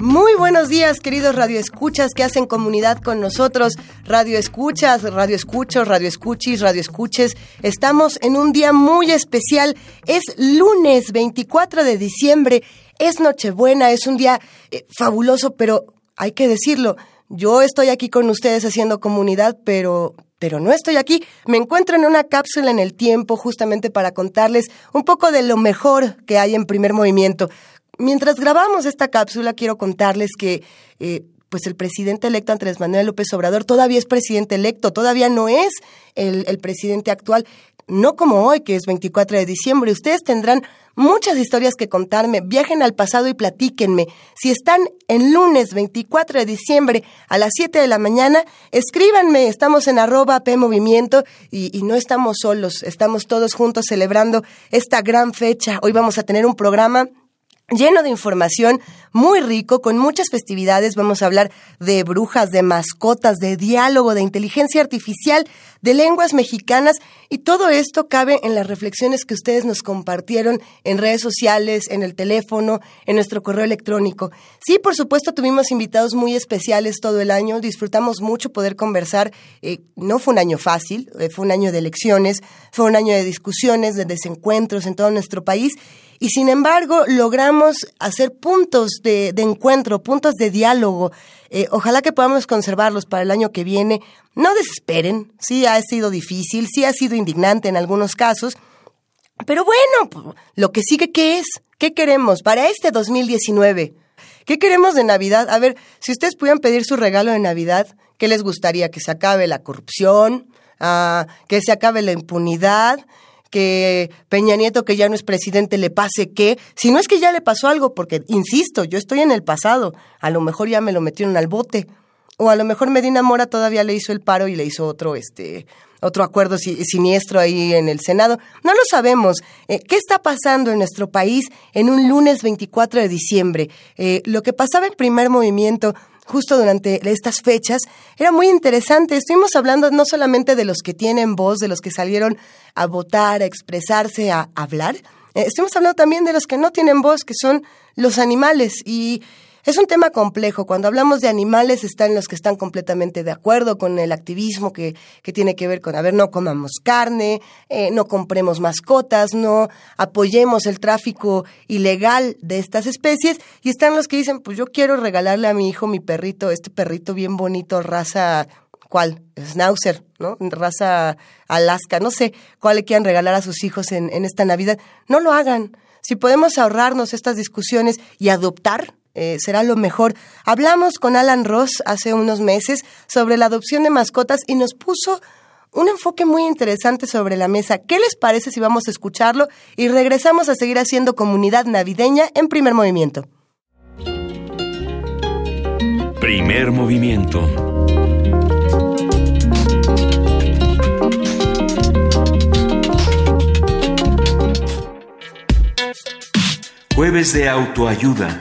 Muy buenos días, queridos radioescuchas que hacen comunidad con nosotros. Radioescuchas, radioescuchos, radioescuchis, radioescuches. Estamos en un día muy especial. Es lunes 24 de diciembre. Es Nochebuena, es un día eh, fabuloso, pero hay que decirlo. Yo estoy aquí con ustedes haciendo comunidad, pero pero no estoy aquí. Me encuentro en una cápsula en el tiempo justamente para contarles un poco de lo mejor que hay en primer movimiento. Mientras grabamos esta cápsula, quiero contarles que eh, pues el presidente electo Andrés Manuel López Obrador todavía es presidente electo, todavía no es el, presidente actual, no como hoy, que es 24 de diciembre. Ustedes tendrán muchas historias que contarme. Viajen al pasado y platíquenme. Si están en lunes 24 de diciembre a las 7 de la mañana, escríbanme. Estamos en arroba P y, no estamos solos. Estamos todos juntos celebrando esta gran fecha. Hoy vamos a tener un programa lleno de información, muy rico, con muchas festividades. Vamos a hablar de brujas, de mascotas, de diálogo, de inteligencia artificial, de lenguas mexicanas y todo esto cabe en las reflexiones que ustedes nos compartieron en redes sociales, en el teléfono, en nuestro correo electrónico. Sí, por supuesto, tuvimos invitados muy especiales todo el año, disfrutamos mucho poder conversar. Eh, no fue un año fácil, eh, fue un año de elecciones, fue un año de discusiones, de desencuentros en todo nuestro país y sin embargo logramos hacer puntos de, encuentro, puntos de diálogo. Eh, ojalá que podamos conservarlos para el año que viene. No desesperen, sí ha sido difícil, sí ha sido indignante en algunos casos, pero bueno, pues, lo que sigue, ¿qué es? ¿Qué queremos para este 2019? ¿Qué queremos de Navidad? A ver, si ustedes pudieran pedir su regalo de Navidad, ¿qué les gustaría? ¿Que se acabe la corrupción? Ah, ¿Que se acabe la impunidad? Que Peña Nieto, que ya no es presidente, le pase qué, si no es que ya le pasó algo, porque, insisto, yo estoy en el pasado, a lo mejor ya me lo metieron al bote, o a lo mejor Medina Mora todavía le hizo el paro y le hizo otro, este, otro acuerdo siniestro ahí en el Senado. No lo sabemos. Eh, ¿Qué está pasando en nuestro país en un lunes 24 de diciembre? Eh, lo que pasaba en primer movimiento justo durante estas fechas, era muy interesante. Estuvimos hablando no solamente de los que tienen voz, de los que salieron a votar, a expresarse, a hablar, eh, estuvimos hablando también de los que no tienen voz, que son los animales. Y es un tema complejo. Cuando hablamos de animales están los que están completamente de acuerdo con el activismo que, que tiene que ver con, a ver, no comamos carne, eh, no compremos mascotas, no apoyemos el tráfico ilegal de estas especies. Y están los que dicen, pues yo quiero regalarle a mi hijo mi perrito, este perrito bien bonito, raza ¿cuál? Schnauzer, ¿no? Raza Alaska, no sé cuál le quieran regalar a sus hijos en, en, esta Navidad. No lo hagan. Si podemos ahorrarnos estas discusiones y adoptar eh, será lo mejor. Hablamos con Alan Ross hace unos meses sobre la adopción de mascotas y nos puso un enfoque muy interesante sobre la mesa. ¿Qué les parece si vamos a escucharlo y regresamos a seguir haciendo comunidad navideña en primer movimiento? Primer movimiento. Jueves de autoayuda.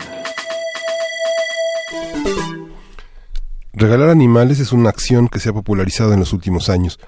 Regalar animales es una acción que se ha popularizado en los últimos años.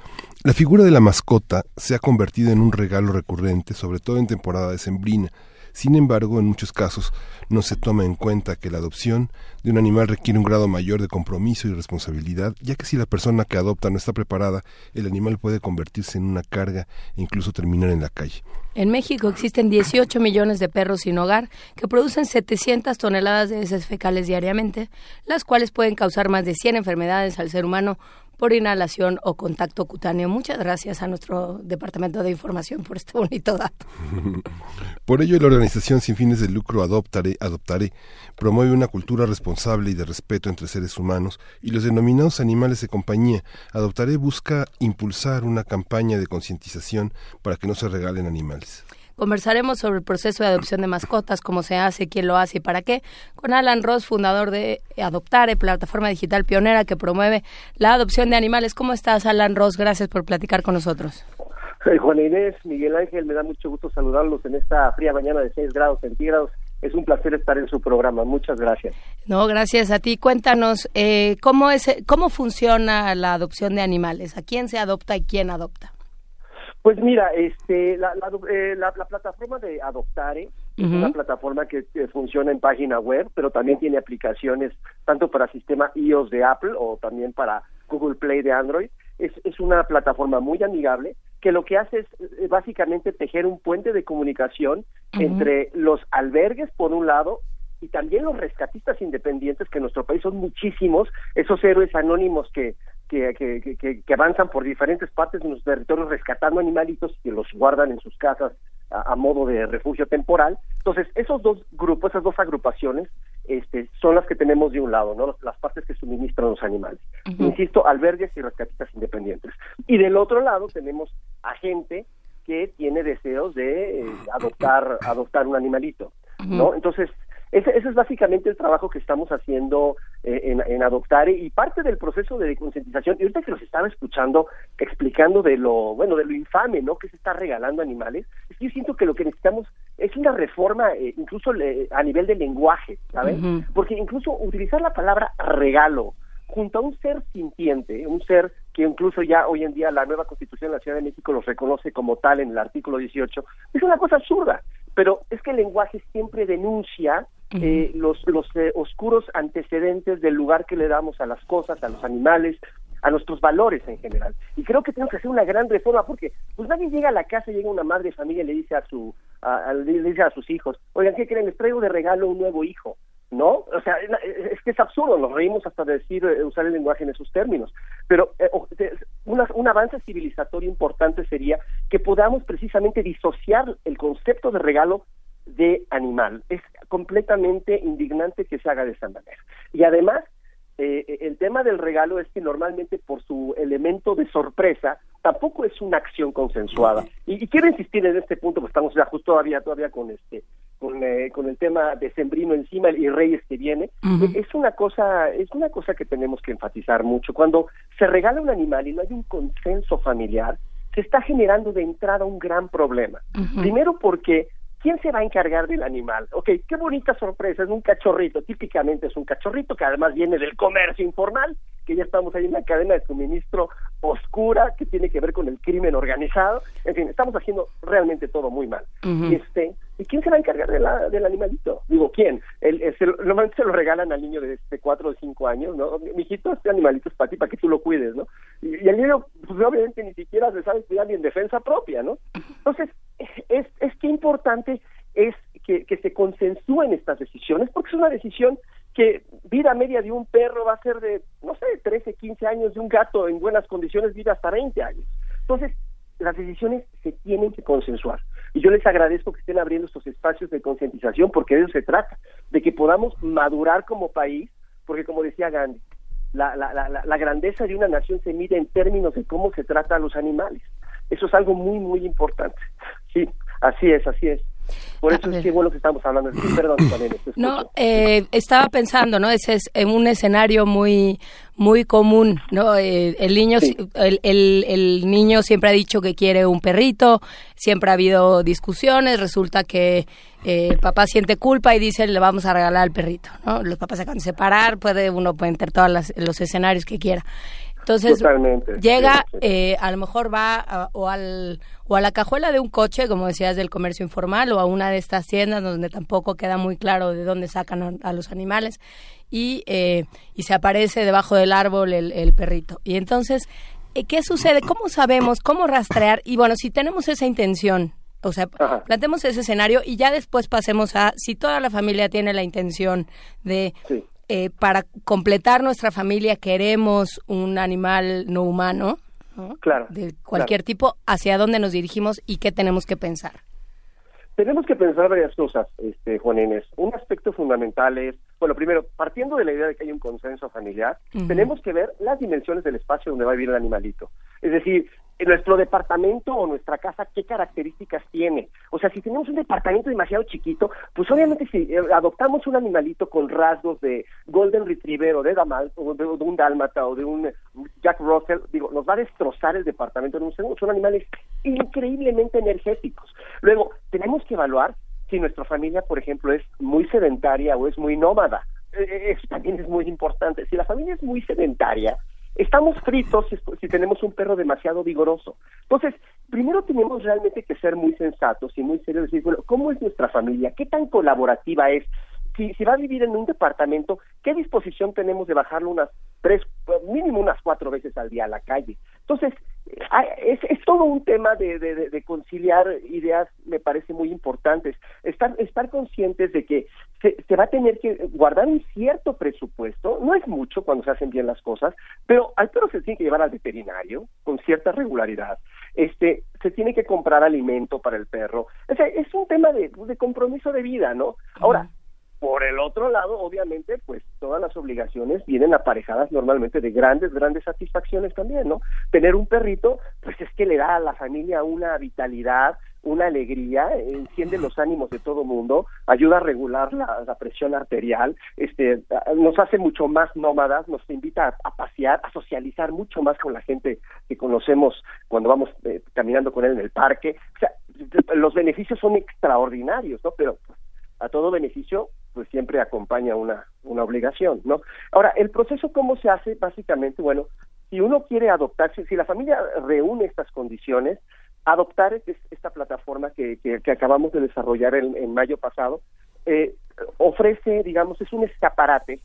La figura de la mascota se ha convertido en un regalo recurrente, sobre todo en temporada decembrina. Sin embargo, en muchos casos no se toma en cuenta que la adopción de un animal requiere un grado mayor de compromiso y responsabilidad, ya que si la persona que adopta no está preparada, el animal puede convertirse en una carga e incluso terminar en la calle. En México existen 18 millones de perros sin hogar que producen 700 toneladas de heces fecales diariamente, las cuales pueden causar más de 100 enfermedades al ser humano por inhalación o contacto cutáneo. Muchas gracias a nuestro Departamento de Información por este bonito dato. Por ello, la organización sin fines de lucro Adoptaré, Adoptaré promueve una cultura responsable y de respeto entre seres humanos y los denominados animales de compañía. Adoptaré busca impulsar una campaña de concientización para que no se regalen animales. Conversaremos sobre el proceso de adopción de mascotas, cómo se hace, quién lo hace y para qué, con Alan Ross, fundador de Adoptare, plataforma digital pionera que promueve la adopción de animales. ¿Cómo estás, Alan Ross? Gracias por platicar con nosotros. Soy Juan Inés, Miguel Ángel, me da mucho gusto saludarlos en esta fría mañana de 6 grados centígrados. Es un placer estar en su programa. Muchas gracias. No, gracias a ti. Cuéntanos, eh, ¿cómo, es, ¿cómo funciona la adopción de animales? ¿A quién se adopta y quién adopta? Pues mira, este, la, la, eh, plataforma de Adoptare es una plataforma que, funciona en página web, pero también tiene aplicaciones tanto para sistema iOS de Apple o también para Google Play de Android. Es, es una plataforma muy amigable que lo que hace es eh, básicamente tejer un puente de comunicación entre los albergues, por un lado, y también los rescatistas independientes, que en nuestro país son muchísimos, esos héroes anónimos que, que, que, que, avanzan por diferentes partes de nuestros territorios rescatando animalitos y que los guardan en sus casas a, modo de refugio temporal. Entonces, esos dos grupos, esas dos agrupaciones, este, son las que tenemos de un lado, ¿no? Las partes que suministran los animales. Insisto, albergues y rescatistas independientes. Y del otro lado tenemos a gente que tiene deseos de eh, adoptar, adoptar un animalito, ¿no? Entonces, ese, es básicamente el trabajo que estamos haciendo eh, en, en, adoptar y parte del proceso de concientización. Y ahorita que los estaba escuchando explicando de lo, bueno, de lo infame, ¿no? Que se está regalando animales, es que yo siento que lo que necesitamos es una reforma eh, incluso a nivel de lenguaje, ¿sabes? Porque incluso utilizar la palabra regalo junto a un ser sintiente, un ser que incluso ya hoy en día la nueva constitución de la Ciudad de México lo reconoce como tal en el artículo 18, es una cosa absurda, pero es que el lenguaje siempre denuncia eh, los, los eh, oscuros antecedentes del lugar que le damos a las cosas, a los animales, a nuestros valores en general. Y creo que tenemos que hacer una gran reforma porque pues nadie llega a la casa, llega una madre de familia y le dice a su a, le dice a sus hijos, "Oigan, ¿qué creen? Les traigo de regalo un nuevo hijo." ¿No? O sea, es que es absurdo, nos reímos hasta de decir eh, usar el lenguaje en esos términos. Pero un avance civilizatorio importante sería que podamos precisamente disociar el concepto de regalo de animal. Es completamente indignante que se haga de esa manera. Y además, eh, el tema del regalo es que normalmente por su elemento de sorpresa tampoco es una acción consensuada. Y, quiero insistir en este punto, porque estamos ya justo todavía, todavía con este con, eh, con el tema de Sembrino encima y Reyes que viene, es una cosa es una cosa que tenemos que enfatizar mucho. Cuando se regala un animal y no hay un consenso familiar, se está generando de entrada un gran problema. Primero porque ¿Quién se va a encargar del animal? Ok, qué bonita sorpresa, es un cachorrito, típicamente es un cachorrito que además viene del comercio informal, que ya estamos ahí en una cadena de suministro oscura que tiene que ver con el crimen organizado. En fin, estamos haciendo realmente todo muy mal. y este, ¿Y quién se va a encargar de la, del animalito? Digo, ¿quién? El, el, normalmente se lo regalan al niño de, de cuatro o cinco años, ¿no? Mijito, este animalito es para ti, para que tú lo cuides, ¿no? Y, y el niño, pues obviamente ni siquiera se sabe cuidar ni en defensa propia, ¿no? Entonces, es, es que importante es que, que se consensúen estas decisiones, porque es una decisión que vida media de un perro va a ser de, no sé, 13, 15 años, de un gato en buenas condiciones, vida hasta 20 años. Entonces, las decisiones se tienen que consensuar. Y yo les agradezco que estén abriendo estos espacios de concientización, porque de eso se trata, de que podamos madurar como país, porque como decía Gandhi, la, la, la grandeza de una nación se mide en términos de cómo se trata a los animales. Eso es algo muy, muy importante. Sí, así es, así es. Por eso es que bueno que estamos hablando. Sí, perdón, también, no, eh, estaba pensando, ¿no? Ese es en un escenario muy muy común, ¿no? Eh, el niño el, el, el, niño siempre ha dicho que quiere un perrito, siempre ha habido discusiones, resulta que eh, el papá siente culpa y dice le vamos a regalar al perrito, ¿no? Los papás se acaban de separar, puede uno puede entrar todos los escenarios que quiera. Entonces llega, eh, a lo mejor va o, al, o a la cajuela de un coche, como decías, del comercio informal, o a una de estas tiendas donde tampoco queda muy claro de dónde sacan a, los animales, y, eh, y se aparece debajo del árbol el, perrito. Y entonces, eh, ¿qué sucede? ¿Cómo sabemos? ¿Cómo rastrear? Y bueno, si tenemos esa intención, o sea, planteemos ese escenario y ya después pasemos a si toda la familia tiene la intención de eh, para completar nuestra familia queremos un animal no humano, claro, de cualquier tipo, hacia dónde nos dirigimos y qué tenemos que pensar. Tenemos que pensar varias cosas, este, Juan Inés. Un aspecto fundamental es, bueno, primero, partiendo de la idea de que hay un consenso familiar, tenemos que ver las dimensiones del espacio donde va a vivir el animalito. Es decir, nuestro departamento o nuestra casa, ¿qué características tiene? O sea, si tenemos un departamento demasiado chiquito, pues obviamente si eh, adoptamos un animalito con rasgos de Golden Retriever o de, Damal, o de, un Dálmata o de un Jack Russell, digo, nos va a destrozar el departamento en un segundo. Son animales increíblemente energéticos. Luego, tenemos que evaluar si nuestra familia, por ejemplo, es muy sedentaria o es muy nómada. Eh, eh, eso también es muy importante. Si la familia es muy sedentaria, estamos fritos si, tenemos un perro demasiado vigoroso. Entonces, primero tenemos realmente que ser muy sensatos y muy serios, decir, bueno, ¿cómo es nuestra familia? ¿Qué tan colaborativa es? Si, va a vivir en un departamento, ¿qué disposición tenemos de bajarlo unas tres, mínimo unas cuatro veces al día a la calle? Entonces, es, es todo un tema de, conciliar ideas, me parece muy importantes. Estar, estar conscientes de que se, va a tener que guardar un cierto presupuesto, no es mucho cuando se hacen bien las cosas, pero al perro se tiene que llevar al veterinario con cierta regularidad. Este, se tiene que comprar alimento para el perro. O sea, es un tema de compromiso de vida, ¿no? Ahora, por el otro lado, obviamente, pues todas las obligaciones vienen aparejadas normalmente de grandes, grandes satisfacciones también, ¿no? Tener un perrito, pues es que le da a la familia una vitalidad, una alegría, enciende los ánimos de todo mundo, ayuda a regular la, presión arterial, este, nos hace mucho más nómadas, nos invita a, pasear, a socializar mucho más con la gente que conocemos cuando vamos eh, caminando con él en el parque. O sea, los beneficios son extraordinarios, ¿no? Pero a todo beneficio pues siempre acompaña una, una obligación, ¿no? Ahora, el proceso, ¿cómo se hace? Básicamente, bueno, si uno quiere adoptar, si, la familia reúne estas condiciones, adoptar esta plataforma que, que, acabamos de desarrollar en, en mayo pasado, eh, ofrece, digamos, es un escaparate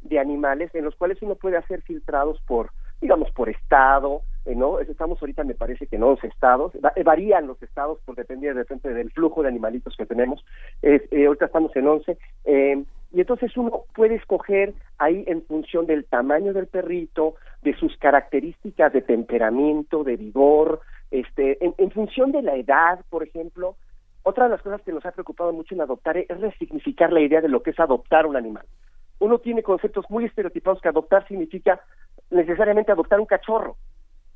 de animales en los cuales uno puede hacer filtrados por, digamos, por estado, eh, ¿no? Estamos ahorita, me parece que en 11 estados, eh, varían los estados por depender de repente del flujo de animalitos que tenemos, eh, ahorita estamos en 11, y entonces uno puede escoger ahí en función del tamaño del perrito, de sus características de temperamento, de vigor, este, en función de la edad, por ejemplo, otra de las cosas que nos ha preocupado mucho en adoptar es resignificar la idea de lo que es adoptar un animal. Uno tiene conceptos muy estereotipados que adoptar significa necesariamente adoptar un cachorro,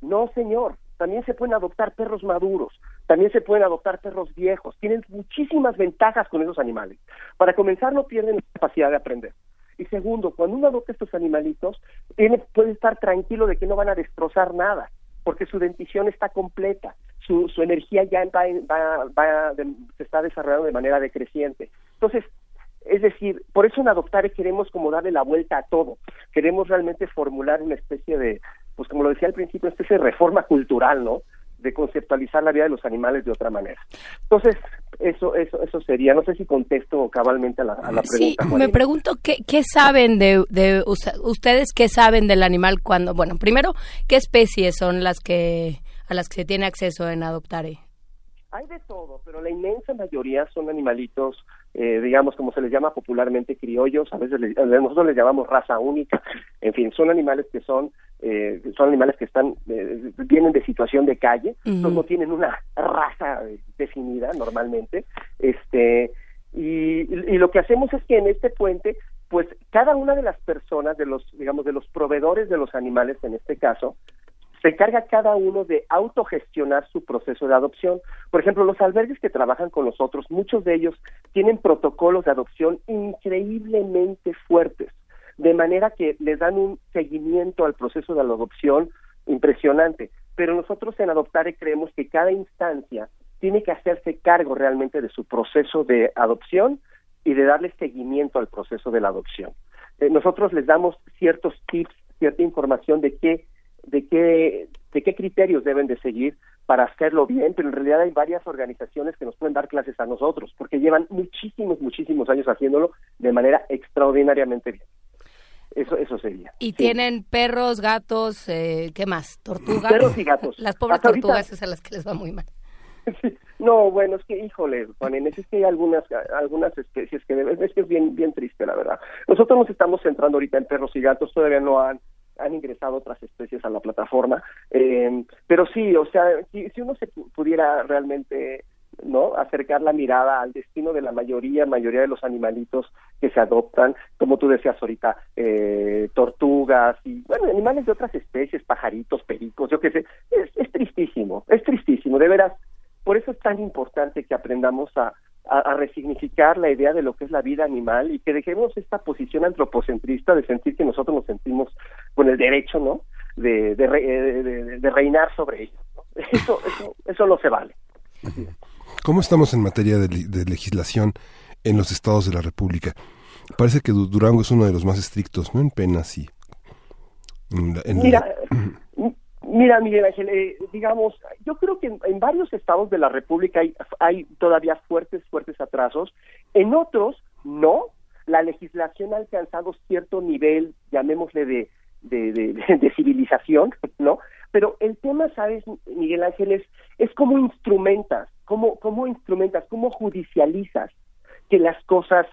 no, señor. También se pueden adoptar perros maduros, también se pueden adoptar perros viejos. Tienen muchísimas ventajas con esos animales. Para comenzar, no pierden la capacidad de aprender. Y segundo, cuando uno adopta estos animalitos, tiene, puede estar tranquilo de que no van a destrozar nada, porque su dentición está completa, su, su energía ya va, va, se está desarrollando de manera decreciente. Entonces, es decir, por eso en Adoptare queremos como darle la vuelta a todo. Queremos realmente formular una especie de, pues como lo decía al principio, una especie de reforma cultural, ¿no? de conceptualizar la vida de los animales de otra manera. Entonces, eso eso eso sería, no sé si contesto cabalmente a la, a la pregunta. Sí, me pregunto qué, qué saben de, de ustedes qué saben del animal cuando, bueno, primero, ¿qué especies son las que a las que se tiene acceso en Adoptare? Hay de todo, pero la inmensa mayoría son animalitos, eh, digamos, como se les llama popularmente criollos, a veces nosotros les llamamos raza única, en fin, son animales que son, eh, son animales que están, eh, vienen de situación de calle, no tienen una raza definida normalmente, este, y, y lo que hacemos es que en este puente, pues cada una de las personas, de los, digamos, de los proveedores de los animales en este caso, se encarga cada uno de autogestionar su proceso de adopción. Por ejemplo, los albergues que trabajan con nosotros, muchos de ellos tienen protocolos de adopción increíblemente fuertes, de manera que les dan un seguimiento al proceso de la adopción impresionante. Pero nosotros en Adoptare creemos que cada instancia tiene que hacerse cargo realmente de su proceso de adopción y de darle seguimiento al proceso de la adopción. Eh, nosotros les damos ciertos tips, cierta información de qué de qué, de qué criterios deben de seguir para hacerlo bien, pero en realidad hay varias organizaciones que nos pueden dar clases a nosotros, porque llevan muchísimos, muchísimos años haciéndolo de manera extraordinariamente bien. Eso, eso sería. ¿Y tienen perros, gatos, eh, qué más? ¿Tortugas? Perros y gatos. Las pobres tortugas es a las que les va muy mal. No, bueno, es que, híjole, Juan es que hay algunas, algunas especies que es que es bien, bien triste, la verdad. Nosotros nos estamos centrando ahorita en perros y gatos, todavía no han han ingresado otras especies a la plataforma. Eh, pero sí, o sea, si, si uno se pudiera realmente no acercar la mirada al destino de la mayoría mayoría de los animalitos que se adoptan como tú decías ahorita eh, tortugas y bueno animales de otras especies pajaritos pericos yo qué sé es, es tristísimo De veras, por eso es tan importante que aprendamos a, a, resignificar la idea de lo que es la vida animal y que dejemos esta posición antropocentrista de sentir que nosotros nos sentimos con el derecho, ¿no? De, de, de, reinar sobre ellos. Eso, eso, eso no se vale. ¿Cómo estamos en materia de, legislación en los estados de la República? Parece que Durango es uno de los más estrictos, ¿no? En penas y... Mira, Mira, Miguel Ángel, eh, digamos, yo creo que en, varios estados de la República hay, hay todavía fuertes, fuertes atrasos. En otros, no. La legislación ha alcanzado cierto nivel, llamémosle de, de, civilización, ¿no? Pero el tema, ¿sabes, Miguel Ángel? Es, es cómo instrumentas, cómo, cómo instrumentas, cómo judicializas que las cosas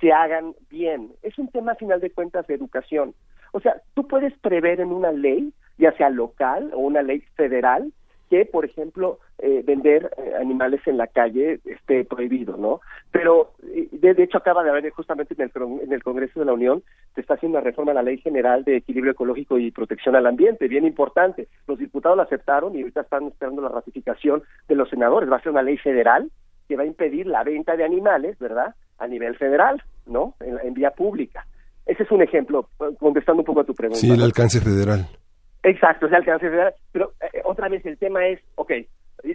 se hagan bien. Es un tema, a final de cuentas, de educación. O sea, tú puedes prever en una ley ya sea local o una ley federal, que, por ejemplo, eh, vender eh, animales en la calle esté prohibido, ¿no? Pero, de, hecho, acaba de haber justamente en el, en el Congreso de la Unión, se está haciendo una reforma a la Ley General de Equilibrio Ecológico y Protección al Ambiente, bien importante. Los diputados la aceptaron y ahorita están esperando la ratificación de los senadores. Va a ser una ley federal que va a impedir la venta de animales, ¿verdad?, a nivel federal, ¿no?, en, vía pública. Ese es un ejemplo, contestando un poco a tu pregunta. Sí, el alcance federal. Exacto, es el alcance federal. Pero eh, otra vez el tema es, ok,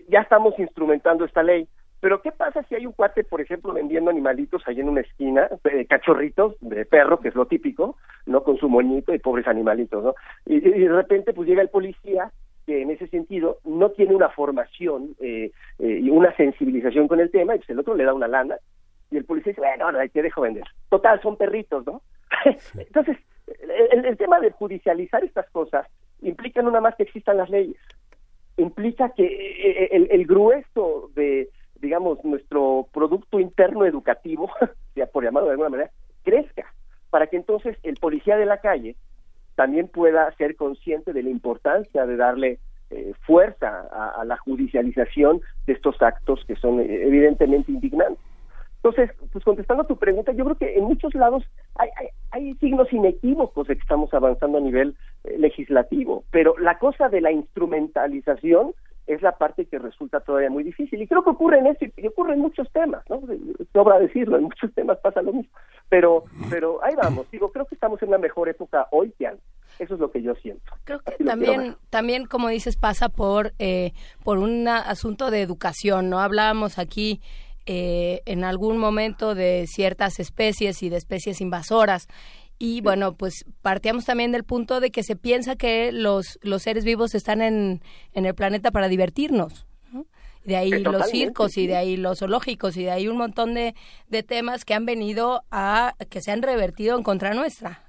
ya estamos instrumentando esta ley, pero ¿qué pasa si hay un cuate, por ejemplo, vendiendo animalitos ahí en una esquina, eh, cachorritos de perro, que es lo típico, ¿no? Con su moñito y pobres animalitos, ¿no? Y, de repente pues llega el policía que en ese sentido no tiene una formación eh, eh, y una sensibilización con el tema, y pues el otro le da una lana, y el policía dice, bueno, ahora te dejo vender. Total, son perritos, ¿no? Entonces, el, tema de judicializar estas cosas implica no nada más que existan las leyes, implica que eh, eh, el, el grueso de, digamos, nuestro producto interno educativo, por llamarlo de alguna manera, crezca, para que entonces el policía de la calle también pueda ser consciente de la importancia de darle eh, fuerza a, la judicialización de estos actos que son evidentemente indignantes. Entonces, pues contestando a tu pregunta, yo creo que en muchos lados hay, hay, signos inequívocos de que estamos avanzando a nivel eh, legislativo, pero la cosa de la instrumentalización es la parte que resulta todavía muy difícil. Y creo que ocurre en este, y ocurre en muchos temas, ¿no? Sobra decirlo, en muchos temas pasa lo mismo. Pero, pero ahí vamos, digo, creo que estamos en una mejor época hoy que antes. Eso es lo que yo siento. Creo que también, también, como dices, pasa por, eh, por un asunto de educación, ¿no? Hablábamos aquí eh, en algún momento de ciertas especies y de especies invasoras. Y bueno, pues partíamos también del punto de que se piensa que los, los seres vivos están en, en el planeta para divertirnos. De ahí los circos y de ahí los zoológicos y de ahí un montón de, de temas que han venido a que se han revertido en contra nuestra.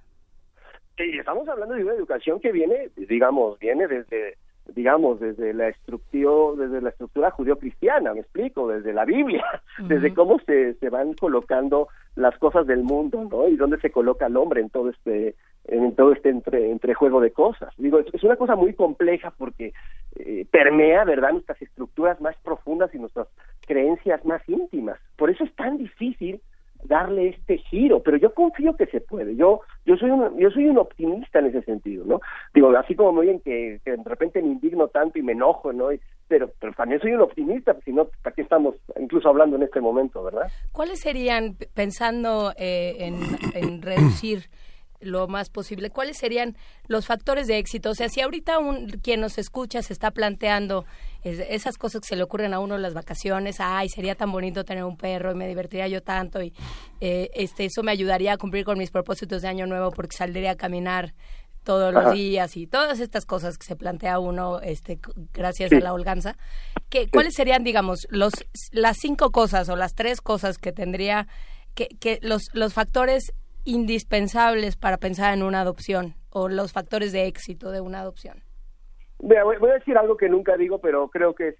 Y estamos hablando de una educación que viene, digamos, viene desde digamos, desde la estructura, desde la estructura judío-cristiana, me explico, desde la Biblia, desde cómo se, se van colocando las cosas del mundo, ¿no? Y dónde se coloca el hombre en todo este en todo este entre, entrejuego de cosas. Digo, es, una cosa muy compleja porque eh, permea, ¿verdad?, nuestras estructuras más profundas y nuestras creencias más íntimas. Por eso es tan difícil darle este giro, pero yo confío que se puede. Yo yo soy un yo soy un optimista en ese sentido, ¿no? Digo, así como muy bien que, de repente me indigno tanto y me enojo, ¿no? pero pero también soy un optimista, porque si no, aquí estamos incluso hablando en este momento, ¿verdad? ¿Cuáles serían pensando eh, en, en reducir lo más posible. ¿Cuáles serían los factores de éxito? O sea, si ahorita un, quien nos escucha se está planteando esas cosas que se le ocurren a uno en las vacaciones, ay, sería tan bonito tener un perro y me divertiría yo tanto y eh, este eso me ayudaría a cumplir con mis propósitos de año nuevo porque saldría a caminar todos los días y todas estas cosas que se plantea uno este gracias a la holganza que cuáles serían digamos los las cinco cosas o las tres cosas que tendría que, que los los factores indispensables para pensar en una adopción o los factores de éxito de una adopción? voy a decir algo que nunca digo, pero creo que es,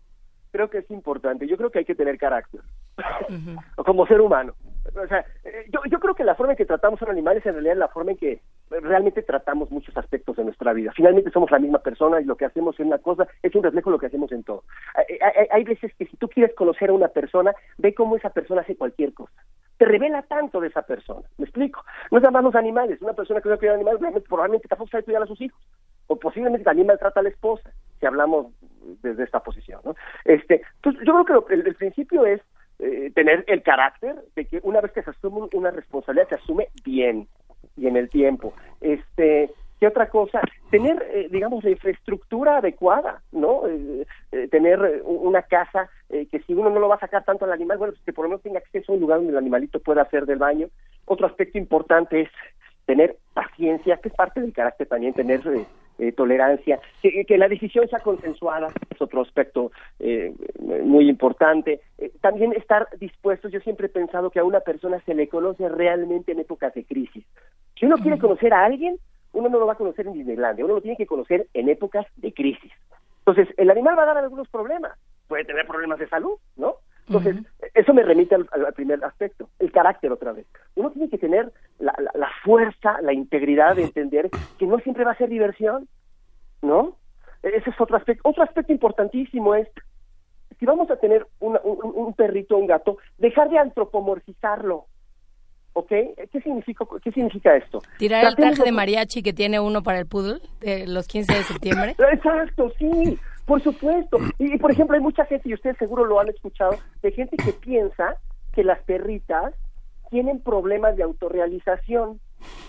creo que es importante. Yo creo que hay que tener carácter, como ser humano. O sea, eh, yo, yo creo que la forma en que tratamos a los animales en realidad es la forma en que realmente tratamos muchos aspectos de nuestra vida. Finalmente somos la misma persona y lo que hacemos en una cosa es un reflejo de lo que hacemos en todo. Hay, hay veces que si tú quieres conocer a una persona, ve cómo esa persona hace cualquier cosa te revela tanto de esa persona. ¿Me explico? No es nada más los animales. Una persona que no cuida animales probablemente tampoco sabe cuidar a sus hijos. O posiblemente también maltrata a la esposa, si hablamos desde esta posición. ¿no? Este, entonces, yo creo que el, principio es eh, tener el carácter de que una vez que se asume una responsabilidad, se asume bien y en el tiempo. Este, ¿Qué otra cosa? Tener, eh, digamos, la infraestructura adecuada, ¿no? Eh, eh, tener una casa que si uno no lo va a sacar tanto al animal, bueno, pues que por lo menos tenga acceso a un lugar donde el animalito pueda hacer del baño. Otro aspecto importante es tener paciencia, que es parte del carácter también, tener tolerancia, que, que, la decisión sea consensuada, es otro aspecto muy importante. también estar dispuestos, yo siempre he pensado que a una persona se le conoce realmente en épocas de crisis. Si uno quiere conocer a alguien, uno no lo va a conocer en Disneylandia, uno lo tiene que conocer en épocas de crisis. Entonces, el animal va a dar algunos problemas, puede tener problemas de salud, ¿no? Entonces, eso me remite al, primer aspecto, el carácter otra vez. Uno tiene que tener la, fuerza, la integridad de entender que no siempre va a ser diversión, ¿no? Ese es otro aspecto. Otro aspecto importantísimo es, si vamos a tener un, un perrito o un gato, dejar de antropomorfizarlo. ¿ok? ¿Qué significa, qué significa esto? ¿Tirar el traje de mariachi que tiene uno para el poodle de los 15 de septiembre? Exacto, sí, por supuesto. Y, por ejemplo, hay mucha gente, y ustedes seguro lo han escuchado, de gente que piensa que las perritas tienen problemas de autorrealización,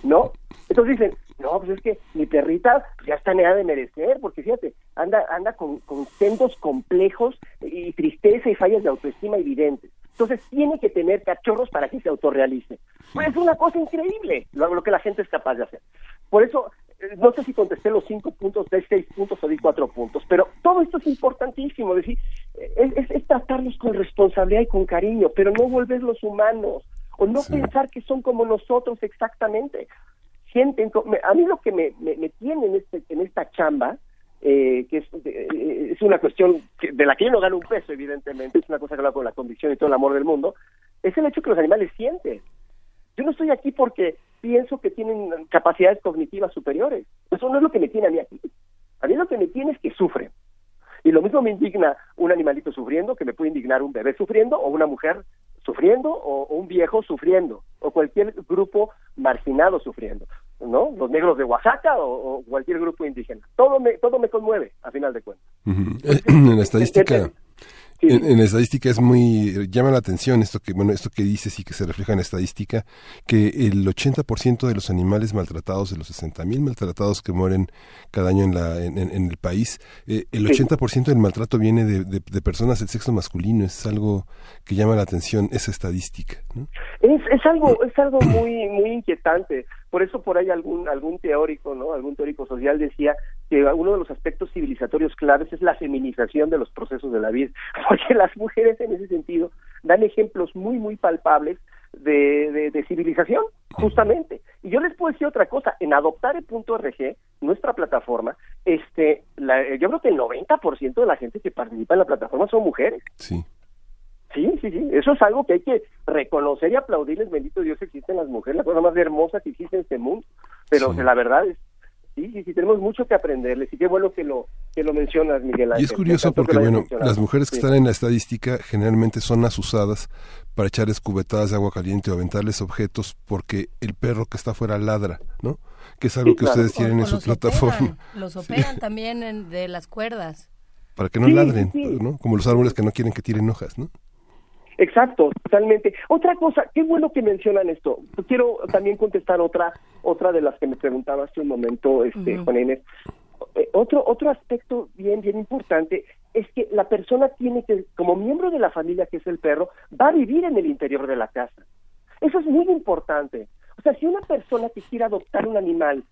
¿no? Entonces dicen, no, pues es que mi perrita ya está en edad de merecer, porque fíjate, anda, anda con, con complejos y tristeza y fallas de autoestima evidentes. Entonces tiene que tener cachorros para que se autorrealice. Pues es una cosa increíble lo, que la gente es capaz de hacer. Por eso, no sé si contesté los cinco puntos, de seis puntos o di cuatro puntos, pero todo esto es importantísimo, es decir, eh, es, tratarlos con responsabilidad y con cariño, pero no volverlos humanos, o no pensar que son como nosotros exactamente. Sienten, a mí lo que me, me, tiene en, este, en esta chamba eh, que es, eh, es, una cuestión de la que yo no gano un peso, evidentemente, es una cosa que habla con la convicción y todo el amor del mundo, es el hecho que los animales sienten. Yo no estoy aquí porque pienso que tienen capacidades cognitivas superiores. Eso no es lo que me tiene a mí aquí. A mí lo que me tiene es que sufren. Y lo mismo me indigna un animalito sufriendo, que me puede indignar un bebé sufriendo, o una mujer sufriendo, o, o un viejo sufriendo, o cualquier grupo marginado sufriendo. ¿no? Los negros de Oaxaca o, cualquier grupo indígena. Todo me, todo me conmueve, a final de cuentas. en la estadística, en, estadística es muy llama la atención esto que bueno esto que dices y que se refleja en la estadística que el 80% de los animales maltratados de los 60.000 maltratados que mueren cada año en la en, el país eh, el 80% del maltrato viene de, personas del sexo masculino es algo que llama la atención esa estadística es, es algo es algo muy muy inquietante. Por eso por ahí algún algún teórico no algún teórico social decía que uno de los aspectos civilizatorios claves es la feminización de los procesos de la vida porque las mujeres en ese sentido dan ejemplos muy, muy palpables de, de, civilización, justamente. Y yo les puedo decir otra cosa, en adoptare.org, nuestra plataforma, este, la, yo creo que el 90% de la gente que participa en la plataforma son mujeres. Sí. Sí, sí, sí, eso es algo que hay que reconocer y aplaudirles, bendito Dios, existen las mujeres, la cosa más hermosa que existe en este mundo, pero la verdad es Sí, sí, sí, tenemos mucho que aprenderles y qué bueno que lo, que lo mencionas, Miguel Ángel. Y es curioso porque, bueno, las mujeres que están en la estadística generalmente son asusadas para echarles cubetadas de agua caliente o aventarles objetos porque el perro que está afuera ladra, ¿no? Que es algo que ustedes tienen en su plataforma. los operan también de las cuerdas. Para que no ladren, ¿no? Como los árboles que no quieren que tiren hojas, ¿no? Exacto, totalmente. Otra cosa, qué bueno que mencionan esto. Quiero también contestar otra otra de las que me preguntaba hace un momento, este, Juan Inés. Eh, otro otro aspecto bien bien importante es que la persona tiene que, como miembro de la familia que es el perro, va a vivir en el interior de la casa. Eso es muy importante. O sea, si una persona que quiere adoptar un animal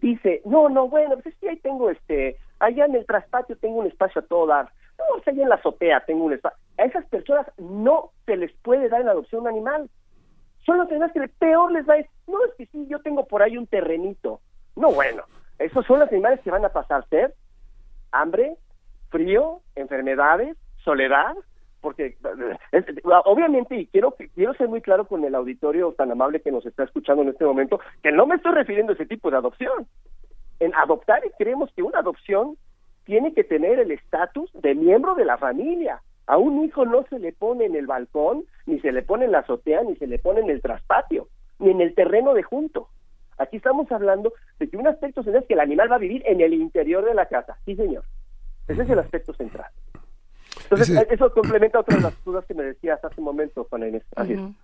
dice, no, no, bueno, pues es que ahí tengo este, allá en el traspatio tengo un espacio a todo dar no, o en la azotea tengo un espacio. A esas personas no se les puede dar en adopción un animal. Son los animales que peor les da es, no, es que sí, yo tengo por ahí un terrenito. No, bueno, esos son los animales que van a pasar sed, hambre, frío, enfermedades, soledad, porque obviamente y quiero quiero ser muy claro con el auditorio tan amable que nos está escuchando en este momento que no me estoy refiriendo a ese tipo de adopción. En adoptar creemos que una adopción tiene que tener el estatus de miembro de la familia. A un hijo no se le pone en el balcón, ni se le pone en la azotea, ni se le pone en el traspatio, ni en el terreno de junto. Aquí estamos hablando de que un aspecto es que el animal va a vivir en el interior de la casa. Sí, señor. Ese es el aspecto central. Entonces, eso complementa otra de las dudas que me decías hace un momento, Juana Inés. Así Sí, mm.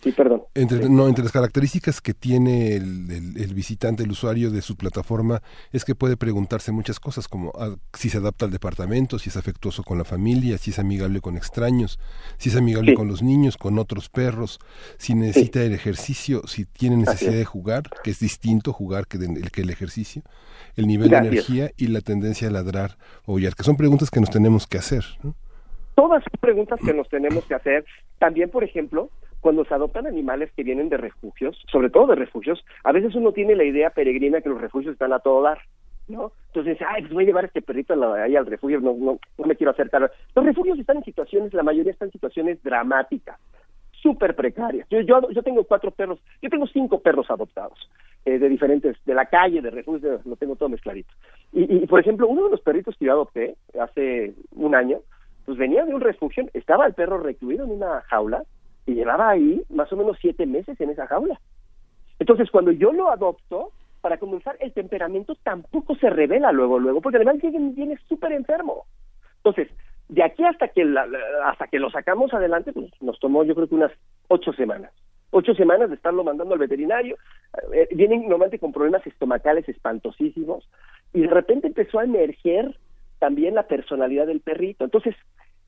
Sí, perdón. Entre, No, entre las características que tiene el, visitante, el usuario de su plataforma, es que puede preguntarse muchas cosas, como ah, si se adapta al departamento, si es afectuoso con la familia, si es amigable con extraños, si es amigable con los niños, con otros perros, si necesita el ejercicio, si tiene necesidad de jugar, que es distinto jugar que, el, que el ejercicio, el nivel de energía y la tendencia a ladrar o huyar, que son preguntas que nos tenemos que hacer. Todas son preguntas que nos tenemos que hacer. También, por ejemplo, cuando se adoptan animales que vienen de refugios, sobre todo de refugios, a veces uno tiene la idea peregrina que los refugios están a todo dar, ¿no? Entonces ay, pues voy a llevar a este perrito ahí al refugio, no, no, no me quiero acercar. Los refugios están en situaciones, la mayoría están en situaciones dramáticas, súper precarias. Yo, yo, yo tengo cuatro perros, yo tengo cinco perros adoptados, eh, de diferentes, de la calle, de refugios, lo tengo todo mezcladito. Y, y, por ejemplo, uno de los perritos que yo adopté hace un año, pues venía de un refugio, estaba el perro recluido en una jaula, y llevaba ahí más o menos siete meses en esa jaula. Entonces, cuando yo lo adopto, para comenzar, el temperamento tampoco se revela luego, luego, porque además viene súper enfermo. Entonces, de aquí hasta que hasta que lo sacamos adelante, pues nos tomó yo creo que unas ocho semanas. Ocho semanas de estarlo mandando al veterinario. Eh, vienen normalmente con problemas estomacales espantosísimos y de repente empezó a emerger también la personalidad del perrito. Entonces,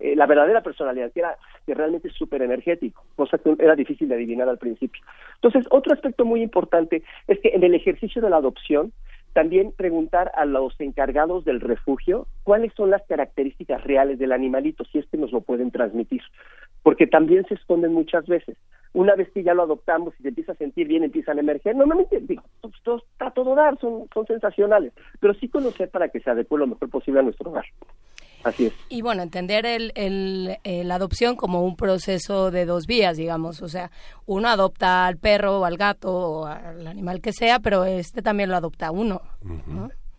eh, la verdadera personalidad, que era que realmente súper energético, cosa que era difícil de adivinar al principio. Entonces, otro aspecto muy importante es que en el ejercicio de la adopción, también preguntar a los encargados del refugio cuáles son las características reales del animalito, si es que nos lo pueden transmitir, porque también se esconden muchas veces. Una vez que ya lo adoptamos y se empieza a sentir bien, empiezan a emerger. Normalmente, digo, pues, todo, está todo dar, son, son sensacionales, pero sí conocer para que se adecue lo mejor posible a nuestro hogar. Así es. Y bueno, entender el, el, la adopción como un proceso de dos vías, digamos. O sea, uno adopta al perro o al gato o al animal que sea, pero este también lo adopta uno.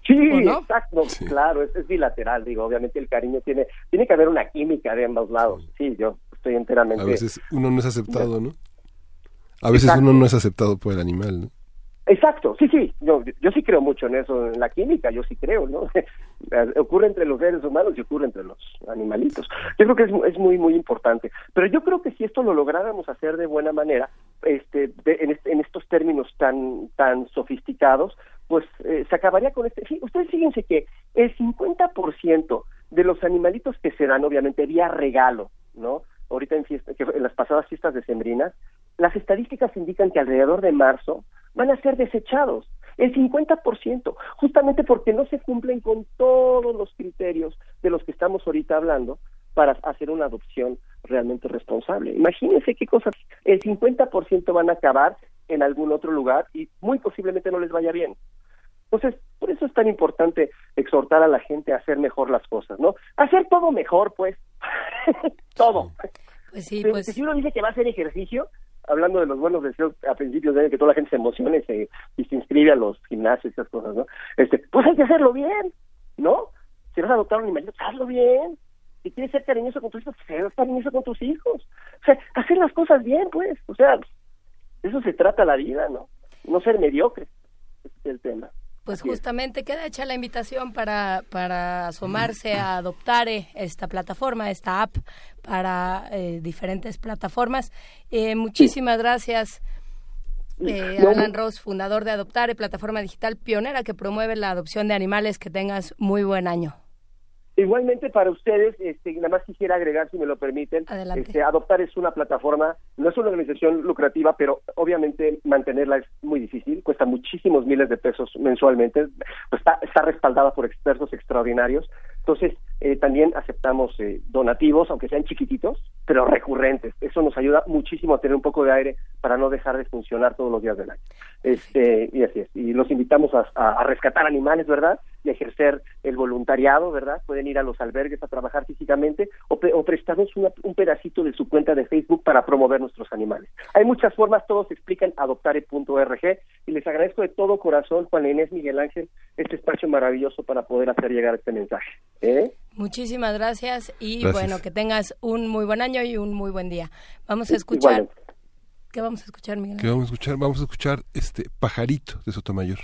Sí, exacto, claro, es, bilateral, digo, obviamente el cariño tiene, tiene que haber una química de ambos lados, sí, yo estoy enteramente... A veces uno no es aceptado, ¿no? A veces uno no es aceptado por el animal, ¿no? Exacto, sí, sí, yo, yo sí creo mucho en eso, en la química, yo sí creo, ¿no? ocurre entre los seres humanos y ocurre entre los animalitos. Yo creo que es, es muy, muy importante. Pero yo creo que si esto lo lográramos hacer de buena manera, este, en, en, estos términos tan, tan sofisticados, pues eh, se acabaría con este. ustedes fíjense que el 50% de los animalitos que se dan, obviamente, vía regalo, ¿no? Ahorita en, fiesta, que en las pasadas fiestas decembrinas, las estadísticas indican que alrededor de marzo van a ser desechados, el 50%, justamente porque no se cumplen con todos los criterios de los que estamos ahorita hablando para hacer una adopción realmente responsable. Imagínense qué cosas, el 50% van a acabar en algún otro lugar y muy posiblemente no les vaya bien. Entonces, por eso es tan importante exhortar a la gente a hacer mejor las cosas, ¿no? Hacer todo mejor, pues. todo. Pues sí, pues... Si uno dice que va a hacer ejercicio, hablando de los buenos deseos a principios de año, que toda la gente se emocione se, y se inscribe a los gimnasios y esas cosas, ¿no? Este, pues hay que hacerlo bien, ¿no? Si vas a adoptar un animalito, hazlo bien. Si quieres ser cariñoso con tus hijos, ser cariñoso con tus hijos. O sea, hacer las cosas bien, pues. O sea, eso se trata la vida, ¿no? No ser mediocre. Ese es el tema. Pues justamente queda hecha la invitación para, para asomarse a adoptar esta plataforma, esta app para eh, diferentes plataformas. Eh, muchísimas gracias. Eh, Alan Ross, fundador de Adoptare, plataforma digital pionera que promueve la adopción de animales. Que tengas muy buen año. Igualmente para ustedes, este, nada más quisiera agregar, si me lo permiten, este, Adoptar es una plataforma, no es una organización lucrativa, pero obviamente mantenerla es muy difícil, cuesta muchísimos miles de pesos mensualmente, pues está, está respaldada por expertos extraordinarios, entonces eh, también aceptamos eh, donativos, aunque sean chiquititos, pero recurrentes, eso nos ayuda muchísimo a tener un poco de aire para no dejar de funcionar todos los días del año. Este, y así es, y los invitamos a, rescatar animales, ¿verdad? Y a ejercer el voluntariado, ¿verdad? Pueden ir a los albergues a trabajar físicamente o, prestarnos un pedacito de su cuenta de Facebook para promover nuestros animales. Hay muchas formas, todos explican adoptare.org y les agradezco de todo corazón, Juan Inés Miguel Ángel, este espacio maravilloso para poder hacer llegar este mensaje. ¿Eh? Muchísimas gracias y bueno, que tengas un muy buen año y un muy buen día. Vamos a escuchar. ¿Qué vamos a escuchar, Miguel? ¿Qué vamos a escuchar? Vamos a escuchar este Pajarito de Sotomayor.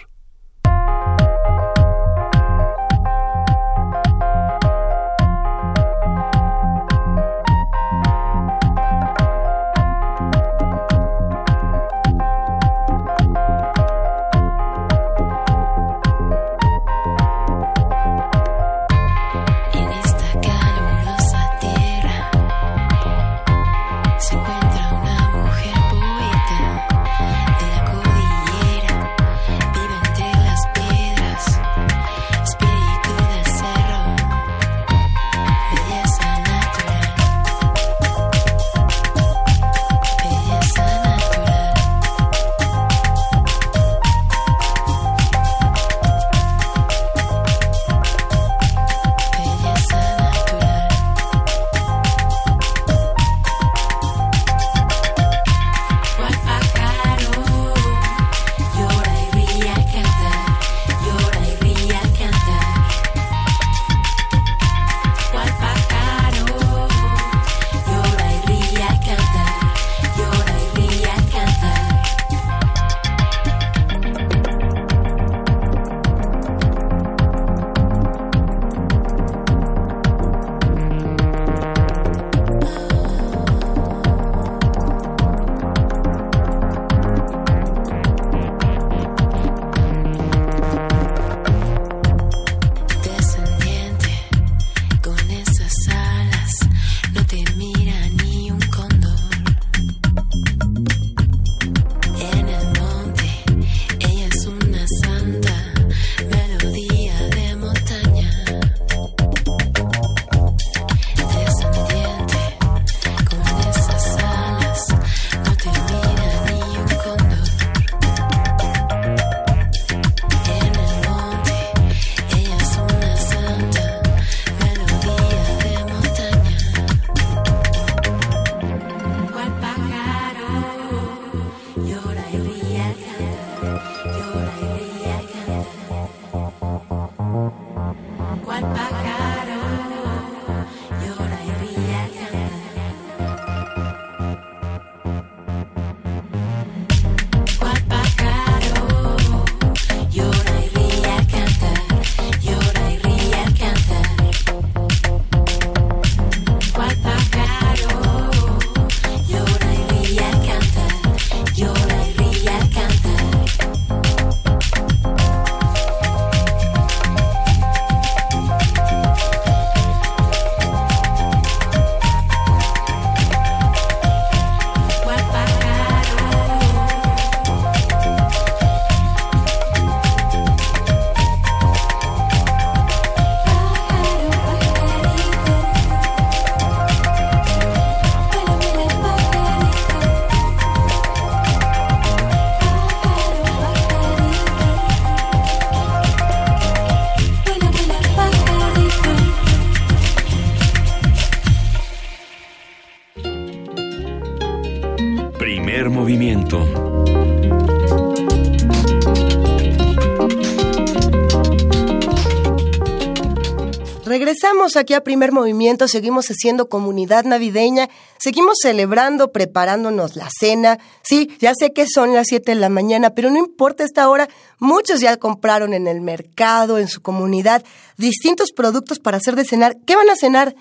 Aquí a Primer Movimiento, seguimos haciendo comunidad navideña, seguimos celebrando, preparándonos la cena. Sí, ya sé que son las 7 de la mañana, pero no importa esta hora, muchos ya compraron en el mercado, en su comunidad, distintos productos para hacer de cenar. ¿Qué van a cenar?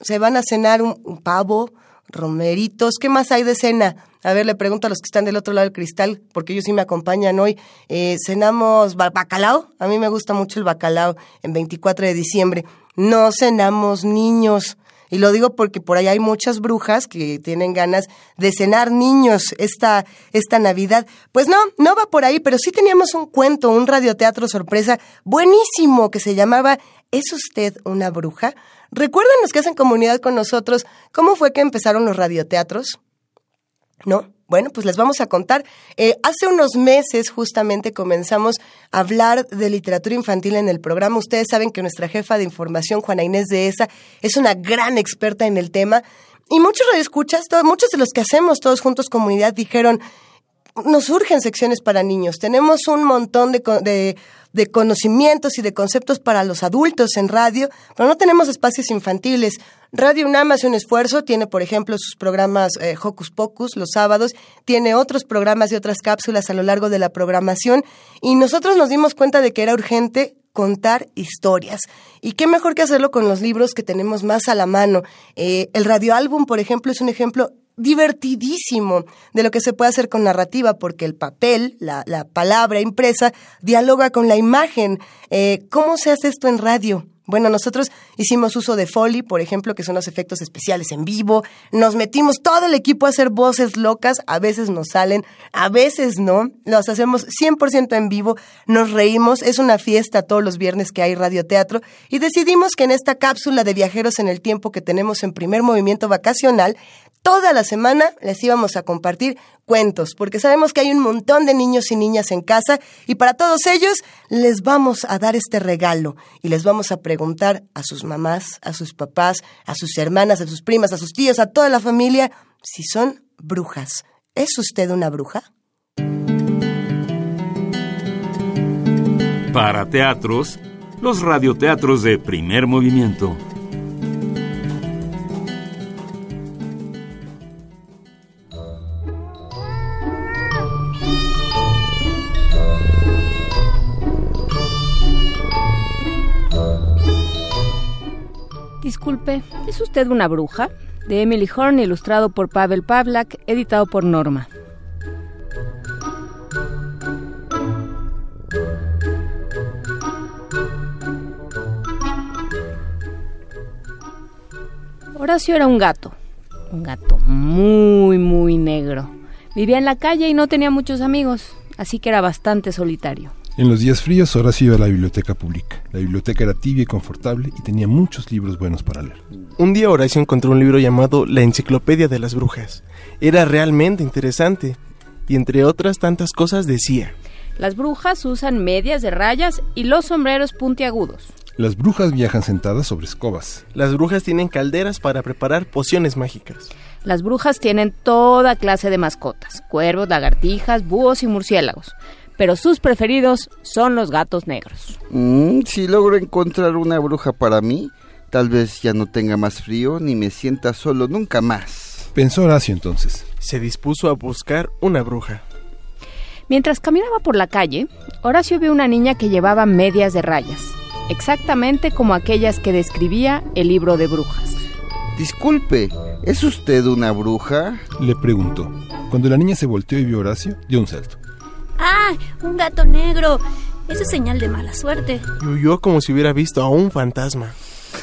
Se van a cenar un, pavo, romeritos, ¿qué más hay de cena? A ver, le pregunto a los que están del otro lado del cristal, porque ellos sí me acompañan hoy. Eh, cenamos bacalao. A mí me gusta mucho el bacalao en 24 de diciembre no cenamos niños. Y lo digo porque por ahí hay muchas brujas que tienen ganas de cenar niños esta, esta Navidad. Pues no, no va por ahí, pero sí teníamos un cuento, un radioteatro sorpresa buenísimo que se llamaba ¿Es usted una bruja? ¿Recuerdan los que hacen comunidad con nosotros cómo fue que empezaron los radioteatros? ¿No? Bueno, pues les vamos a contar. Eh, hace unos meses justamente comenzamos a hablar de literatura infantil en el programa. Ustedes saben que nuestra jefa de información, Juana Inés de ESA, es una gran experta en el tema. Y muchos radioescuchas, muchos de los que hacemos todos juntos comunidad dijeron, nos surgen secciones para niños. Tenemos un montón de de conocimientos y de conceptos para los adultos en radio, pero no tenemos espacios infantiles. Radio UNAM hace un esfuerzo, tiene por ejemplo sus programas eh, Hocus Pocus los sábados, tiene otros programas y otras cápsulas a lo largo de la programación y nosotros nos dimos cuenta de que era urgente contar historias. Y qué mejor que hacerlo con los libros que tenemos más a la mano. Eh, el radioálbum, por ejemplo, es un ejemplo divertidísimo de lo que se puede hacer con narrativa, porque el papel, la, palabra impresa, dialoga con la imagen. Eh, ¿Cómo se hace esto en radio? Bueno, nosotros hicimos uso de Foley, por ejemplo, que son los efectos especiales en vivo. Nos metimos todo el equipo a hacer voces locas. A veces nos salen, a veces no. Los hacemos 100% en vivo. Nos reímos. Es una fiesta todos los viernes que hay radioteatro. Y decidimos que en esta cápsula de viajeros en el tiempo que tenemos en primer movimiento vacacional, toda la semana les íbamos a compartir cuentos, porque sabemos que hay un montón de niños y niñas en casa y para todos ellos les vamos a dar este regalo y les vamos a preguntar a sus mamás, a sus papás, a sus hermanas, a sus primas, a sus tíos, a toda la familia, si son brujas. ¿Es usted una bruja? Para teatros, los radioteatros de primer movimiento. Disculpe, ¿es usted una bruja? De Emily Horn, ilustrado por Pavel Pavlak, editado por Norma. Horacio era un gato, un gato muy, muy negro. Vivía en la calle y no tenía muchos amigos, así que era bastante solitario. En los días fríos, Horacio iba a la biblioteca pública. La biblioteca era tibia y confortable y tenía muchos libros buenos para leer. Un día Horacio encontró un libro llamado La Enciclopedia de las Brujas. Era realmente interesante y entre otras tantas cosas decía... Las brujas usan medias de rayas y los sombreros puntiagudos. Las brujas viajan sentadas sobre escobas. Las brujas tienen calderas para preparar pociones mágicas. Las brujas tienen toda clase de mascotas, cuervos, lagartijas, búhos y murciélagos pero sus preferidos son los gatos negros. Mm, si logro encontrar una bruja para mí, tal vez ya no tenga más frío ni me sienta solo nunca más. Pensó Horacio entonces. Se dispuso a buscar una bruja. Mientras caminaba por la calle, Horacio vio una niña que llevaba medias de rayas, exactamente como aquellas que describía el libro de brujas. Disculpe, ¿es usted una bruja? Le preguntó. Cuando la niña se volteó y vio a Horacio, dio un salto. ¡Ah! Un gato negro. Eso es señal de mala suerte. Y huyó como si hubiera visto a un fantasma.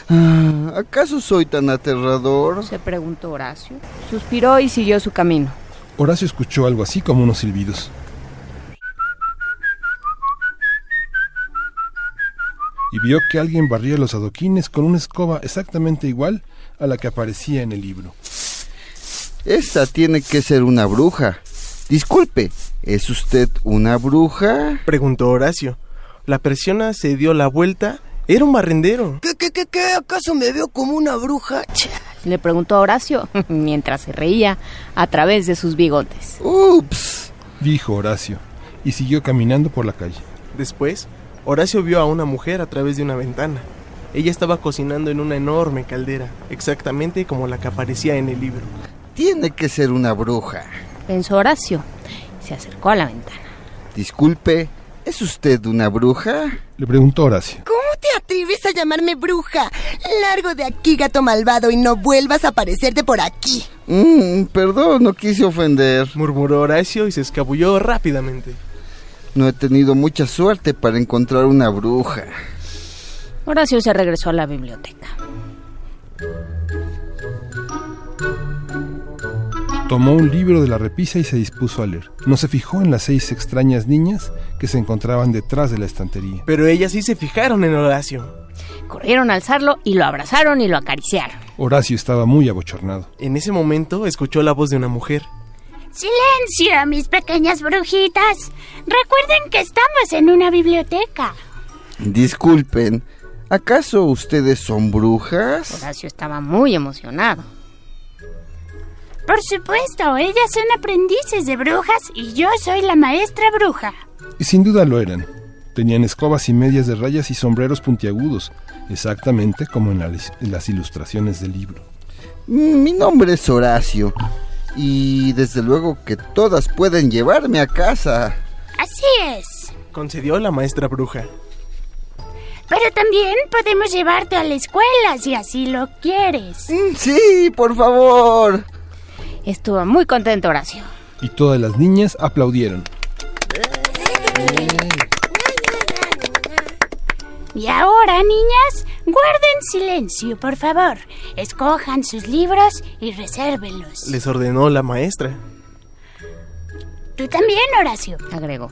Ah, ¿Acaso soy tan aterrador? Se preguntó Horacio. Suspiró y siguió su camino. Horacio escuchó algo así como unos silbidos. Y vio que alguien barría los adoquines con una escoba exactamente igual a la que aparecía en el libro. Esta tiene que ser una bruja. Disculpe, ¿es usted una bruja? Preguntó Horacio. La persiana se dio la vuelta. Era un barrendero. ¿Qué, qué, qué, qué? ¿Acaso me veo como una bruja? Le preguntó Horacio mientras se reía a través de sus bigotes. Ups, dijo Horacio, y siguió caminando por la calle. Después, Horacio vio a una mujer a través de una ventana. Ella estaba cocinando en una enorme caldera, exactamente como la que aparecía en el libro. tiene que ser una bruja. Pensó Horacio. Se acercó a la ventana. Disculpe, ¿es usted una bruja? Le preguntó Horacio. ¿Cómo te atreves a llamarme bruja? Largo de aquí, gato malvado, y no vuelvas a aparecerte por aquí. Mm, perdón, no quise ofender. Murmuró Horacio y se escabulló rápidamente. No he tenido mucha suerte para encontrar una bruja. Horacio se regresó a la biblioteca. Tomó un libro de la repisa y se dispuso a leer. No se fijó en las seis extrañas niñas que se encontraban detrás de la estantería. Pero ellas sí se fijaron en Horacio. Corrieron a alzarlo y lo abrazaron y lo acariciaron. Horacio estaba muy abochornado. En ese momento escuchó la voz de una mujer. ¡Silencio, mis pequeñas brujitas! Recuerden que estamos en una biblioteca. Disculpen, ¿acaso ustedes son brujas? Horacio estaba muy emocionado. Por supuesto, ellas son aprendices de brujas y yo soy la maestra bruja. Y sin duda lo eran. Tenían escobas y medias de rayas y sombreros puntiagudos, exactamente como en, la- en las ilustraciones del libro. Mm, Mi nombre es Horacio. Y desde luego que todas pueden llevarme a casa. Así es. Concedió la maestra bruja. Pero también podemos llevarte a la escuela si así lo quieres. Mm, Sí, por favor. Estuvo muy contento Horacio. Y todas las niñas aplaudieron. Y ahora, niñas, guarden silencio, por favor. Escojan sus libros y resérvenlos. Les ordenó la maestra. Tú también, Horacio. Agregó.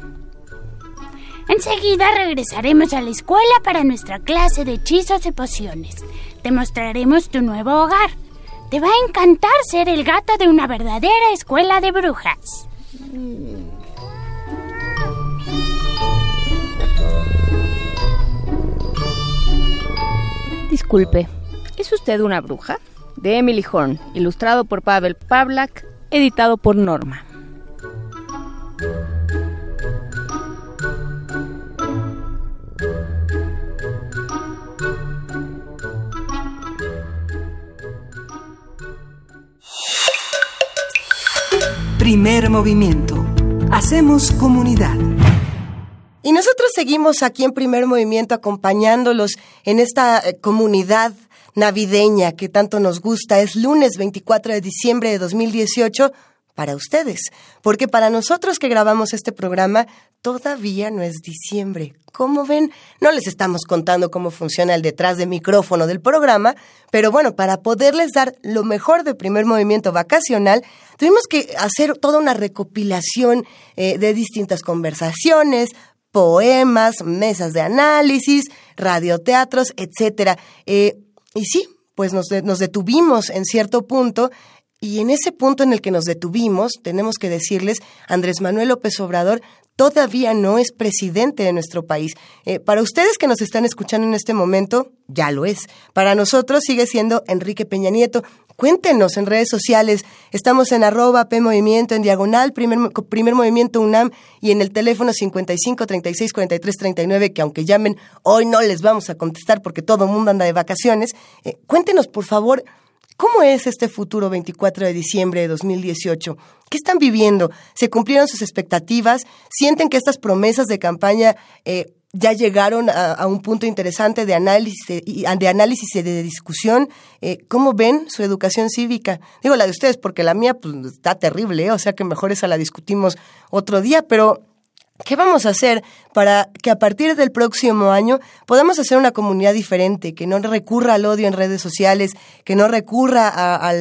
Enseguida regresaremos a la escuela para nuestra clase de hechizos y pociones. Te mostraremos tu nuevo hogar. Te va a encantar ser el gato de una verdadera escuela de brujas. Disculpe, ¿es usted una bruja? De Emily Horn, ilustrado por Pavel Pavlak, editado por Norma. Primer movimiento. Hacemos comunidad. Y nosotros seguimos aquí en Primer Movimiento acompañándolos en esta eh, comunidad navideña que tanto nos gusta. Es lunes 24 de diciembre de 2018 para ustedes, porque para nosotros que grabamos este programa todavía no es diciembre. Como ven, no les estamos contando cómo funciona el detrás de micrófono del programa, pero bueno, para poderles dar lo mejor de primer movimiento vacacional, tuvimos que hacer toda una recopilación eh, de distintas conversaciones, poemas, mesas de análisis, radioteatros, etcétera. Eh, y sí, pues nos detuvimos en cierto punto y en ese punto en el que nos detuvimos, tenemos que decirles, Andrés Manuel López Obrador todavía no es presidente de nuestro país. Eh, para ustedes que nos están escuchando en este momento, ya lo es. Para nosotros sigue siendo Enrique Peña Nieto. Cuéntenos en redes sociales. Estamos en arroba P Movimiento, en diagonal, primer, primer movimiento UNAM y en el teléfono 55 36 43 39, que aunque llamen, hoy no les vamos a contestar porque todo el mundo anda de vacaciones. Eh, cuéntenos, por favor, ¿Cómo es este futuro 24 de diciembre de 2018? ¿Qué están viviendo? ¿Se cumplieron sus expectativas? ¿Sienten que estas promesas de campaña eh, ya llegaron a, un punto interesante de análisis, de análisis y de discusión? Eh, ¿Cómo ven su educación cívica? Digo la de ustedes porque la mía pues, está terrible, ¿eh? o sea que mejor esa la discutimos otro día, pero ¿Qué vamos a hacer para que a partir del próximo año podamos hacer una comunidad diferente, que no recurra al odio en redes sociales, que no recurra a,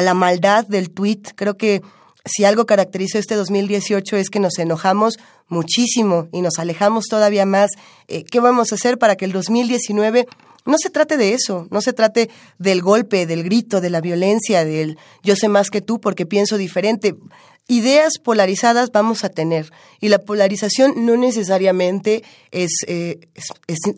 la maldad del tweet? Creo que si algo caracterizó este 2018 es que nos enojamos muchísimo y nos alejamos todavía más. Eh, ¿Qué vamos a hacer para que el 2019 no se trate de eso, no se trate del golpe, del grito, de la violencia, del yo sé más que tú porque pienso diferente? Ideas polarizadas vamos a tener y la polarización no necesariamente es, eh,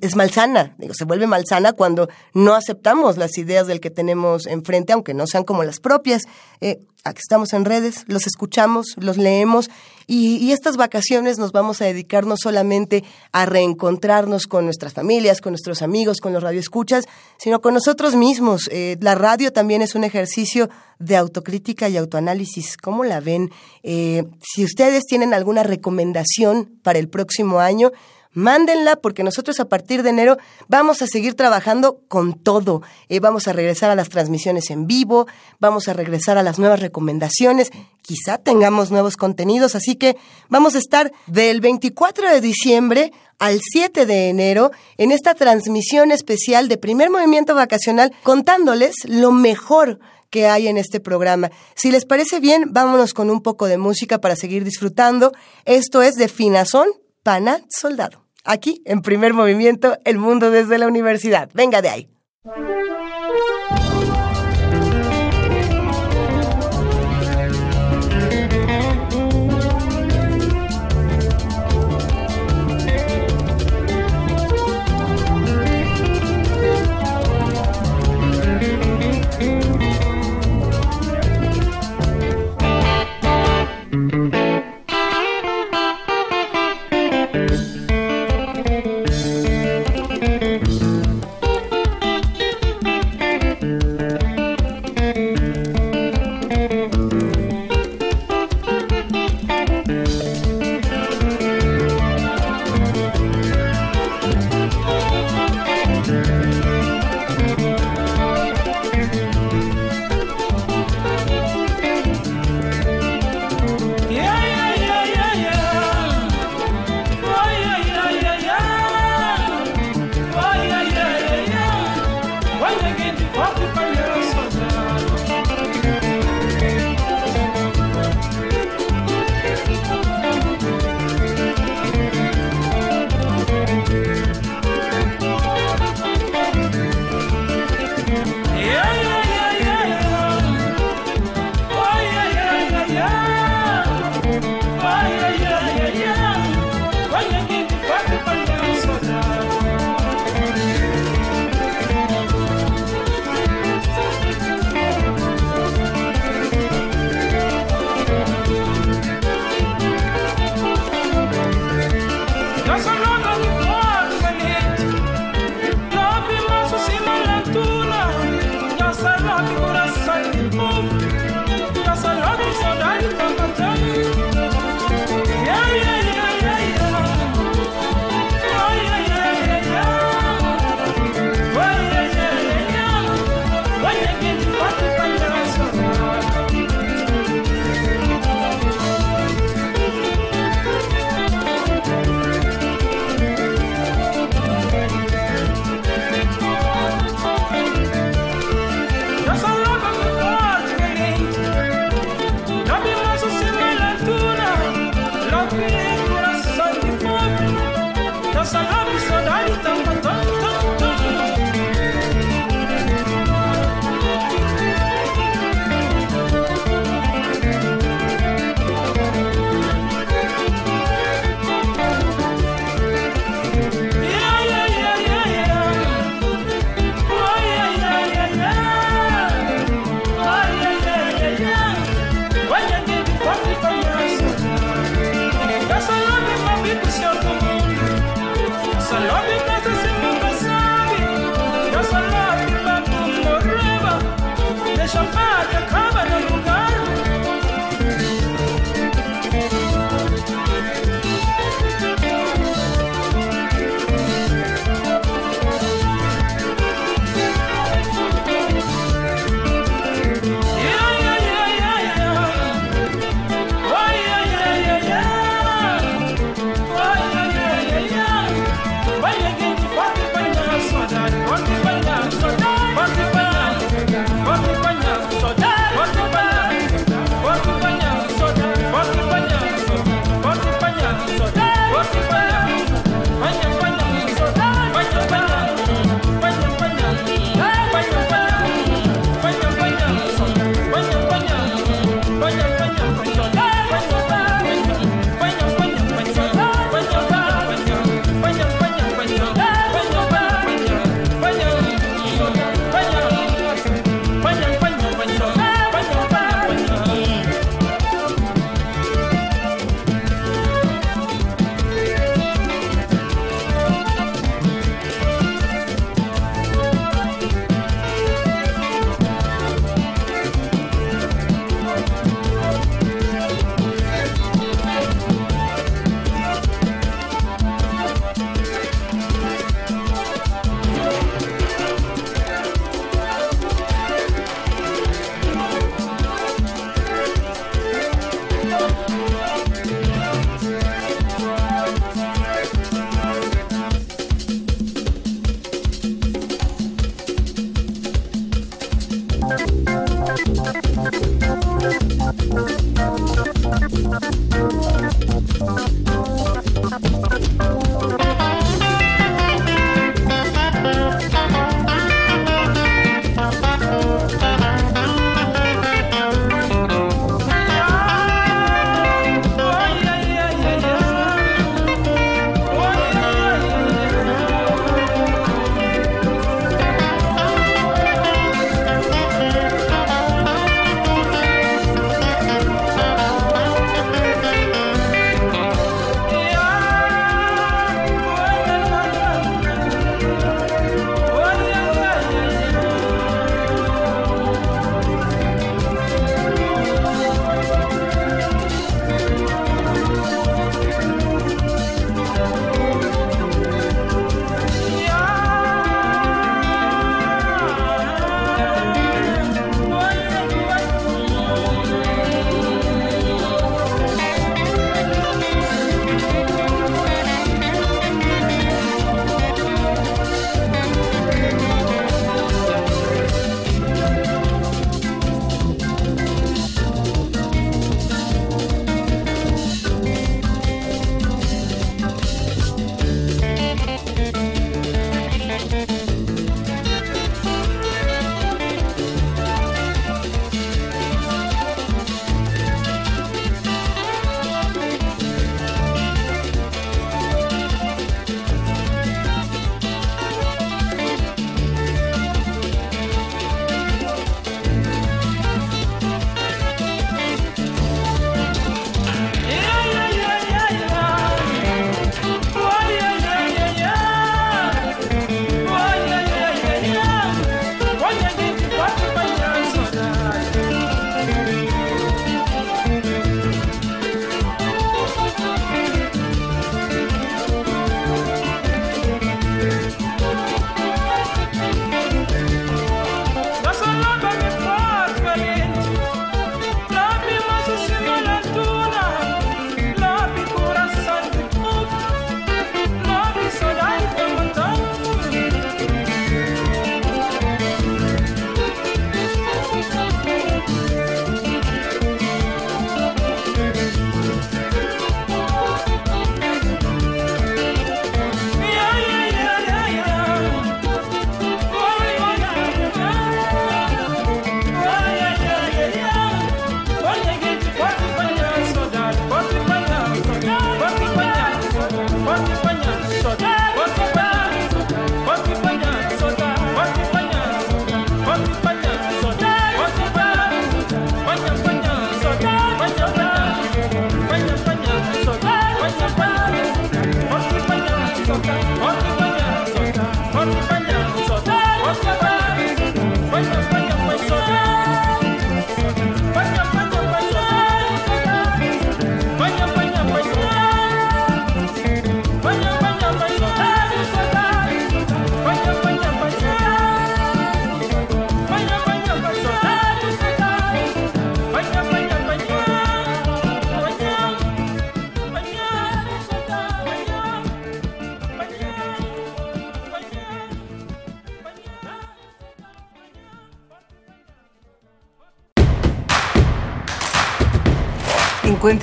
es, malsana, Digo, se vuelve malsana cuando no aceptamos las ideas del que tenemos enfrente, aunque no sean como las propias. Eh, aquí estamos en redes, los escuchamos, los leemos y, estas vacaciones nos vamos a dedicar no solamente a reencontrarnos con nuestras familias, con nuestros amigos, con los radioescuchas, sino con nosotros mismos. Eh, la radio también es un ejercicio de autocrítica y autoanálisis. ¿Cómo la ven? Eh, si ustedes tienen alguna recomendación para el próximo año, mándenla porque nosotros a partir de enero vamos a seguir trabajando con todo. Eh, vamos a regresar a las transmisiones en vivo, vamos a regresar a las nuevas recomendaciones, quizá tengamos nuevos contenidos, así que vamos a estar del 24 de diciembre al 7 de enero en esta transmisión especial de primer movimiento vacacional contándoles lo mejor que hay en este programa. Si les parece bien, vámonos con un poco de música para seguir disfrutando. Esto es de Finazón, Pana Soldado aquí en primer movimiento, El Mundo desde la Universidad. Venga de ahí.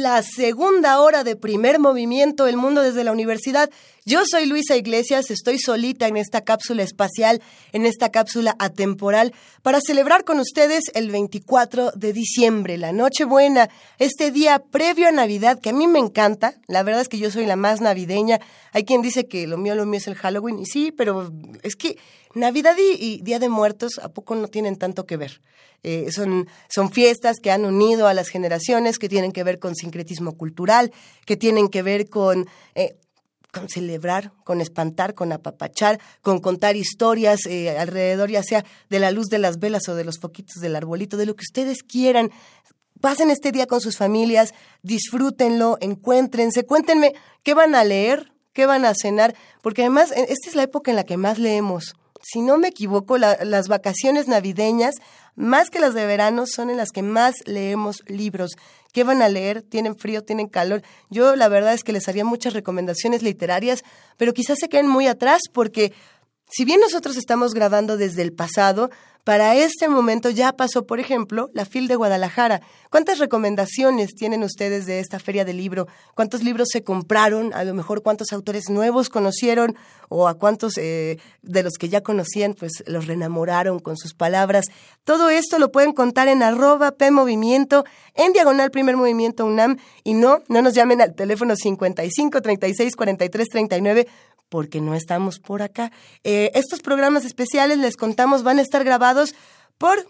La segunda hora de primer movimiento El Mundo desde la Universidad. Yo soy Luisa Iglesias, estoy solita en esta cápsula espacial, en esta cápsula atemporal, para celebrar con ustedes el 24 de diciembre, la Nochebuena, este día previo a Navidad, que a mí me encanta. La verdad es que yo soy la más navideña. Hay quien dice que lo mío, lo mío es el Halloween, y sí, pero es que Navidad y, Día de Muertos, ¿a poco no tienen tanto que ver? Eh, son, son fiestas que han unido a las generaciones, que tienen que ver con sincretismo cultural, que tienen que ver con, eh, con celebrar, con espantar, con apapachar, con contar historias eh, alrededor, ya sea de la luz de las velas o de los foquitos del arbolito, de lo que ustedes quieran. Pasen este día con sus familias, disfrútenlo, encuéntrense, cuéntenme qué van a leer, qué van a cenar, porque además esta es la época en la que más leemos si no me equivoco, las vacaciones navideñas, más que las de verano, son en las que más leemos libros. ¿Qué van a leer? ¿Tienen frío? ¿Tienen calor? Yo la verdad es que les haría muchas recomendaciones literarias, pero quizás se queden muy atrás porque si bien nosotros estamos grabando desde el pasado, para este momento ya pasó, por ejemplo, la FIL de Guadalajara. ¿Cuántas recomendaciones tienen ustedes de esta feria del libro? ¿Cuántos libros se compraron? A lo mejor cuántos autores nuevos conocieron o a cuántos eh, de los que ya conocían pues los reenamoraron con sus palabras. Todo esto lo pueden contar en arroba P Movimiento, en diagonal Primer Movimiento UNAM y no, no nos llamen al teléfono 55 36 43 39 porque no estamos por acá. Eh, estos programas especiales, les contamos, van a estar grabados por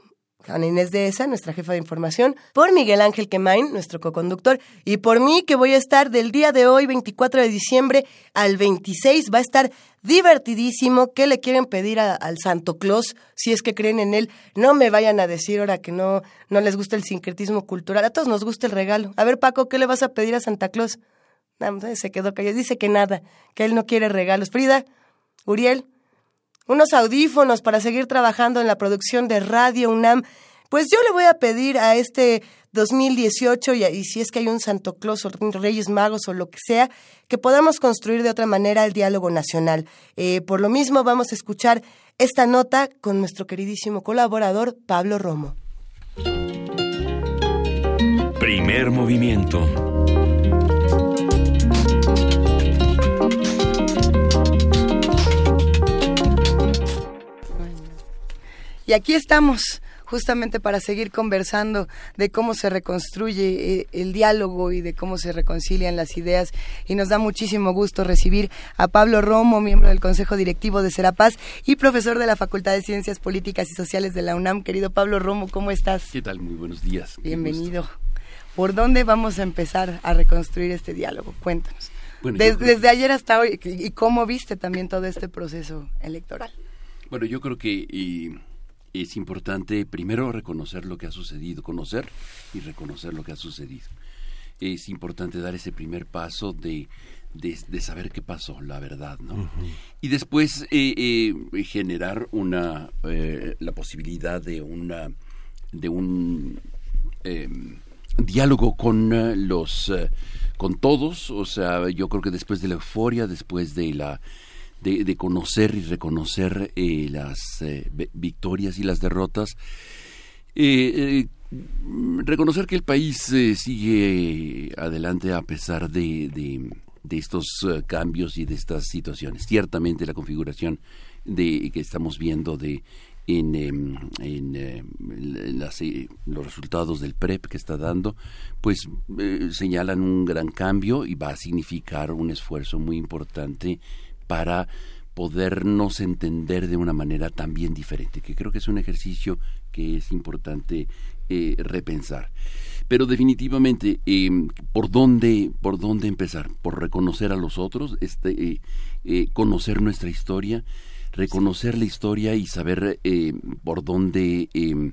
Ana Inés de Esa, nuestra jefa de información, por Miguel Ángel Quemain, nuestro coconductor, y por mí, que voy a estar del día de hoy, 24 de diciembre, al 26. Va a estar divertidísimo. ¿Qué le quieren pedir al Santo Claus? Si es que creen en él, no me vayan a decir ahora que no, no les gusta el sincretismo cultural. A todos nos gusta el regalo. A ver, Paco, ¿qué le vas a pedir a Santa Claus? Se quedó callado. Dice que nada, que él no quiere regalos. Frida, Uriel, unos audífonos para seguir trabajando en la producción de Radio UNAM. Pues yo le voy a pedir a este 2018 y, si es que hay un Santo Claus o Reyes Magos o lo que sea, que podamos construir de otra manera el diálogo nacional. Eh, por lo mismo vamos a escuchar esta nota con nuestro queridísimo colaborador Pablo Romo. Primer movimiento Y aquí estamos justamente para seguir conversando de cómo se reconstruye eh, el diálogo y de cómo se reconcilian las ideas. Y nos da muchísimo gusto recibir a Pablo Romo, miembro del Consejo Directivo de Serapaz y profesor de la Facultad de Ciencias Políticas y Sociales de la UNAM. Querido Pablo Romo, ¿cómo estás? ¿Qué tal? Muy buenos días. Bienvenido. ¿Por dónde vamos a empezar a reconstruir este diálogo? Cuéntanos. desde, ayer hasta hoy, ¿y cómo viste también todo este proceso electoral? Bueno, yo creo que es importante primero reconocer lo que ha sucedido, conocer y reconocer lo que ha sucedido. Es importante dar ese primer paso de, de, saber qué pasó, la verdad, ¿no? Y después eh, eh, generar una eh, la posibilidad de una de un em, diálogo con los con todos, o sea, yo creo que después de la euforia, después de la de, conocer y reconocer eh, las eh, victorias y las derrotas. Eh, reconocer que el país sigue adelante a pesar de, de, estos cambios y de estas situaciones. Ciertamente la configuración de, que estamos viendo de en, em, en, los resultados del PREP que está dando, pues señalan un gran cambio y va a significar un esfuerzo muy importante para podernos entender de una manera también diferente, que creo que es un ejercicio que es importante eh, repensar. Pero definitivamente, em, ¿por, dónde, ¿por dónde empezar? Por reconocer a los otros, este, eh, eh, conocer nuestra historia, reconocer la historia y saber por dónde em,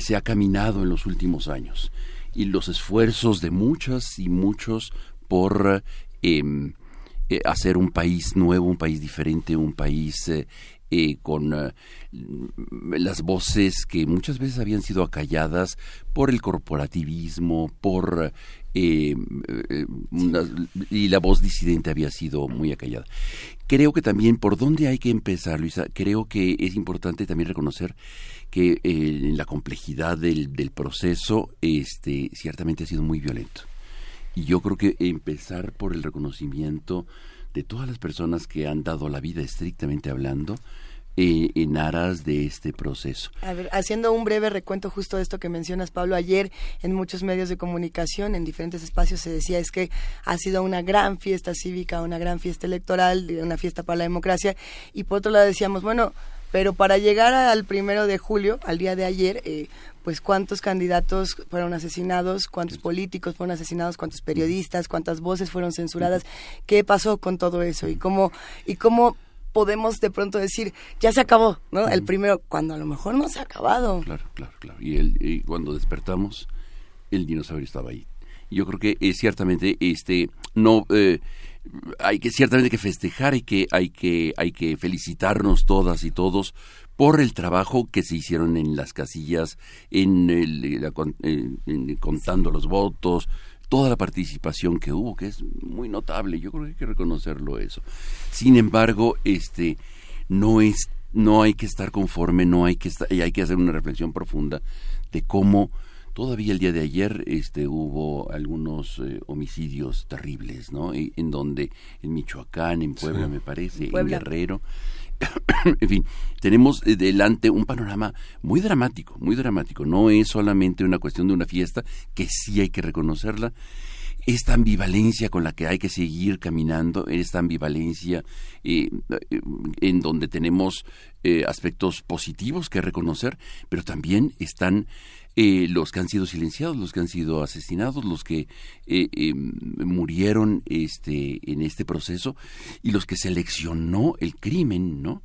se ha caminado en los últimos años. Y los esfuerzos de muchas y muchos por em, eh, hacer un país nuevo, un país diferente, un país eh, eh, con eh, las voces que muchas veces habían sido acalladas por el corporativismo, por eh, y la voz disidente había sido muy acallada. Creo que también por dónde hay que empezar, Luisa, creo que es importante también reconocer que la complejidad del, del proceso este, ciertamente ha sido muy violento. Y yo creo que empezar por el reconocimiento de todas las personas que han dado la vida estrictamente hablando eh, en aras de este proceso. haciendo un breve recuento justo de esto que mencionas, Pablo, ayer en muchos medios de comunicación, en diferentes espacios, se decía es que ha sido una gran fiesta cívica, una gran fiesta electoral, una fiesta para la democracia, y por otro lado decíamos, bueno, pero para llegar al primero de julio, al día de ayer, eh, pues cuántos candidatos fueron asesinados, cuántos políticos fueron asesinados, cuántos periodistas, cuántas voces fueron censuradas, qué pasó con todo eso y cómo y cómo podemos de pronto decir ya se acabó, ¿no? El primero cuando a lo mejor no se ha acabado. Claro, claro, claro. Y, el, cuando despertamos el dinosaurio estaba ahí. Yo creo que es ciertamente este no eh, hay que ciertamente que festejar, hay que hay que hay que felicitarnos todas y todos por el trabajo que se hicieron en las casillas, en, el, contando los votos, toda la participación que hubo, que es muy notable. Yo creo que hay que reconocerlo eso. Sin embargo, este no es no hay que estar conforme, no hay que estar, hay que hacer una reflexión profunda de cómo todavía el día de ayer este hubo algunos eh, homicidios terribles, ¿no? En donde en Michoacán, en Puebla me parece, en Guerrero en fin, tenemos eh, delante un panorama muy dramático, muy dramático. No es solamente una cuestión de una fiesta, que sí hay que reconocerla. Esta ambivalencia con la que hay que seguir caminando, esta ambivalencia eh, eh, en donde tenemos aspectos positivos que reconocer, pero también están eh, los que han sido silenciados, los que han sido asesinados, los que eh, eh, murieron este, en este proceso y los que seleccionó el crimen, ¿no?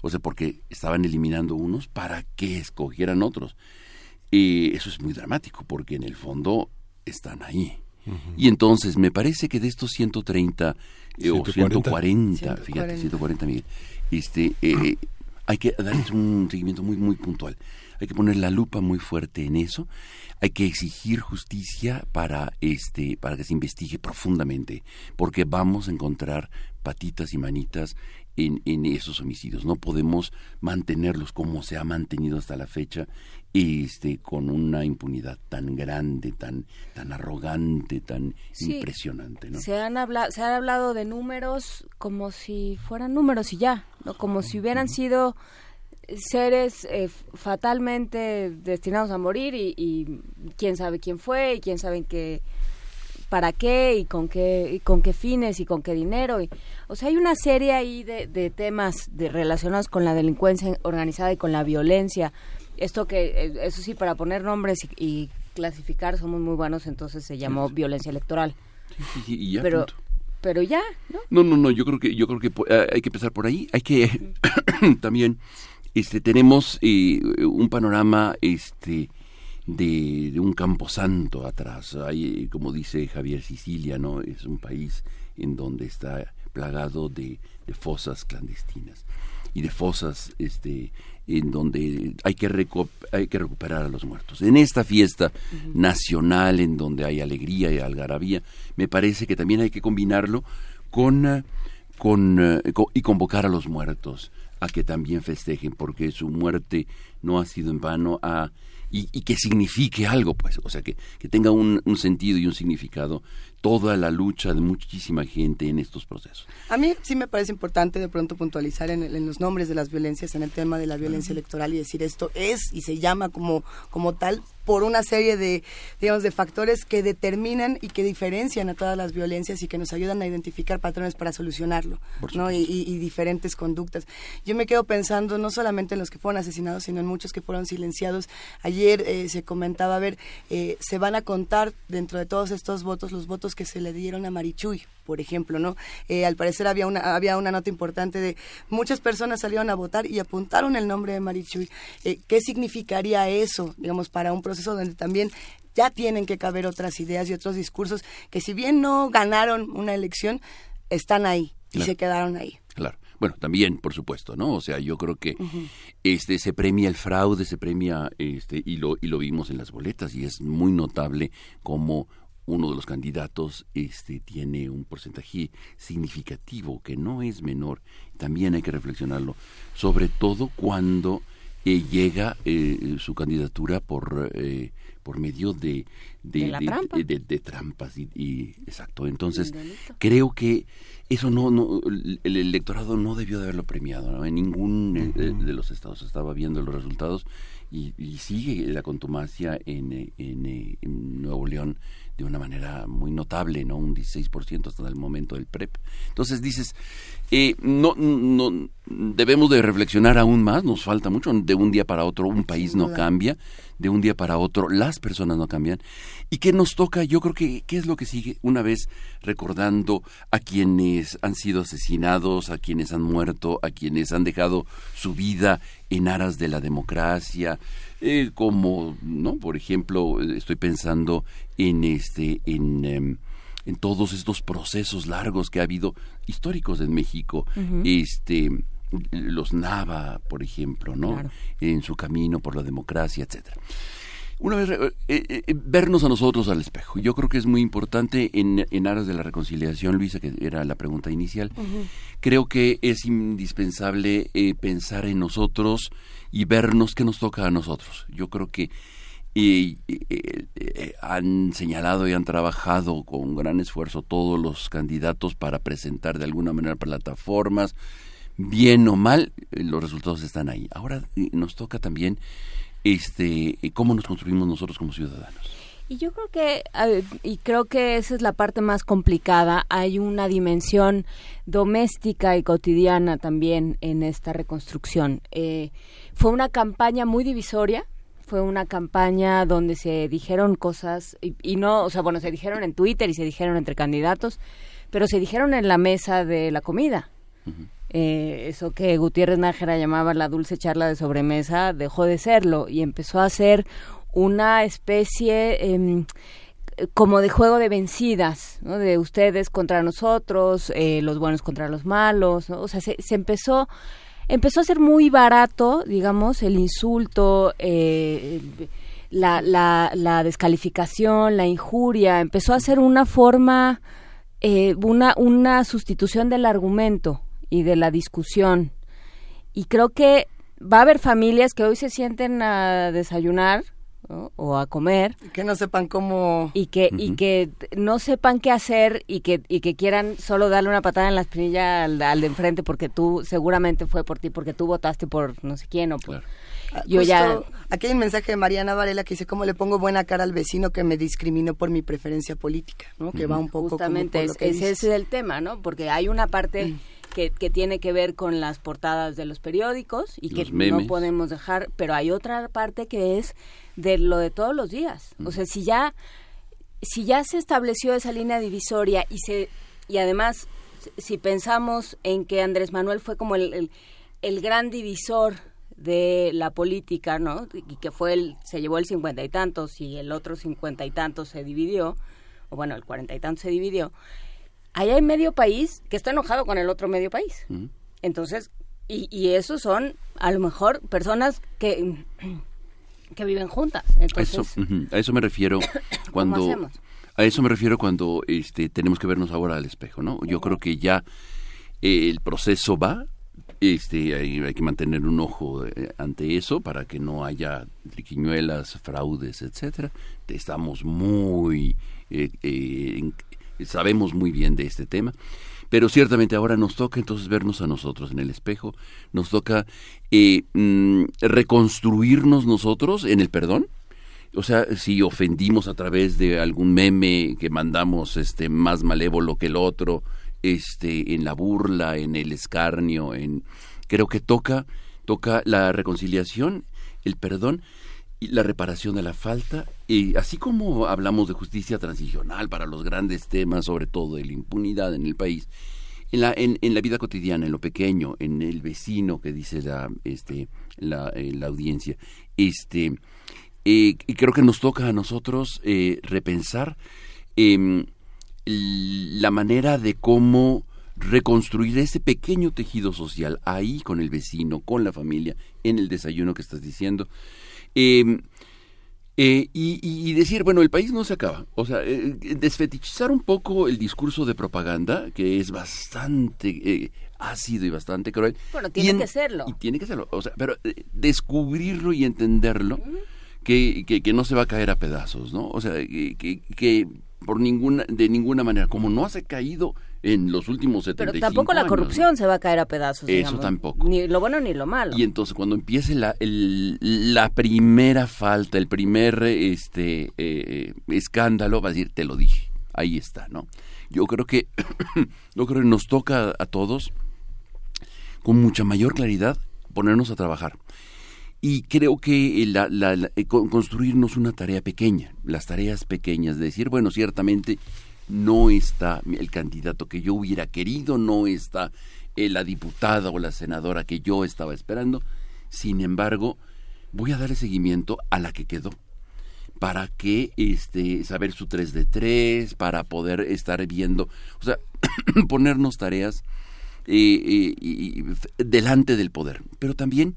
O sea, porque estaban eliminando unos para que escogieran otros. eso es muy dramático, porque en el fondo están ahí. Y entonces, me parece que de estos 130 o 140, fíjate, 140 mil, este, hay que darles un seguimiento muy, muy puntual hay que poner la lupa muy fuerte en eso, hay que exigir justicia para este para que se investigue profundamente, porque vamos a encontrar patitas y manitas en, en esos homicidios. No podemos mantenerlos como se ha mantenido hasta la fecha, este, con una impunidad tan grande, tan, tan arrogante, tan impresionante. ¿no? Se, han hablado, se han hablado de números como si fueran números y ya, ¿no? como si hubieran sido seres eh, fatalmente destinados a morir y, quién sabe quién fue y quién sabe qué para qué y con qué y con qué fines y con qué dinero y, o sea hay una serie ahí de, temas de, relacionados con la delincuencia organizada y con la violencia. Esto que eh, eso sí para poner nombres y, clasificar somos muy buenos entonces se llamó violencia electoral. Pero pero ya no no no no yo creo que yo creo que eh, hay que empezar por ahí hay que también este, tenemos eh, un panorama este, de, un camposanto atrás. Hay, como dice Javier Sicilia, ¿no? Es un país en donde está plagado de, fosas clandestinas y de fosas este, en donde hay que, hay que recuperar a los muertos. En esta fiesta nacional, en donde hay alegría y algarabía, me parece que también hay que combinarlo con, con, eh, y convocar a los muertos a que también festejen, porque su muerte no ha sido en vano, a, y, que signifique algo, pues, o sea, que, que tenga un, un, sentido y un significado toda la lucha de muchísima gente en estos procesos. A mí sí me parece importante de pronto puntualizar en, en los nombres de las violencias, en el tema de la violencia electoral y decir esto es y se llama como, como tal por una serie de, digamos, de factores que determinan y que diferencian a todas las violencias y que nos ayudan a identificar patrones para solucionarlo, ¿no? Y, diferentes conductas. Yo me quedo pensando no solamente en los que fueron asesinados, sino en muchos que fueron silenciados. Ayer eh, se comentaba, a ver, eh, se van a contar dentro de todos estos votos los votos que se le dieron a Marichuy, por ejemplo, ¿no? Eh, al parecer había una, había una nota importante de muchas personas salieron a votar y apuntaron el nombre de Marichuy. ¿Qué significaría eso, digamos, para un proceso donde también ya tienen que caber otras ideas y otros discursos que si bien no ganaron una elección, están ahí y se quedaron ahí. Claro. Bueno, también, por supuesto, ¿no? O sea, yo creo que este se premia el fraude, se premia este y lo y lo vimos en las boletas y es muy notable cómo uno de los candidatos este tiene un porcentaje significativo que no es menor. También hay que reflexionarlo, sobre todo cuando eh, llega eh, su candidatura por eh, por medio de de, de, trampas y, exacto. Entonces creo que eso no no el electorado no debió de haberlo premiado en ningún de los estados estaba viendo los resultados y, sigue la contumacia en, en, en Nuevo León de una manera muy notable, ¿no? Un 16% hasta el momento del PREP. Entonces dices, eh, no, no, debemos de reflexionar aún más, nos falta mucho, de un día para otro un país no cambia, de un día para otro las personas no cambian. ¿Y qué nos toca? Yo creo que, ¿qué es lo que sigue? Una vez recordando a quienes han sido asesinados, a quienes han muerto, a quienes han dejado su vida en aras de la democracia, eh, como, ¿no? Por ejemplo, estoy pensando en este, en, em, en todos estos procesos largos que ha habido históricos en México, este los Nava, por ejemplo, ¿no? En su camino por la democracia, etcétera. Una vez eh, eh, vernos a nosotros al espejo. Yo creo que es muy importante en, en aras de la reconciliación, Luisa, que era la pregunta inicial. Creo que es indispensable pensar en nosotros y vernos qué nos toca a nosotros. Yo creo que eh, han señalado y han trabajado con gran esfuerzo todos los candidatos para presentar de alguna manera plataformas, bien o mal, eh, los resultados están ahí. Ahora eh, nos toca también este cómo nos construimos nosotros como ciudadanos. Y yo creo que, y creo que esa es la parte más complicada, hay una dimensión doméstica y cotidiana también en esta reconstrucción. fue una campaña muy divisoria, fue una campaña donde se dijeron cosas y, no, o sea, bueno, se dijeron en Twitter y se dijeron entre candidatos, pero se dijeron en la mesa de la comida. Eh, eso que Gutiérrez Nájera llamaba la dulce charla de sobremesa dejó de serlo y empezó a ser una especie em, como de juego de vencidas, ¿no? de ustedes contra nosotros, eh, los buenos contra los malos, o sea, se, se empezó empezó a ser muy barato, digamos, el insulto, eh, la, la, descalificación, la injuria, empezó a ser una forma, eh, una, una sustitución del argumento y de la discusión. Y creo que va a haber familias que hoy se sienten a desayunar o a comer que no sepan cómo y que y que no sepan qué hacer y que y que quieran solo darle una patada en la espinilla al, de enfrente porque tú seguramente fue por ti porque tú votaste por no sé quién o por ah, yo ya aquí hay un mensaje de Mariana Varela que dice cómo le pongo buena cara al vecino que me discriminó por mi preferencia política no que va un poco justamente ese es el tema no porque hay una parte mm. Que, que, tiene que ver con las portadas de los periódicos y que no podemos dejar, pero hay otra parte que es de lo de todos los días. O sea, si ya, si ya se estableció esa línea divisoria y se y además si pensamos en que Andrés Manuel fue como el, el, gran divisor de la política, ¿no? Y que fue el, se llevó el cincuenta y tantos y el otro cincuenta y tantos se dividió, o bueno, el cuarenta y tantos se dividió. Ahí hay medio país que está enojado con el otro medio país. Entonces, y, y esos son a lo mejor personas que que viven juntas. Entonces, a eso me refiero cuando a eso me refiero cuando este tenemos que vernos ahora al espejo, ¿no? Yo creo que ya eh, el proceso va, este hay, que mantener un ojo eh, ante eso para que no haya triquiñuelas, fraudes, etcétera. Estamos muy eh, sabemos muy bien de este tema pero ciertamente ahora nos toca entonces vernos a nosotros en el espejo, nos toca eh, mm, reconstruirnos nosotros en el perdón. O sea, si ofendimos a través de algún meme que mandamos este más malévolo que el otro, este en la burla, en el escarnio, en creo que toca toca la reconciliación, el perdón la reparación de la falta, y así como hablamos de justicia transicional para los grandes temas, sobre todo de la impunidad en el país, en la, en, la vida cotidiana, en lo pequeño, en el vecino que dice la, este, la, eh, la audiencia, este, eh, y creo que nos toca a nosotros eh, repensar em, la manera de cómo reconstruir ese pequeño tejido social ahí con el vecino, con la familia, en el desayuno que estás diciendo. Eh, y, decir, bueno, el país no se acaba. O sea, eh, desfetichizar un poco el discurso de propaganda, que es bastante eh, ácido y bastante cruel. Bueno, tiene que serlo. Y tiene que serlo. O sea, pero descubrirlo y entenderlo, que, que, no se va a caer a pedazos, ¿no? O sea, que, que por ninguna, de ninguna manera, como no ha caído en los últimos 75 Pero tampoco la corrupción se va a caer a pedazos. Eso tampoco. Ni lo bueno ni lo malo. Y entonces cuando empiece la, la primera falta, el primer este eh, escándalo, va a decir, te lo dije, ahí está, ¿no? Yo creo que, yo creo que nos toca a todos, con mucha mayor claridad, ponernos a trabajar. Y creo que la, la, eh, construirnos una tarea pequeña, las tareas pequeñas, de decir, bueno, ciertamente no está el candidato que yo hubiera querido, no está eh, la diputada o la senadora que yo estaba esperando. Sin embargo, voy a darle seguimiento a la que quedó para que este saber su 3 de 3, para poder estar viendo, o sea, ponernos tareas eh, eh, delante del poder, pero también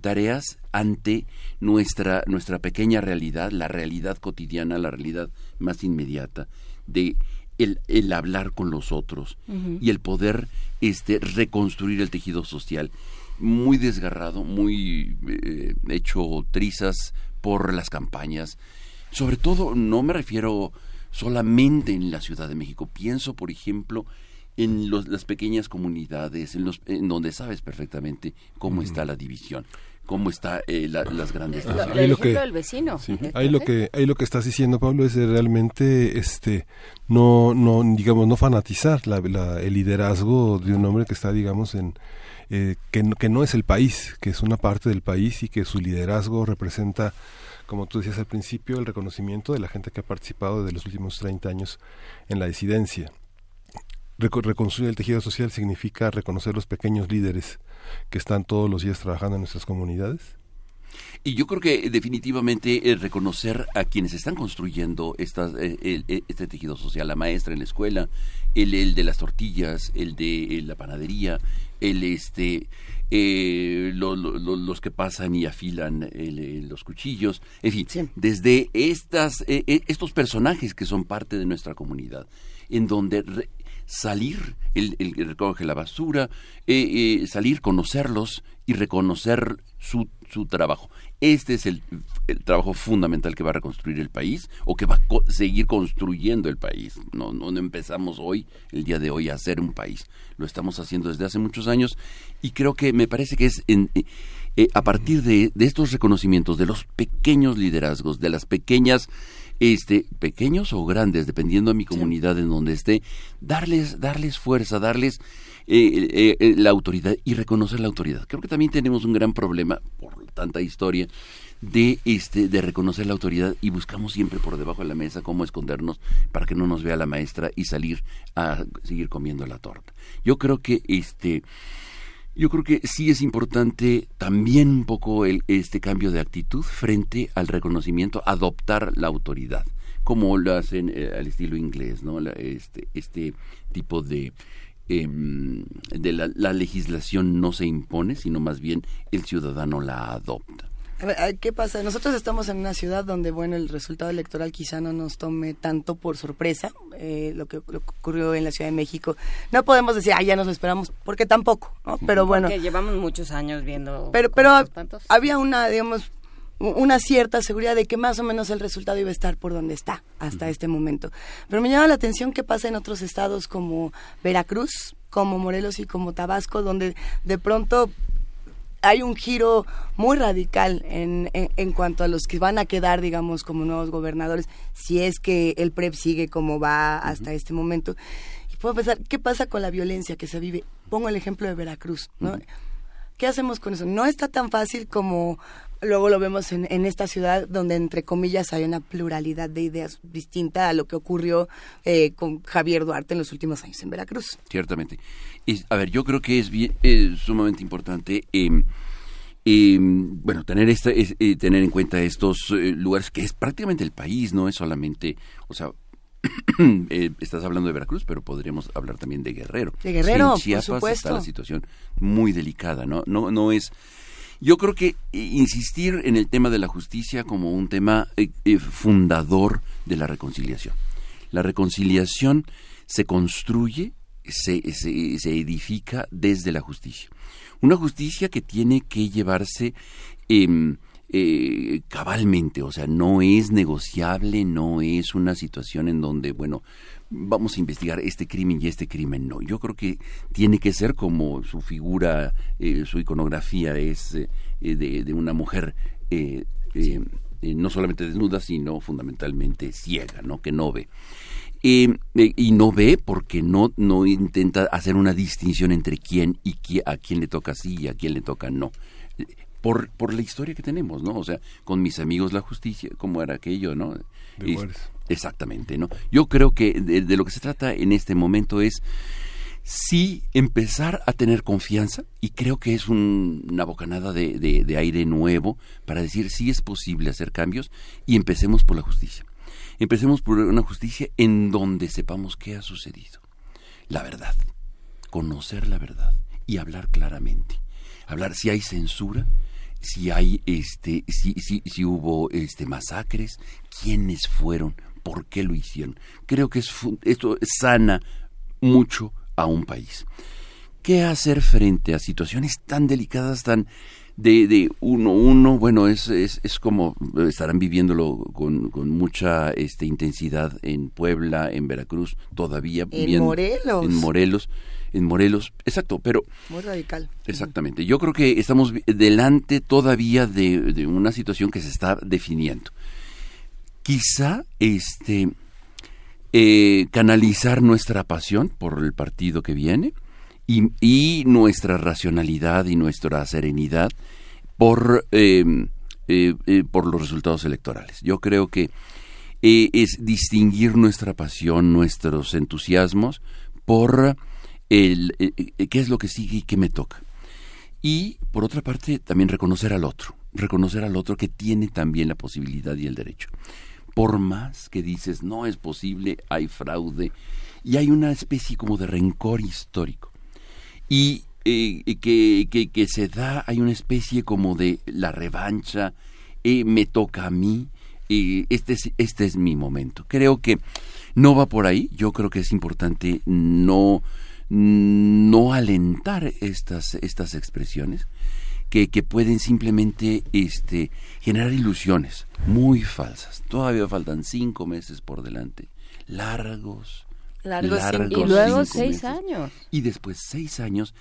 tareas ante nuestra nuestra pequeña realidad, la realidad cotidiana, la realidad más inmediata de el, el hablar con los otros y el poder este, reconstruir el tejido social. Muy desgarrado, muy eh, hecho trizas por las campañas. Sobre todo, no me refiero solamente en la Ciudad de México. Pienso, por ejemplo, en las pequeñas comunidades, en, los, en donde sabes perfectamente cómo está la división cómo está eh, las grandes ahí lo que del vecino ahí lo que ahí lo que estás diciendo Pablo es realmente este no no digamos no fanatizar la, el liderazgo de un hombre que está digamos en eh, que, que no es el país que es una parte del país y que su liderazgo representa como tú decías al principio el reconocimiento de la gente que ha participado de los últimos 30 años en la disidencia. Reconstruir el tejido social significa reconocer los pequeños líderes que están todos los días trabajando en nuestras comunidades? Y yo creo que definitivamente eh, reconocer a quienes están construyendo estas, eh, este tejido social, la maestra en la escuela, el, el de las tortillas, el de la panadería, el este eh, los que pasan y afilan los cuchillos, en fin, desde estas, estos personajes que son parte de nuestra comunidad, en donde salir, el, el que recoge la basura, eh, eh, salir, conocerlos y reconocer su, su trabajo. Este es el, trabajo fundamental que va a reconstruir el país o que va a seguir construyendo el país. No, no, empezamos hoy, el día de hoy, a hacer un país. Lo estamos haciendo desde hace muchos años y creo que me parece que es en, eh, a partir de, de estos reconocimientos, de los pequeños liderazgos, de las pequeñas este, pequeños o grandes, dependiendo de mi comunidad en donde esté, darles, darles fuerza, darles eh, eh, eh, la autoridad y reconocer la autoridad. Creo que también tenemos un gran problema, por tanta historia, de este de reconocer la autoridad y buscamos siempre por debajo de la mesa cómo escondernos para que no nos vea la maestra y salir a seguir comiendo la torta. Yo creo que este yo creo que sí es importante también un poco el, este cambio de actitud frente al reconocimiento, adoptar la autoridad, como lo hacen eh, al estilo inglés, ¿no? este, este tipo de em, de la, la, legislación no se impone, sino más bien el ciudadano la adopta. ¿Qué pasa? Nosotros estamos en una ciudad donde, bueno, el resultado electoral quizá no nos tome tanto por sorpresa, eh, lo, que, ocurrió en la Ciudad de México. No podemos decir, ah, ya nos lo esperamos, porque tampoco, ¿no? Pero bueno. Porque llevamos muchos años viendo. Pero, pero había una, digamos, una cierta seguridad de que más o menos el resultado iba a estar por donde está hasta este momento. Pero me llama la atención qué pasa en otros estados como Veracruz, como Morelos y como Tabasco, donde de pronto hay un giro muy radical en, en, cuanto a los que van a quedar, digamos, como nuevos gobernadores, si es que el PREP sigue como va hasta este momento. Y puedo pensar, ¿qué pasa con la violencia que se vive? Pongo el ejemplo de Veracruz, ¿no? ¿Qué hacemos con eso? No está tan fácil como luego lo vemos en, en, esta ciudad donde entre comillas hay una pluralidad de ideas distinta a lo que ocurrió eh, con Javier Duarte en los últimos años en Veracruz. Ciertamente. a ver, yo creo que es, bien, es sumamente importante eh, bueno tener esta, eh, tener en cuenta estos eh, lugares que es prácticamente el país, no es solamente, o sea, eh, estás hablando de Veracruz, pero podríamos hablar también de Guerrero. De Guerrero, en Chiapas por supuesto. está la situación muy delicada, ¿no? No, no es. Yo creo que eh, insistir en el tema de la justicia como un tema eh, eh, fundador de la reconciliación. La reconciliación se construye, se, se, se edifica desde la justicia. Una justicia que tiene que llevarse em, eh, cabalmente, o sea, no es negociable, no es una situación en donde, bueno, vamos a investigar este crimen y este crimen, no. Yo creo que tiene que ser como su figura, eh, su iconografía es eh, de, de, una mujer eh, eh, eh, no solamente desnuda, sino fundamentalmente ciega, ¿no? Que no ve. Eh, eh, y no ve porque no, no intenta hacer una distinción entre quién y qui- a quién le toca sí y a quién le toca no. Por, por la historia que tenemos, ¿no? O sea, con mis amigos la justicia, como era aquello, ¿no? De Y-. exactamente, ¿no? Yo creo que de, lo que se trata en este momento es sí empezar a tener confianza y creo que es un- una bocanada de, de- de aire nuevo para decir si es posible hacer cambios y empecemos por la justicia. Empecemos por una justicia en donde sepamos qué ha sucedido. La verdad, conocer la verdad y hablar claramente. Hablar si hay censura, si hay este si si, si hubo este masacres, quiénes fueron, por qué lo hicieron. Creo que es esto sana mucho a un país. ¿Qué hacer frente a situaciones tan delicadas, tan de, de uno uno? Bueno, es, es, es como estarán viviéndolo con, con mucha este, intensidad en Puebla, en Veracruz, todavía. En bien- Morelos. En Morelos, en Morelos, exacto, pero Muy radical. Exactamente. Yo creo que estamos delante todavía de, de una situación que se está definiendo. Quizá este eh, canalizar nuestra pasión por el partido que viene y, nuestra racionalidad y nuestra serenidad por, eh, eh, eh, por los resultados electorales. Yo creo que eh, es distinguir nuestra pasión, nuestros entusiasmos por el, qué es lo que sigue y qué me toca. Y por otra parte, también reconocer al otro, reconocer al otro que tiene también la posibilidad y el derecho. Por más que dices, no es posible, hay fraude, y hay una especie como de rencor histórico. Y eh, que, que, que se da, hay una especie como de la revancha, eh, me toca a mí, este, es, este es mi momento. Creo que no va por ahí, yo creo que es importante no, no alentar estas, estas expresiones que, que pueden simplemente este, generar ilusiones muy falsas. Todavía faltan cinco meses por delante, largos. Largos largos y luego seis meses. años. Y después seis años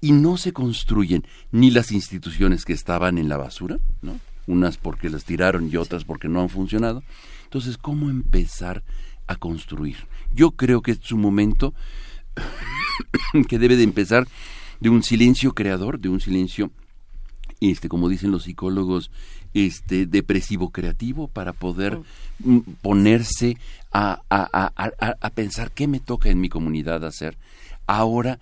y no se construyen ni las instituciones que estaban en la basura, ¿no? Unas porque las tiraron y otras porque no han funcionado. Entonces, ¿cómo empezar a construir? Yo creo que es un momento que debe de empezar de un silencio creador, de un silencio, este, como dicen los psicólogos, este, depresivo creativo para poder mm, ponerse a, a- a- a- pensar qué me toca en mi comunidad hacer. Ahora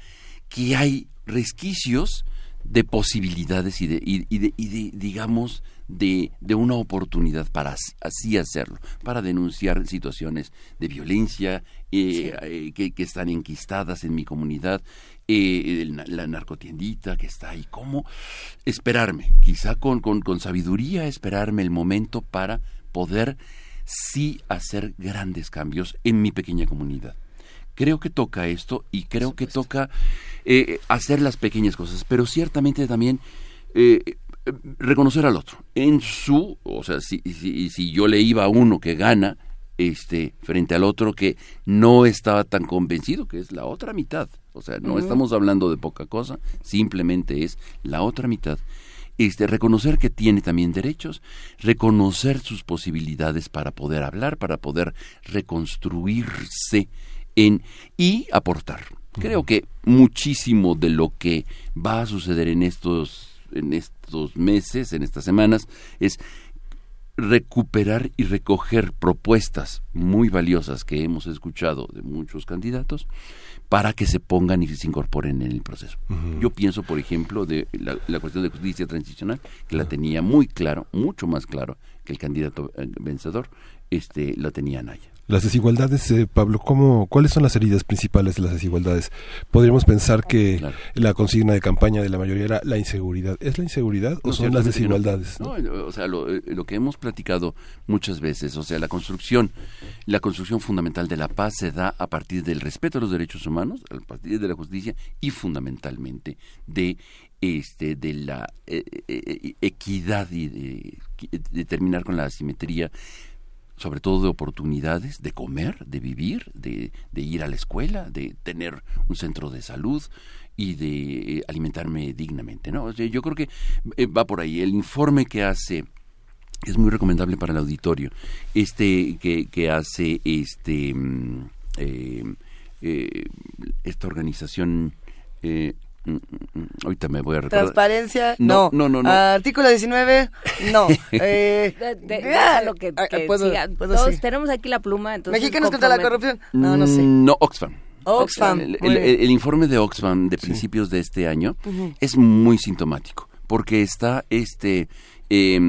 que hay resquicios de posibilidades y de, y, y de, y de, digamos, de, de una oportunidad para as- así hacerlo, para denunciar situaciones de violencia eh, eh, que, que están enquistadas en mi comunidad, eh, el la narcotiendita que está ahí, cómo esperarme, quizá con, con, con sabiduría esperarme el momento para poder sí hacer grandes cambios en mi pequeña comunidad. Creo que toca esto y creo que toca eh, hacer las pequeñas cosas, pero ciertamente también eh, eh, reconocer al otro. En su, o sea, si, si, si yo le iba a uno que gana, este, frente al otro que no estaba tan convencido, que es la otra mitad, o sea, no estamos hablando de poca cosa, simplemente es la otra mitad. Este, reconocer que tiene también derechos, reconocer sus posibilidades para poder hablar, para poder reconstruirse en y aportar. Creo que muchísimo de lo que va a suceder en estos en estos meses, en estas semanas es recuperar y recoger propuestas muy valiosas que hemos escuchado de muchos candidatos para que se pongan y se incorporen en el proceso. Yo pienso, por ejemplo, de la, la cuestión de justicia transicional, que la tenía muy claro, mucho más claro que el candidato eh, vencedor, este, la tenía Naya. Las desigualdades, eh, Pablo, ¿cómo, ¿cuáles son las heridas principales de las desigualdades? Podríamos pensar que la consigna de campaña de la mayoría era la inseguridad. ¿Es la inseguridad o son las desigualdades? No. o sea, lo, eh, lo, que hemos platicado muchas veces, o sea, la construcción, la construcción fundamental de la paz se da a partir del respeto a los derechos humanos, a partir de la justicia y fundamentalmente de este de la eh, equidad y de, de terminar con la asimetría sobre todo de oportunidades de comer, de vivir, de, ir a la escuela, de tener un centro de salud y de eh, alimentarme dignamente. ¿no? yo creo que eh, va por ahí. El informe que hace es muy recomendable para el auditorio. Este que, que hace este mm, eh, esta organización mm, ahorita me voy a recordar. Transparencia, no. No, no, no. Artículo 19, no. eh, lo que, ah, Todos tenemos aquí la pluma. Entonces ¿Mexicanos contra la corrupción? No, no sé. No, Oxfam. Oxfam. El, informe de Oxfam de principios de este año es muy sintomático porque está este eh,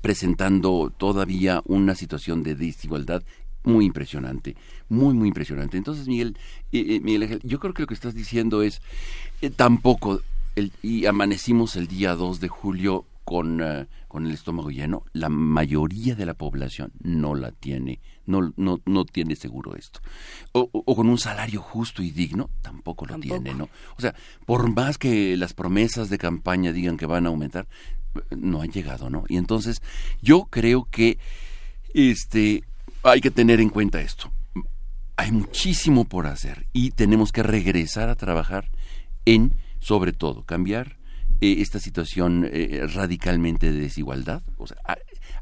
presentando todavía una situación de desigualdad muy impresionante, muy, muy impresionante. Entonces, Miguel, eh, eh Miguel yo creo que lo que estás diciendo es, eh, tampoco, el, y amanecimos el día 2 de julio con, eh, con el estómago lleno, la mayoría de la población no la tiene, no, no, no tiene seguro esto. O, con un salario justo y digno, tampoco lo tiene, ¿no? O sea, por más que las promesas de campaña digan que van a aumentar, no han llegado, ¿no? Y entonces, yo creo que este hay que tener en cuenta esto. Hay muchísimo por hacer y tenemos que regresar a trabajar en, sobre todo, cambiar eh, esta situación eh, radicalmente de desigualdad, o sea,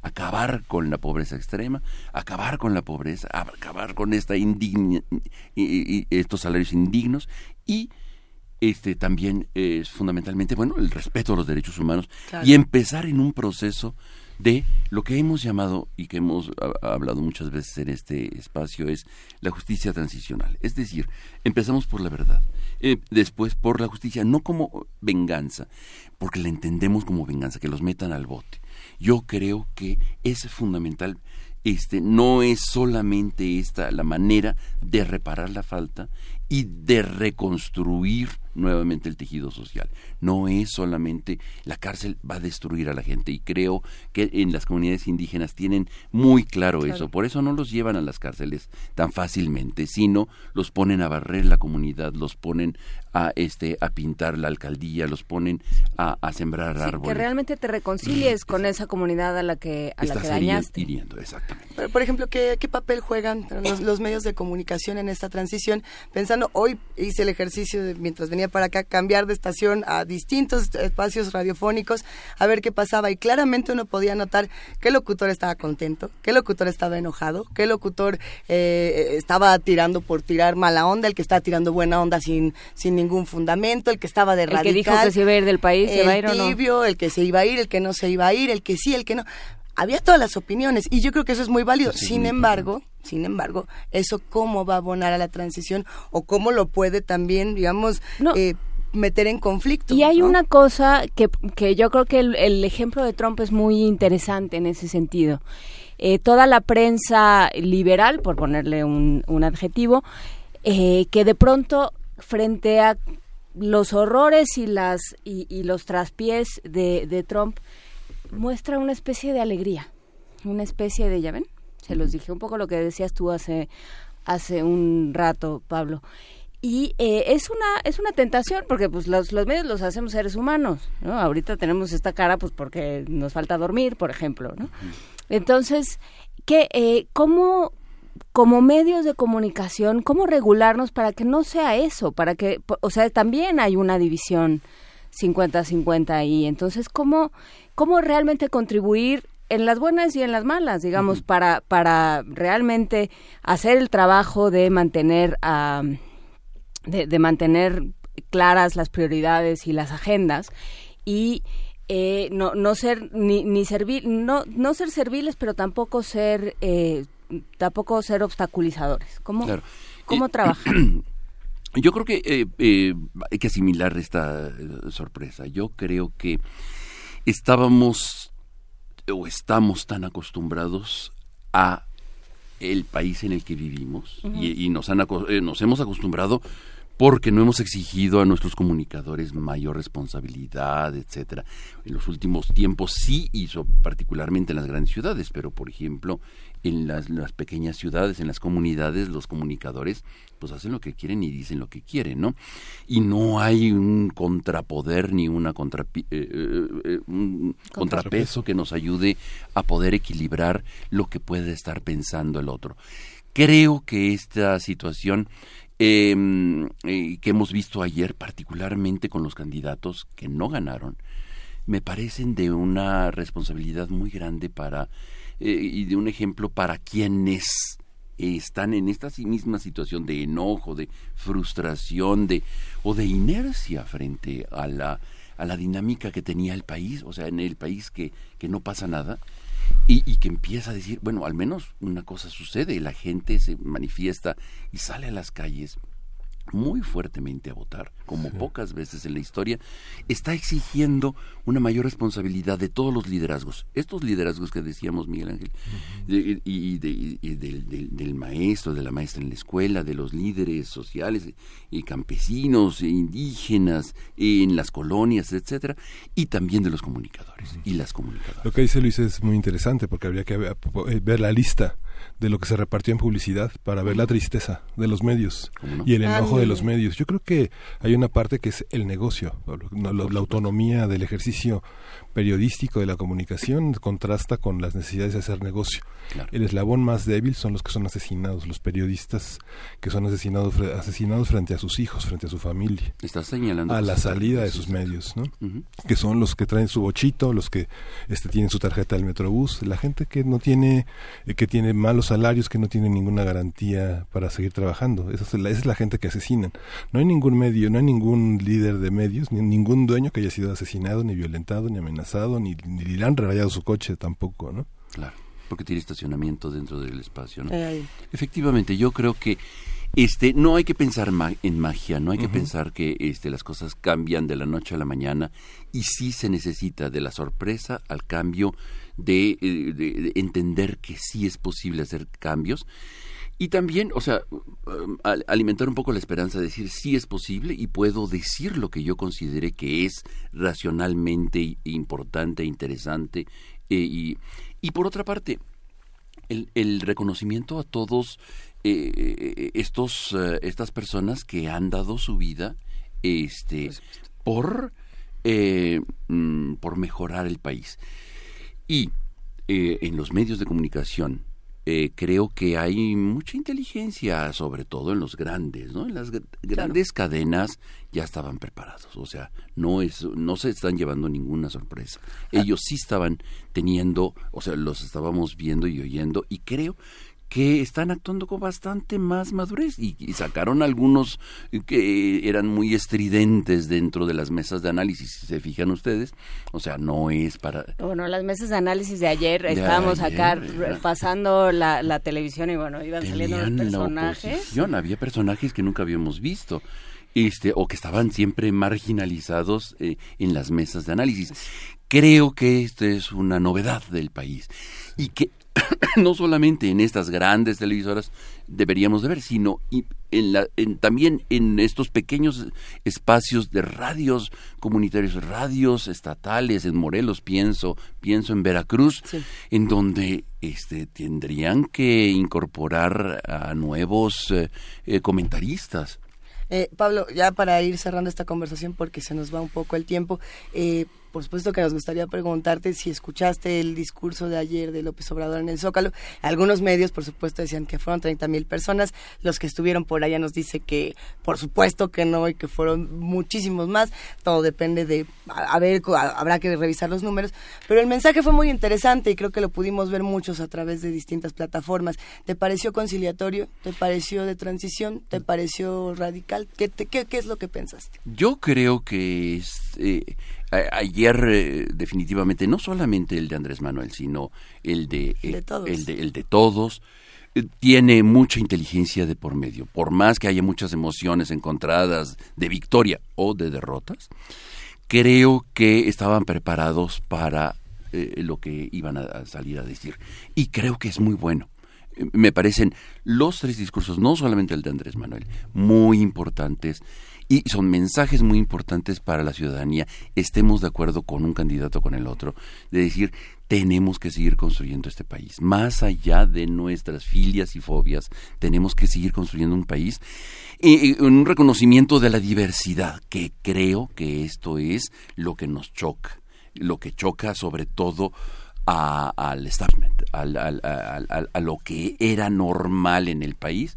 acabar con la pobreza extrema, acabar con la pobreza, acabar con esta indigna, y, estos salarios indignos y este también es fundamentalmente bueno el respeto a los derechos humanos y empezar en un proceso de lo que hemos llamado y que hemos hablado muchas veces en este espacio es la justicia transicional. Es decir, empezamos por la verdad, eh, después por la justicia, no como venganza, porque la entendemos como venganza, que los metan al bote. Yo creo que es fundamental este no es solamente esta la manera de reparar la falta y de reconstruir nuevamente el tejido social. No es solamente la cárcel va a destruir a la gente y creo que en las comunidades indígenas tienen muy claro, eso. Por eso no los llevan a las cárceles tan fácilmente, sino los ponen a barrer la comunidad, los ponen a este a pintar la alcaldía, los ponen a, sembrar árboles. Que realmente te reconcilies con esa comunidad a la que a la que dañaste. exactamente. por ejemplo, ¿qué, ¿qué, papel juegan los, los, medios de comunicación en esta transición? Pensando, hoy hice el ejercicio de, mientras venía para acá, cambiar de estación a distintos espacios radiofónicos, a ver qué pasaba. Y claramente uno podía notar qué locutor estaba contento, qué locutor estaba enojado, qué locutor eh, estaba tirando por tirar mala onda, el que estaba tirando buena onda sin, sin ningún fundamento, el que estaba de radical. El que dijo que se iba a ir del país, se va a ir o no. el que se iba a ir, el que no se iba a ir, el que sí, el que no. Había todas las opiniones y yo creo que eso es muy válido. sin embargo, sin embargo, eso cómo va a abonar a la transición o cómo lo puede también, digamos, eh, meter en conflicto. Y hay una cosa que, que yo creo que el, ejemplo de Trump es muy interesante en ese sentido. Eh, toda la prensa liberal, por ponerle un, un adjetivo, eh, que de pronto frente a los horrores y las y, los traspiés de, de, Trump muestra una especie de alegría, una especie de, ya ven, se los dije un poco lo que decías tú hace hace un rato, Pablo. Y eh, es una es una tentación porque pues los, los medios los hacemos seres humanos, ¿no? Ahorita tenemos esta cara pues porque nos falta dormir, por ejemplo, ¿no? Entonces, ¿qué, eh, ¿cómo como medios de comunicación, cómo regularnos para que no sea eso, para que, o sea, también hay una división 50-50 ahí, entonces, ¿cómo, cómo realmente contribuir en las buenas y en las malas, digamos, para, para realmente hacer el trabajo de mantener, de, mantener claras las prioridades y las agendas y eh, no, no ser ni, ni servir, no, no ser serviles, pero tampoco ser eh, tampoco ser obstaculizadores. ¿Cómo, cómo trabajar? Yo creo que eh, eh, hay que asimilar esta sorpresa. Yo creo que estábamos o estamos tan acostumbrados a el país en el que vivimos y, nos, han, eh, nos hemos acostumbrado porque no hemos exigido a nuestros comunicadores mayor responsabilidad, etcétera. En los últimos tiempos sí hizo, particularmente en las grandes ciudades, pero por ejemplo, en las, pequeñas ciudades, en las comunidades, los comunicadores pues hacen lo que quieren y dicen lo que quieren, ¿no? Y no hay un contrapoder ni una contra, eh, eh, eh, un contrapeso que nos ayude a poder equilibrar lo que puede estar pensando el otro. Creo que esta situación Em, eh, que hemos visto ayer, particularmente con los candidatos que no ganaron, me parecen de una responsabilidad muy grande para y de un ejemplo para quienes están en esta misma situación de enojo, de frustración, de o de inercia frente a la a la dinámica que tenía el país, o sea, en el país que, que no pasa nada, y, que empieza a decir, bueno, al menos una cosa sucede, la gente se manifiesta y sale a las calles muy fuertemente a votar, como pocas veces en la historia, está exigiendo una mayor responsabilidad de todos los liderazgos. Estos liderazgos que decíamos, Miguel Ángel, y, del, maestro, de la maestra en la escuela, de los líderes sociales y campesinos, e indígenas, en las colonias, etcétera, y también de los comunicadores y las comunicadoras. Lo que dice Luis es muy interesante porque habría que ver la lista de lo que se repartió en publicidad para ver la tristeza de los medios y el enojo de los medios. Yo creo que hay una parte que es el negocio, la autonomía del ejercicio periodístico de la comunicación contrasta con las necesidades de hacer negocio. El eslabón más débil son los que son asesinados, los periodistas que son asesinados, asesinados frente a sus hijos, frente a su familia. Está señalando a la salida de sus medios, ¿no? Que son los que traen su bochito, los que este, tienen su tarjeta del metrobús, la gente que no tiene, eh, que tiene malos salarios, que no tiene ninguna garantía para seguir trabajando. Esa es, la, esa es la gente que asesinan. No hay ningún medio, no hay ningún líder de medios, ni ningún dueño que haya sido asesinado, ni violentado, ni amenazado ni, ni le han rayado su coche tampoco, ¿no? Claro, porque tiene estacionamiento dentro del espacio, ¿no? Efectivamente, yo creo que este no hay que pensar en magia no hay que pensar que este las cosas cambian de la noche a la mañana y sí se necesita de la sorpresa al cambio de, eh, de entender que sí es posible hacer cambios y también, o sea, um, alimentar un poco la esperanza de decir sí es posible y puedo decir lo que yo considere que es racionalmente importante, interesante. Eh, y, y por otra parte, el, el reconocimiento a todos eh, estos eh, estas personas que han dado su vida este por mm, por mejorar el país y en los medios de comunicación eh, creo que hay mucha inteligencia, sobre todo en los grandes, ¿no? En las grandes cadenas ya estaban preparados, o sea, no es, no se están llevando ninguna sorpresa. Ah. Ellos sí estaban teniendo, o sea, los estábamos viendo y oyendo, y creo que están actuando con bastante más madurez y, sacaron algunos que eran muy estridentes dentro de las mesas de análisis, si se fijan ustedes. O sea, no es para... Bueno, las mesas de análisis de ayer, estábamos acá pasando la, televisión y bueno, iban saliendo los personajes. había personajes que nunca habíamos visto. Este, o que estaban siempre marginalizados eh, en las mesas de análisis. Creo que esto es una novedad del país y que no solamente en estas grandes televisoras deberíamos de ver, sino en la, en, también en estos pequeños espacios de radios comunitarios, radios estatales, en Morelos pienso, pienso en Veracruz, en donde este, tendrían que incorporar a nuevos eh, eh, comentaristas. Eh, Pablo, ya para ir cerrando esta conversación porque se nos va un poco el tiempo, eh, por supuesto que nos gustaría preguntarte si escuchaste el discurso de ayer de López Obrador en el Zócalo. Algunos medios, por supuesto, decían que fueron 30 mil personas. Los que estuvieron por allá nos dice que, por supuesto que no y que fueron muchísimos más. Todo depende de, a, ver, habrá que revisar los números. Pero el mensaje fue muy interesante y creo que lo pudimos ver muchos a través de distintas plataformas. ¿Te pareció conciliatorio? ¿Te pareció de transición? ¿Te pareció radical? ¿Qué, qué es lo que pensaste? Yo creo que eh, ayer eh, definitivamente no solamente el de Andrés Manuel, sino el de, el, de, todos. Eh, tiene mucha inteligencia de por medio, por más que haya muchas emociones encontradas de victoria o de derrotas, creo que estaban preparados para eh, lo que iban a, salir a decir. Y creo que es muy bueno. me parecen los tres discursos, no solamente el de Andrés Manuel, muy importantes y son mensajes muy importantes para la ciudadanía, estemos de acuerdo con un candidato o con el otro, de decir, tenemos que seguir construyendo este país, más allá de nuestras filias y fobias, tenemos que seguir construyendo un país en un reconocimiento de la diversidad, que creo que esto es lo que nos choca, lo que choca sobre todo al establishment, a lo que era normal en el país,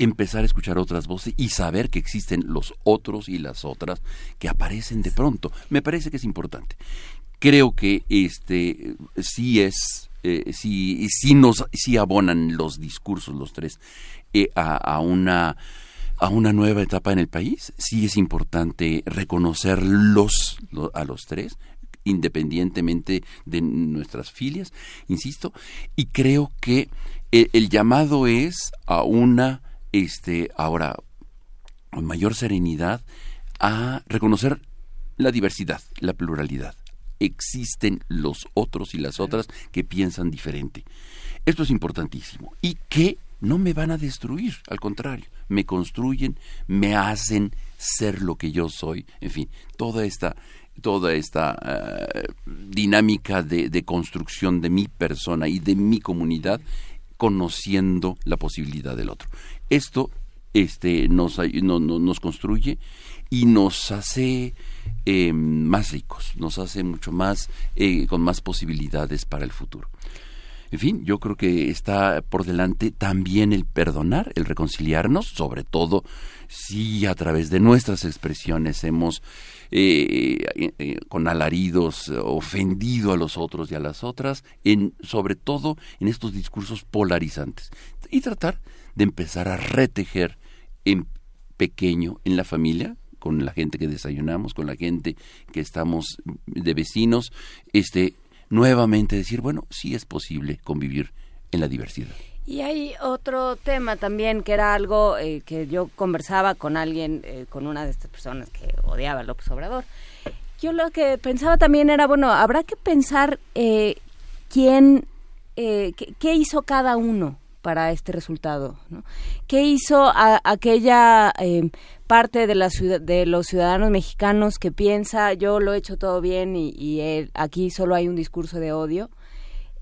empezar a escuchar otras voces y saber que existen los otros y las otras que aparecen de pronto. Me parece que es importante. Creo que este sí es eh, sí, sí nos sí abonan los discursos los tres eh, a, una a una nueva etapa en el país. Sí es importante reconocerlos a los tres independientemente de nuestras filias, insisto, y creo que eh, el llamado es a una este, ahora, con mayor serenidad, a reconocer la diversidad, la pluralidad. Existen los otros y las otras que piensan diferente. Esto es importantísimo. Y que no me van a destruir, al contrario, me construyen, me hacen ser lo que yo soy. En fin, toda esta, toda esta eh, dinámica de, de construcción de mi persona y de mi comunidad conociendo la posibilidad del otro. Esto este, nos, nos construye y nos hace eh, más ricos, nos hace mucho más, eh, con más posibilidades para el futuro. En fin, yo creo que está por delante también el perdonar, el reconciliarnos, sobre todo si a través de nuestras expresiones hemos eh, eh, con alaridos ofendido a los otros y a las otras, en, sobre todo en estos discursos polarizantes. Y tratar de empezar a retejer en pequeño en la familia, con la gente que desayunamos, con la gente que estamos de vecinos, este, nuevamente decir, bueno, sí es posible convivir en la diversidad. Y hay otro tema también que era algo eh, que yo conversaba con alguien, eh, con una de estas personas que odiaba a López Obrador. Yo lo que pensaba también era, bueno, habrá que pensar eh, quién, qué, hizo cada uno para este resultado, ¿no? ¿Qué hizo aquella parte de, la de los ciudadanos mexicanos que piensa yo lo he hecho todo bien y, y aquí solo hay un discurso de odio?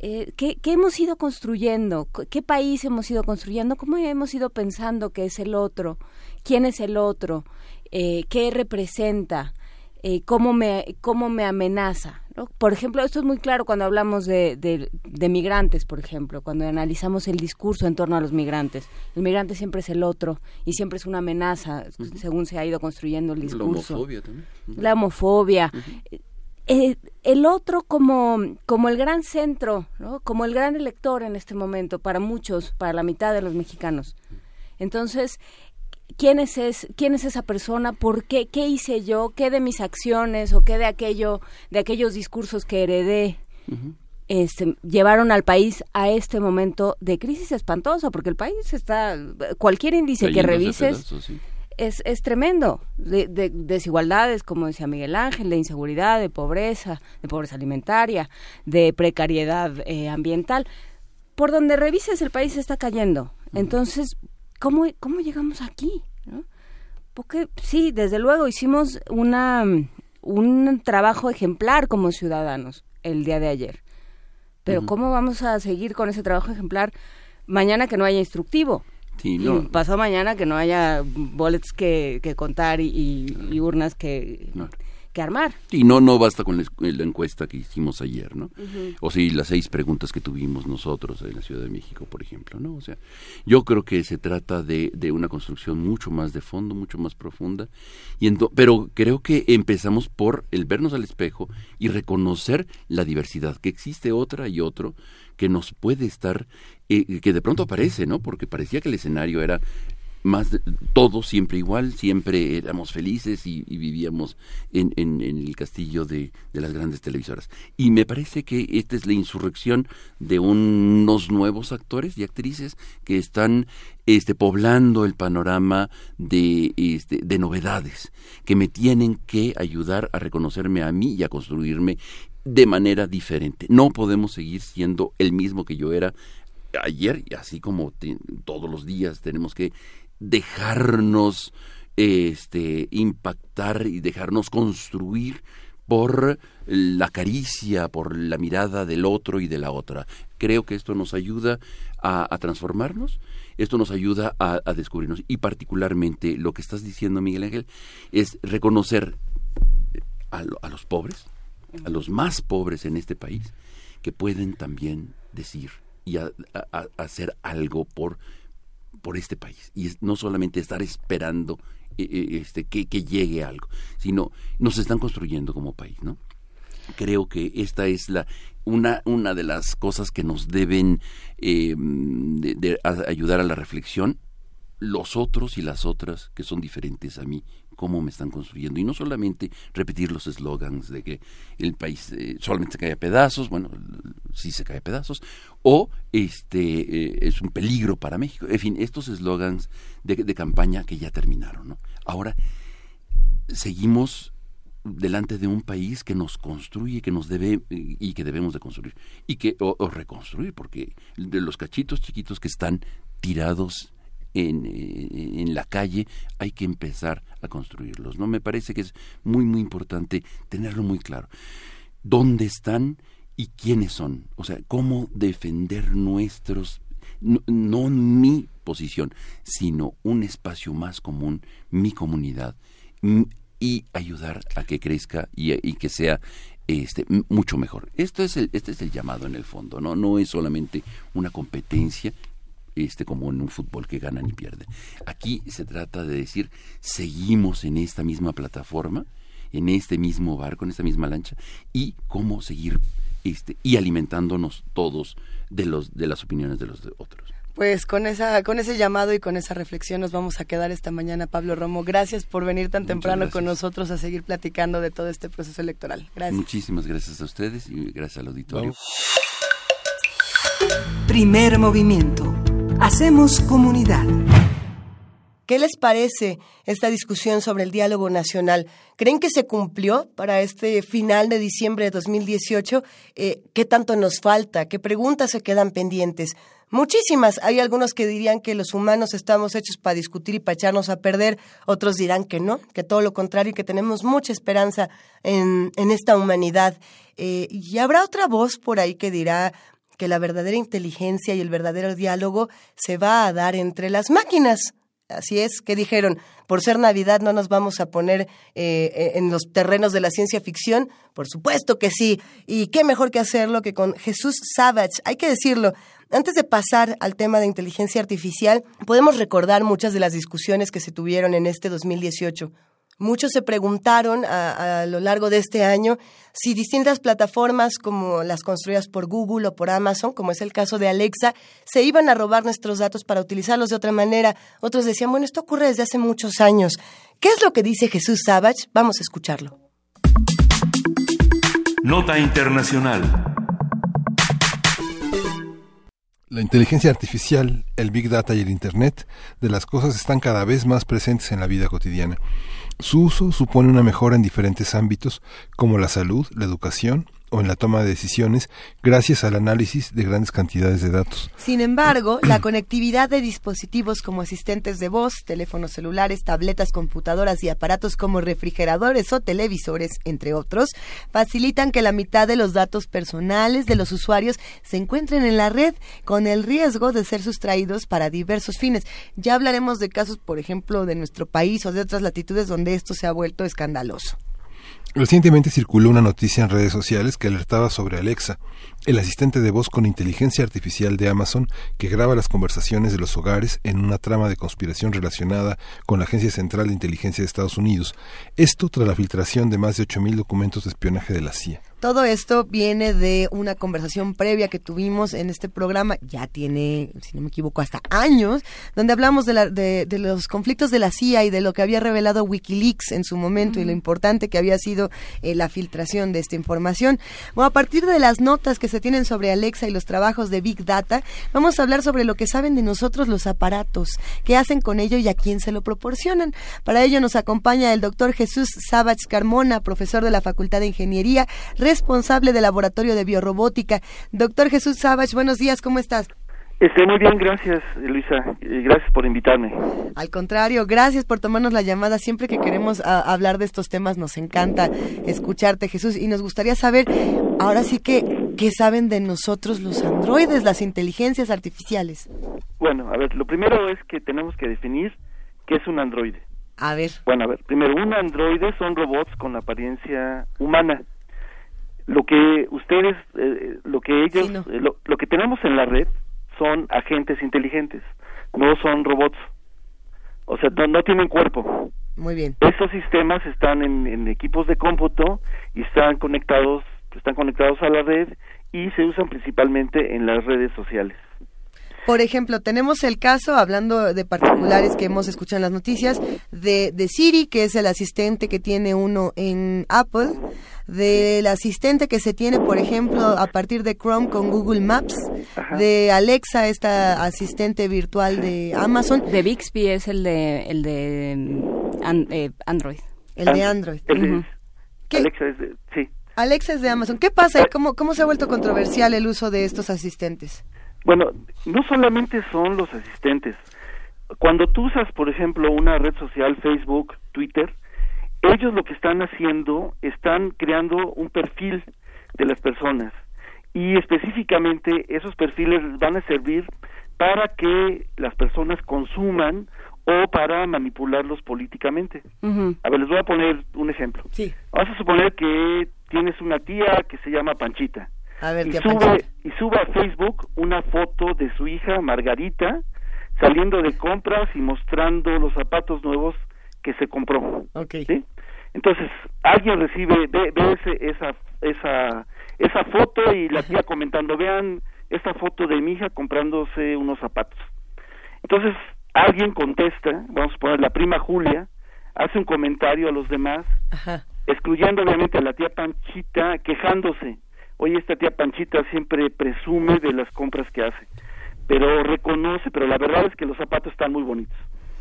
eh, ¿qué, hemos ido construyendo? ¿Qué país hemos ido construyendo? ¿Cómo hemos ido pensando que es el otro? ¿Quién es el otro? Eh, ¿Qué representa? Eh, ¿cómo, me, ¿Cómo me amenaza? Por ejemplo, esto es muy claro cuando hablamos de, de, migrantes, por ejemplo, cuando analizamos el discurso en torno a los migrantes. El migrante siempre es el otro y siempre es una amenaza, según se ha ido construyendo el discurso. La homofobia también. La homofobia. Eh, el otro como, como el gran centro, ¿no? como el gran elector en este momento para muchos, para la mitad de los mexicanos. Entonces, ¿quién es, es, quién es esa persona? ¿Por qué? ¿Qué hice yo? ¿Qué de mis acciones o qué de aquello, de aquellos discursos que heredé? Este, llevaron al país a este momento de crisis espantosa, porque el país está, cualquier índice que revises, es, es tremendo. De, desigualdades, como decía Miguel Ángel, de inseguridad, de pobreza, de pobreza alimentaria, de precariedad eh, ambiental. Por donde revises el país está cayendo. Entonces, ¿cómo, cómo llegamos aquí? Porque sí, desde luego hicimos una, un trabajo ejemplar como ciudadanos el día de ayer. Pero ¿cómo vamos a seguir con ese trabajo ejemplar mañana que no haya instructivo? Sí, no. pasó mañana que no haya boletos que, contar y, urnas que, que armar. Y no, no basta con la, encuesta que hicimos ayer, ¿no? O sea, las seis preguntas que tuvimos nosotros en la Ciudad de México, por ejemplo, ¿no? O sea, yo creo que se trata de, de una construcción mucho más de fondo, mucho más profunda. Y pero creo que empezamos por el vernos al espejo y reconocer la diversidad, que existe otra y otro que nos puede estar, eh, que de pronto aparece, ¿no? Porque parecía que el escenario era más todo siempre igual, siempre éramos felices y, vivíamos en, el castillo de, de, las grandes televisoras. Y me parece que esta es la insurrección de unos nuevos actores y actrices que están este, poblando el panorama de, este, de novedades, que me tienen que ayudar a reconocerme a mí y a construirme de manera diferente. No podemos seguir siendo el mismo que yo era ayer, y así como todos los días, tenemos que dejarnos este, impactar y dejarnos construir por la caricia, por la mirada del otro y de la otra. Creo que esto nos ayuda a, transformarnos, esto nos ayuda a, descubrirnos y particularmente lo que estás diciendo, Miguel Ángel, es reconocer a, a los pobres, a los más pobres en este país, que pueden también decir y hacer algo por, por este país. Y no solamente estar esperando eh, eh, este, que, llegue algo, sino nos están construyendo como país, ¿no? Creo que esta es la una, una de las cosas que nos deben eh, ayudar a la reflexión los otros y las otras que son diferentes a mí cómo me están construyendo. Y no solamente repetir los eslogans de que el país eh, solamente se cae a pedazos, bueno, sí se cae a pedazos, o este eh, es un peligro para México. En fin, estos eslogans de, campaña que ya terminaron. ¿no? Ahora, seguimos delante de un país que nos construye, que nos debe y que debemos de construir y que o reconstruir porque de los cachitos chiquitos que están tirados en, la calle, hay que empezar a construirlos. ¿no? Me parece que es muy, muy importante tenerlo muy claro. ¿Dónde están y quiénes son? O sea, cómo defender nuestros, no, no mi posición, sino un espacio más común, mi comunidad, y ayudar a que crezca y, y que sea este, mucho mejor. Esto es el, este es el llamado en el fondo, ¿no? No es solamente una competencia este, como en un fútbol que ganan y pierden. Aquí se trata de decir, seguimos en esta misma plataforma, en este mismo barco, en esta misma lancha, y cómo seguir este, y alimentándonos todos de, los, de las opiniones de los otros. Pues con esa, con ese llamado y con esa reflexión nos vamos a quedar esta mañana, Pablo Romo. Gracias por venir tan temprano con nosotros a seguir platicando de todo este proceso electoral. Gracias. Muchísimas gracias a ustedes y gracias al auditorio. Primer movimiento Hacemos comunidad. ¿Qué les parece esta discusión sobre el diálogo nacional? ¿Creen que se cumplió para este final de diciembre de 2018? Eh, ¿Qué tanto nos falta? ¿Qué preguntas se quedan pendientes? Muchísimas. Hay algunos que dirían que los humanos estamos hechos para discutir y para echarnos a perder. Otros dirán que no, que todo lo contrario y que tenemos mucha esperanza en, esta humanidad. Eh, y habrá otra voz por ahí que dirá, que la verdadera inteligencia y el verdadero diálogo se va a dar entre las máquinas. Así es, que dijeron, por ser Navidad no nos vamos a poner eh, eh, en los terrenos de la ciencia ficción. Por supuesto que sí. Y qué mejor que hacerlo que con Jesús Savage. Hay que decirlo. Antes de pasar al tema de inteligencia artificial, podemos recordar muchas de las discusiones que se tuvieron en este 2018. Muchos se preguntaron a, lo largo de este año si distintas plataformas como las construidas por Google o por Amazon, como es el caso de Alexa, se iban a robar nuestros datos para utilizarlos de otra manera. Otros decían, bueno, esto ocurre desde hace muchos años. ¿Qué es lo que dice Jesús Savage? Vamos a escucharlo. Nota Internacional. La inteligencia artificial, el Big Data y el Internet de las cosas están cada vez más presentes en la vida cotidiana. Su uso supone una mejora en diferentes ámbitos como la salud, la educación, o en la toma de decisiones gracias al análisis de grandes cantidades de datos. Sin embargo, la conectividad de dispositivos como asistentes de voz, teléfonos celulares, tabletas, computadoras y aparatos como refrigeradores o televisores, entre otros, facilitan que la mitad de los datos personales de los usuarios se encuentren en la red con el riesgo de ser sustraídos para diversos fines. Ya hablaremos de casos, por ejemplo, de nuestro país o de otras latitudes donde esto se ha vuelto escandaloso. Recientemente circuló una noticia en redes sociales que alertaba sobre Alexa, el asistente de voz con inteligencia artificial de Amazon que graba las conversaciones de los hogares en una trama de conspiración relacionada con la Agencia Central de Inteligencia de Estados Unidos. Esto tras la filtración de más de 8.000 documentos de espionaje de la CIA. Todo esto viene de una conversación previa que tuvimos en este programa, ya tiene, si no me equivoco, hasta años, donde hablamos de, la, de, los conflictos de la CIA y de lo que había revelado Wikileaks en su momento y lo importante que había sido eh, la filtración de esta información. Bueno, a partir de las notas que se tienen sobre Alexa y los trabajos de Big Data, vamos a hablar sobre lo que saben de nosotros los aparatos, qué hacen con ello y a quién se lo proporcionan. Para ello nos acompaña el doctor Jesús Savage Carmona, profesor de la Facultad de Ingeniería, responsable del Laboratorio de Biorrobótica. Doctor Jesús Savage, buenos días, ¿cómo estás? Estoy muy bien, gracias Luisa, gracias por invitarme. Al contrario, gracias por tomarnos la llamada. Siempre que queremos hablar de estos temas nos encanta escucharte Jesús y nos gustaría saber, ahora sí que, ¿qué saben de nosotros los androides, las inteligencias artificiales? Bueno, a ver, lo primero es que tenemos que definir qué es un androide. A ver. Bueno, a ver, primero, un androide son robots con apariencia humana. Lo que ustedes, eh, lo que ellos, eh, lo que tenemos en la red son agentes inteligentes, no son robots. O sea, no, tienen cuerpo. Muy bien. Esos sistemas están en, equipos de cómputo y están conectados, están conectados a la red y se usan principalmente en las redes sociales. Por ejemplo, tenemos el caso, hablando de particulares que hemos escuchado en las noticias, de, de Siri, que es el asistente que tiene uno en Apple, del asistente que se tiene, por ejemplo, a partir de Chrome con Google Maps, de Alexa, esta asistente virtual de Amazon. De Bixby es el de, el de eh, Android. El de Android. Alexa es de, sí. Alexa es de Amazon. ¿Qué pasa? ¿Cómo, ¿Cómo se ha vuelto controversial el uso de estos asistentes? Bueno, no solamente son los asistentes. Cuando tú usas, por ejemplo, una red social, Facebook, Twitter, ellos lo que están haciendo, están creando un perfil de las personas y específicamente esos perfiles van a servir para que las personas consuman o para manipularlos políticamente. A ver, les voy a poner un ejemplo. Sí. Vamos a suponer que tienes una tía que se llama Panchita y, sube, y sube a Facebook una foto de su hija Margarita saliendo de compras y mostrando los zapatos nuevos que se compró. Okay. ¿sí? Entonces, alguien recibe, ve, esa, esa, esa foto y la tía comentando, vean esta foto de mi hija comprándose unos zapatos. Entonces, alguien contesta, vamos a poner la prima Julia, hace un comentario a los demás, excluyendo obviamente a la tía Panchita, quejándose oye, esta tía Panchita siempre presume de las compras que hace, pero reconoce, pero la verdad es que los zapatos están muy bonitos,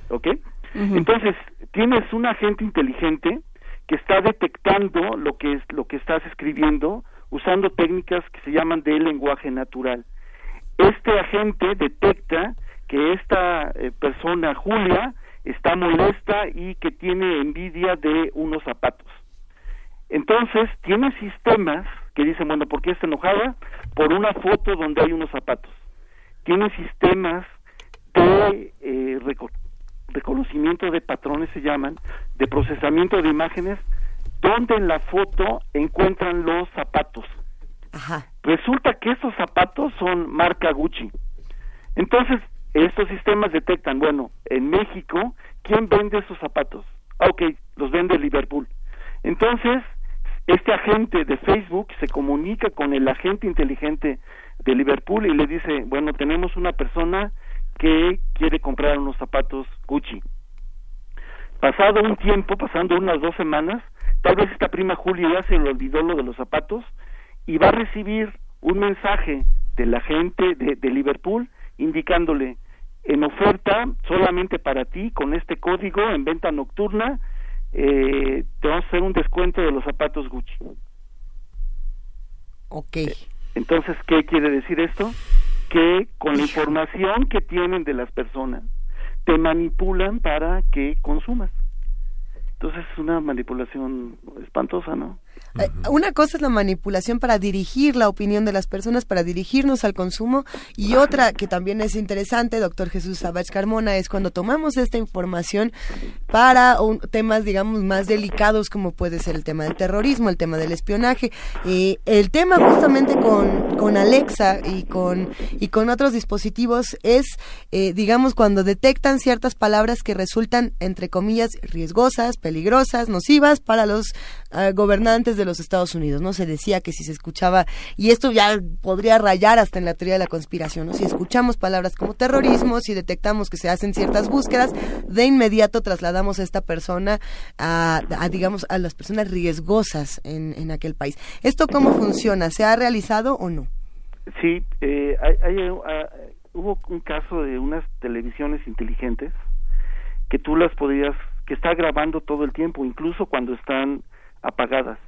¿ok? Entonces, tienes un agente inteligente que está detectando lo que es lo que estás escribiendo usando técnicas que se llaman de lenguaje natural. Este agente detecta que esta eh, persona Julia está molesta y que tiene envidia de unos zapatos. Entonces, tiene sistemas que dicen, bueno, ¿por qué está enojada? Por una foto donde hay unos zapatos. Tiene sistemas de eh, reconocimiento de patrones, se llaman, de procesamiento de imágenes, donde en la foto encuentran los zapatos. Resulta que esos zapatos son marca Gucci. Entonces, estos sistemas detectan, bueno, en México, ¿quién vende esos zapatos? Ah, ok, los vende Liverpool. Entonces, este agente de Facebook se comunica con el agente inteligente de Liverpool y le dice, bueno, tenemos una persona que quiere comprar unos zapatos Gucci. Pasado un tiempo, pasando unas dos semanas, tal vez esta prima Julia ya se le olvidó lo de los zapatos y va a recibir un mensaje del agente de, de Liverpool indicándole en oferta solamente para ti con este código en venta nocturna eh, te vamos a hacer un descuento de los zapatos Gucci. Ok. Eh, entonces, ¿qué quiere decir esto? Que con la información que tienen de las personas, te manipulan para que consumas. Entonces es una manipulación espantosa, ¿no? Eh, una cosa es la manipulación para dirigir la opinión de las personas, para dirigirnos al consumo, y otra que también es interesante, doctor Jesús Sabach Carmona, es cuando tomamos esta información para temas, digamos, más delicados como puede ser el tema del terrorismo, el tema del espionaje, eh, el tema justamente con, con Alexa y con, y con otros dispositivos es, eh, digamos, cuando detectan ciertas palabras que resultan, entre comillas, riesgosas, peligrosas, nocivas para los gobernantes de los Estados Unidos, ¿no? Se decía que si se escuchaba, y esto ya podría rayar hasta en la teoría de la conspiración, ¿no? Si escuchamos palabras como terrorismo, si detectamos que se hacen ciertas búsquedas, de inmediato trasladamos a esta persona a, digamos, a las personas riesgosas en, en aquel país. ¿Esto cómo funciona? ¿Se ha realizado o no? Sí, eh, hay, ah, hubo un caso de unas televisiones inteligentes que tú las podías, que está grabando todo el tiempo, incluso cuando están apagadas.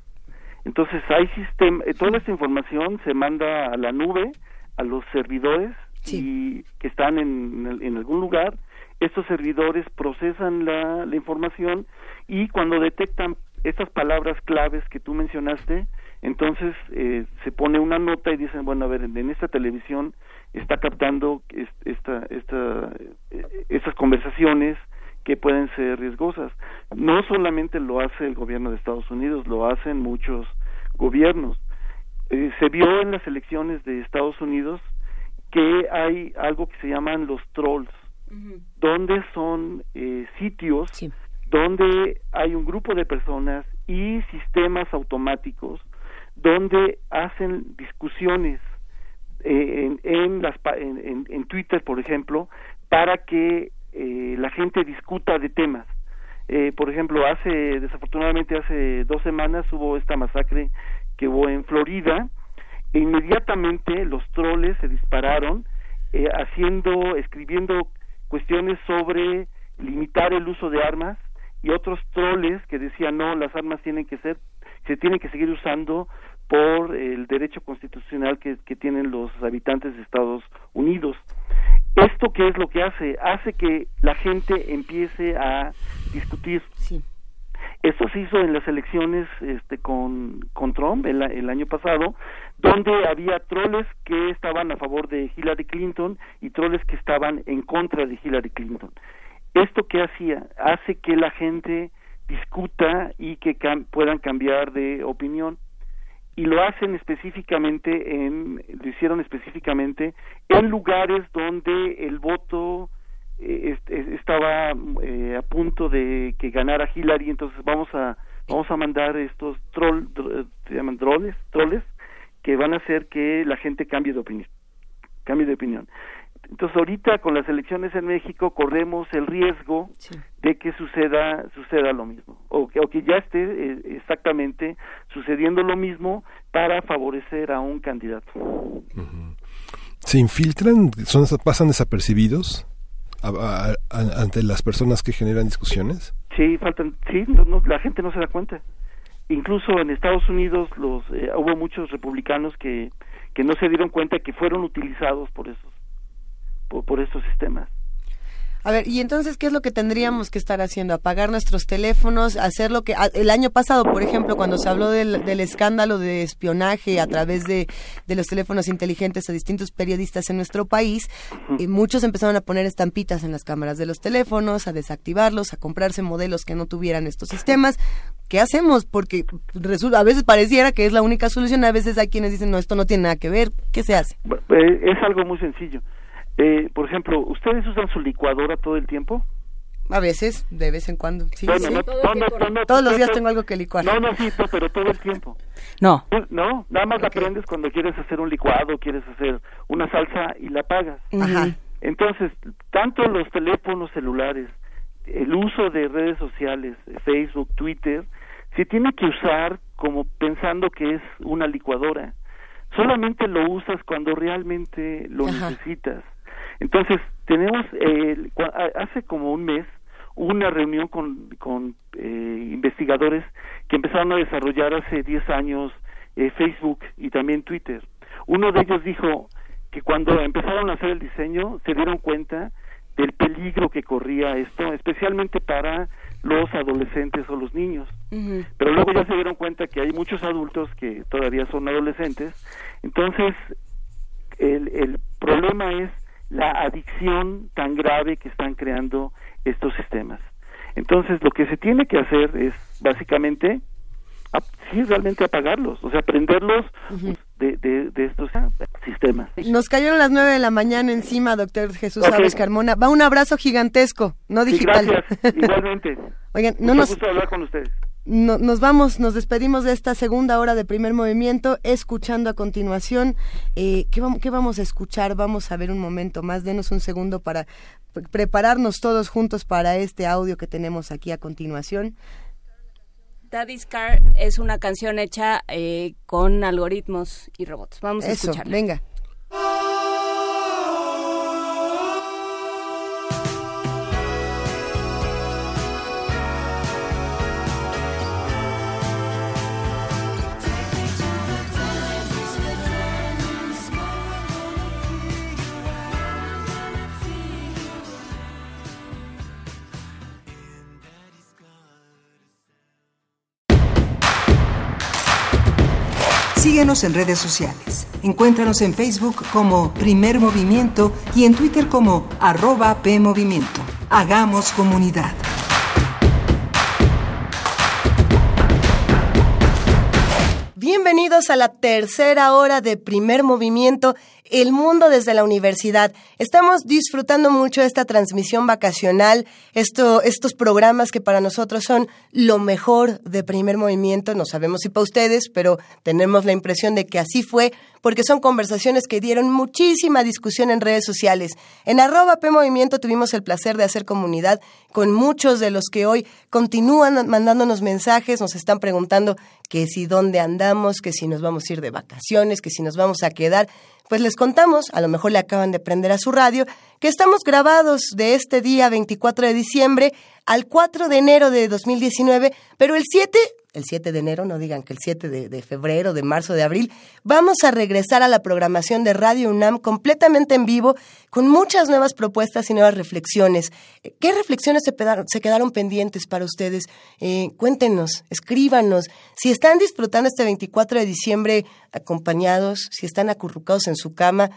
Entonces hay sistema, eh, toda esta información se manda a la nube, a los servidores y que están en, en algún lugar, estos servidores procesan la, la información y cuando detectan estas palabras claves que tú mencionaste, entonces eh, se pone una nota y dicen, bueno, a ver, en, esta televisión está captando esta, esta, eh, estas conversaciones que pueden ser riesgosas. No solamente lo hace el gobierno de Estados Unidos, lo hacen muchos gobiernos. Eh, se vio en las elecciones de Estados Unidos que hay algo que se llaman los trolls, donde son eh, sitios donde hay un grupo de personas y sistemas automáticos donde hacen discusiones eh, en, las, en, en, Twitter, por ejemplo, para que eh, la gente discuta de temas. Eh, por ejemplo, hace, desafortunadamente hace dos semanas hubo esta masacre que hubo en Florida, e inmediatamente los troles se dispararon haciendo, escribiendo cuestiones sobre limitar el uso de armas y otros troles que decían no, las armas tienen que ser, se tienen que seguir usando por el derecho constitucional que, que tienen los habitantes de Estados Unidos. ¿Esto qué es lo que hace? Hace que la gente empiece a discutir. Sí. Esto se hizo en las elecciones este, con, con Trump el, el, año pasado, donde había troles que estaban a favor de Hillary Clinton y troles que estaban en contra de Hillary Clinton. ¿Esto qué hacía? Hace que la gente discuta y que puedan cambiar de opinión y lo hacen específicamente en lo hicieron específicamente en lugares donde el voto eh, estaba eh, a punto de que ganara Hillary. Entonces vamos a vamos a mandar estos troll se llaman troles troles que van a hacer que la gente cambie de opinión cambie de opinión entonces ahorita con las elecciones en México corremos el riesgo de que suceda suceda lo mismo o que, o que ya esté eh, exactamente sucediendo lo mismo para favorecer a un candidato. ¿Se infiltran, son, pasan desapercibidos ante las personas que generan discusiones? Sí, faltan, sí, la gente no se da cuenta. Incluso en Estados Unidos los eh, hubo muchos republicanos que que no se dieron cuenta que fueron utilizados por esos por, estos sistemas. A ver, y entonces, ¿qué es lo que tendríamos que estar haciendo? Apagar nuestros teléfonos, hacer lo que... El año pasado, por ejemplo, cuando se habló del, escándalo de espionaje a través de, los teléfonos inteligentes a distintos periodistas en nuestro país, y muchos empezaron a poner estampitas en las cámaras de los teléfonos, a desactivarlos, a comprarse modelos que no tuvieran estos sistemas. ¿Qué hacemos? Porque resulta, a veces pareciera que es la única solución, a veces hay quienes dicen, no, esto no tiene nada que ver. ¿Qué se hace? Eh, es algo muy sencillo eh, por ejemplo, ¿ustedes usan su licuadora todo el tiempo? A veces, de vez en cuando. Sí, Todos los días tengo algo que licuar. No, no, sí, pero todo el tiempo. No. No, nada más la prendes cuando quieres hacer un licuado, quieres hacer una salsa y la apagas. Ajá. Entonces, tanto los teléfonos celulares, el uso de redes sociales, Facebook, Twitter, se tiene que usar como pensando que es una licuadora. Solamente lo usas cuando realmente lo necesitas. Entonces, tenemos, eh, hace como un mes, una reunión con, con eh, investigadores que empezaron a desarrollar hace 10 años eh, Facebook y también Twitter. Uno de ellos dijo que cuando empezaron a hacer el diseño se dieron cuenta del peligro que corría esto, especialmente para los adolescentes o los niños. Pero luego ya se dieron cuenta que hay muchos adultos que todavía son adolescentes. Entonces, el, el problema es la adicción tan grave que están creando estos sistemas. Entonces, lo que se tiene que hacer es básicamente, sí, realmente apagarlos, o sea, prenderlos de, de, estos sistemas. Nos cayeron las nueve de la mañana encima, doctor Jesús okay. Carmona. Va un abrazo gigantesco, no digital. gracias, igualmente. Oigan, no nos... gusto hablar con ustedes nos vamos, nos despedimos de esta segunda hora de primer movimiento, escuchando a continuación. Eh, ¿qué, vamos, ¿Qué vamos a escuchar? Vamos a ver un momento más, denos un segundo para prepararnos todos juntos para este audio que tenemos aquí a continuación. Daddy's Car es una canción hecha eh, con algoritmos y robots. Vamos a Eso, Venga. Síguenos en redes sociales. Encuéntranos en Facebook como Primer Movimiento y en Twitter como arroba PMovimiento. Hagamos comunidad. Bienvenidos a la tercera hora de primer movimiento el mundo desde la universidad. Estamos disfrutando mucho esta transmisión vacacional, esto, estos programas que para nosotros son lo mejor de primer movimiento. No sabemos si para ustedes, pero tenemos la impresión de que así fue, porque son conversaciones que dieron muchísima discusión en redes sociales. En arroba P Movimiento tuvimos el placer de hacer comunidad con muchos de los que hoy continúan mandándonos mensajes, nos están preguntando que si dónde andamos, que si nos vamos a ir de vacaciones, que si nos vamos a quedar. Pues les contamos, a lo mejor le acaban de prender a su radio, que estamos grabados de este día 24 de diciembre al 4 de enero de 2019, pero el 7, el 7 de enero, no digan que el 7 de, febrero, de marzo, de abril, vamos a regresar a la programación de Radio UNAM completamente en vivo, con muchas nuevas propuestas y nuevas reflexiones. ¿Qué reflexiones se quedaron pendientes para ustedes? Eh, cuéntenos, escríbanos. Si están disfrutando este 24 de diciembre acompañados, si están acurrucados en su cama,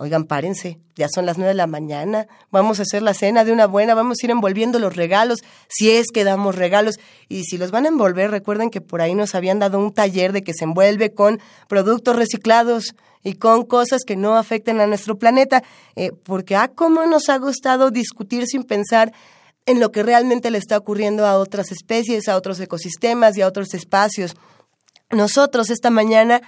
Oigan, párense, ya son las nueve de la mañana, vamos a hacer la cena de una buena, vamos a ir envolviendo los regalos, si es que damos regalos, y si los van a envolver, recuerden que por ahí nos habían dado un taller de que se envuelve con productos reciclados y con cosas que no afecten a nuestro planeta, eh, porque ah, cómo nos ha gustado discutir sin pensar en lo que realmente le está ocurriendo a otras especies, a otros ecosistemas y a otros espacios. Nosotros esta mañana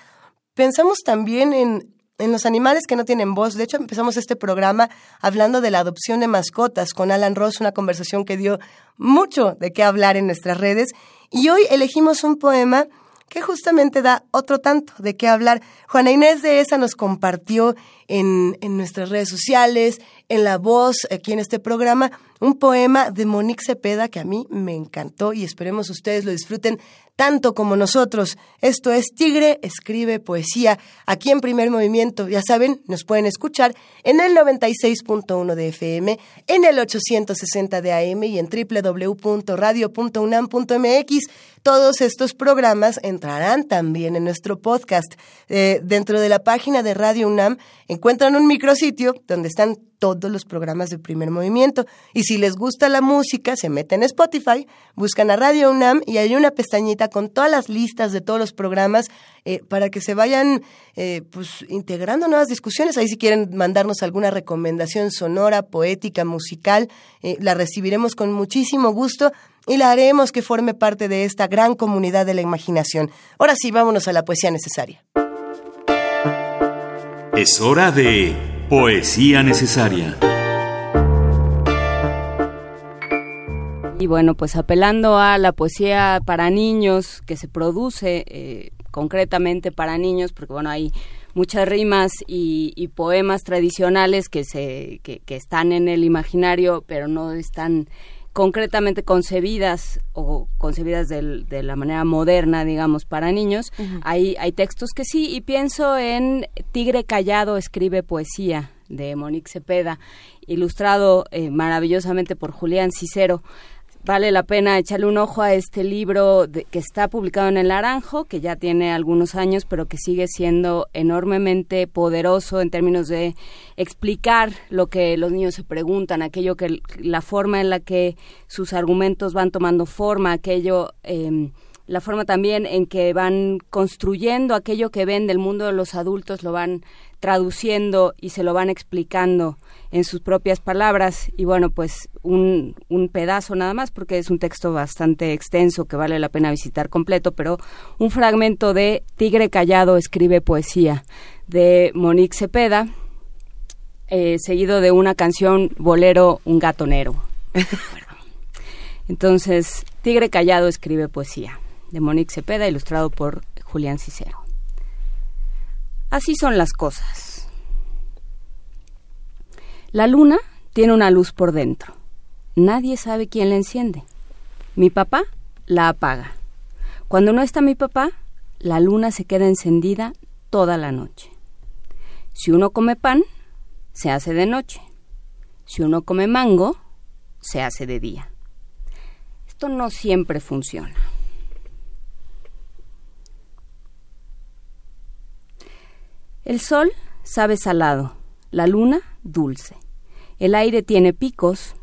pensamos también en en los animales que no tienen voz. De hecho, empezamos este programa hablando de la adopción de mascotas con Alan Ross, una conversación que dio mucho de qué hablar en nuestras redes. Y hoy elegimos un poema que justamente da otro tanto de qué hablar. Juana Inés de esa nos compartió en, en nuestras redes sociales, en la voz, aquí en este programa, un poema de Monique Cepeda que a mí me encantó y esperemos ustedes lo disfruten tanto como nosotros. Esto es Tigre Escribe Poesía, aquí en primer movimiento. Ya saben, nos pueden escuchar en el 96.1 de FM, en el 860 de AM y en www.radio.unam.mx. Todos estos programas entrarán también en nuestro podcast. Eh, dentro de la página de Radio UNAM encuentran un micrositio donde están todos los programas de primer movimiento. Y si les gusta la música, se meten en Spotify, buscan a Radio UNAM y hay una pestañita con todas las listas de todos los programas eh, para que se vayan eh, pues, integrando nuevas discusiones. Ahí si quieren mandarnos alguna recomendación sonora, poética, musical, eh, la recibiremos con muchísimo gusto y la haremos que forme parte de esta gran comunidad de la imaginación. Ahora sí, vámonos a la poesía necesaria. Es hora de poesía necesaria. Y bueno, pues apelando a la poesía para niños que se produce eh, concretamente para niños, porque bueno, hay muchas rimas y, poemas tradicionales que, se, que, están en el imaginario, pero no están concretamente concebidas o concebidas de la manera moderna, digamos, para niños. hay, hay textos que sí, y pienso en Tigre Callado escribe poesía de Monique Cepeda, ilustrado eh, maravillosamente por Julián Cicero vale la pena echarle un ojo a este libro que está publicado en El Naranjo, que ya tiene algunos años, pero que sigue siendo enormemente poderoso en términos de explicar lo que los niños se preguntan, aquello que la forma en la que sus argumentos van tomando forma, aquello eh, la forma también en que van construyendo aquello que ven del mundo de los adultos, lo van traduciendo y se lo van explicando en sus propias palabras. Y bueno, pues un, un pedazo nada más, porque es un texto bastante extenso que vale la pena visitar completo, pero un fragmento de Tigre Callado escribe poesía de Monique Cepeda, eh, seguido de una canción bolero Un gatonero. Entonces, Tigre Callado escribe poesía de Monique Cepeda, ilustrado por Julián Cicero. Así son las cosas. La luna tiene una luz por dentro. Nadie sabe quién la enciende. Mi papá la apaga. Cuando no está mi papá, la luna se queda encendida toda la noche. Si uno come pan, se hace de noche. Si uno come mango, se hace de día. Esto no siempre funciona. El sol sabe salado, la luna dulce. El aire tiene picos.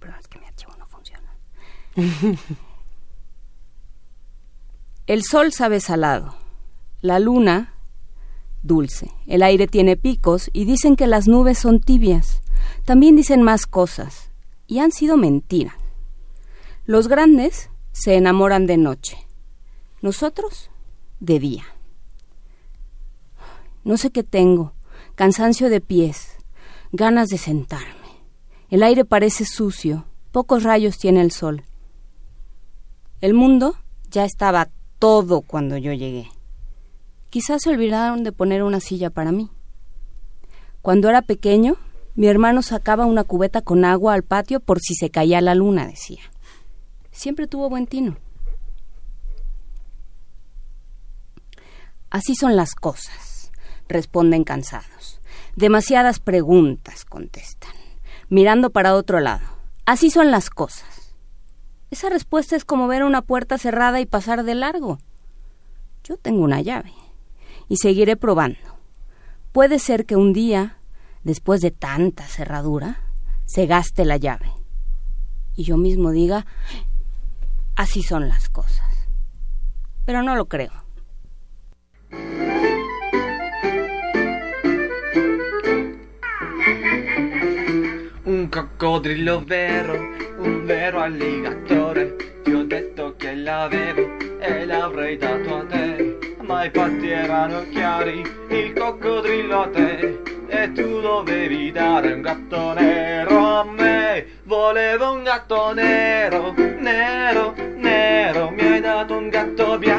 Pero es que mi archivo no funciona. El sol sabe salado, la luna dulce. El aire tiene picos y dicen que las nubes son tibias. También dicen más cosas y han sido mentiras. Los grandes se enamoran de noche, nosotros de día. No sé qué tengo, cansancio de pies, ganas de sentarme. El aire parece sucio, pocos rayos tiene el sol. El mundo ya estaba todo cuando yo llegué. Quizás se olvidaron de poner una silla para mí. Cuando era pequeño, mi hermano sacaba una cubeta con agua al patio por si se caía la luna, decía. Siempre tuvo buen tino. Así son las cosas, responden cansados. Demasiadas preguntas contestan, mirando para otro lado. Así son las cosas. Esa respuesta es como ver una puerta cerrada y pasar de largo. Yo tengo una llave y seguiré probando. Puede ser que un día, después de tanta cerradura, se gaste la llave. Y yo mismo diga, así son las cosas. Pero no lo creo. Un coccodrillo vero, un vero alligatore, ti ho detto che l'avevo e l'avrei dato a te, ma i fatti erano chiari, il coccodrillo a te, e tu dovevi dare un gatto nero a me, volevo un gatto nero, nero, nero, mi hai dato un gatto bianco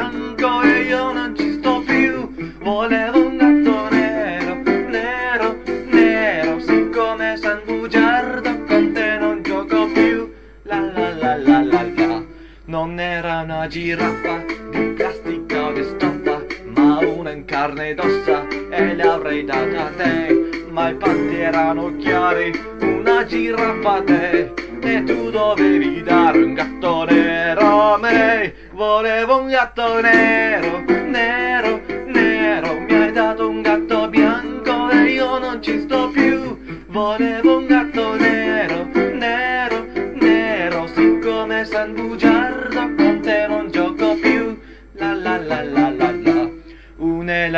una giraffa di plastica o di stampa, ma una in carne ed ossa e l'avrei data a te, ma i patti erano chiari, una giraffa a te. E tu dovevi dare un gatto nero a me. Volevo un gatto nero, nero, nero. Mi hai dato un gatto bianco e io non ci sto più. Volevo un gatto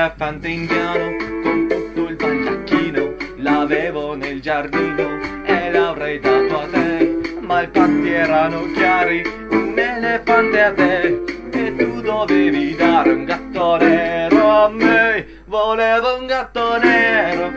elefante indiano con tutto il baldacchino L'avevo nel giardino. E l'avrei dato a te Ma i patti erano chiari Un elefante a te E tu dovevi dare un gatto nero a me. Volevo un gatto nero,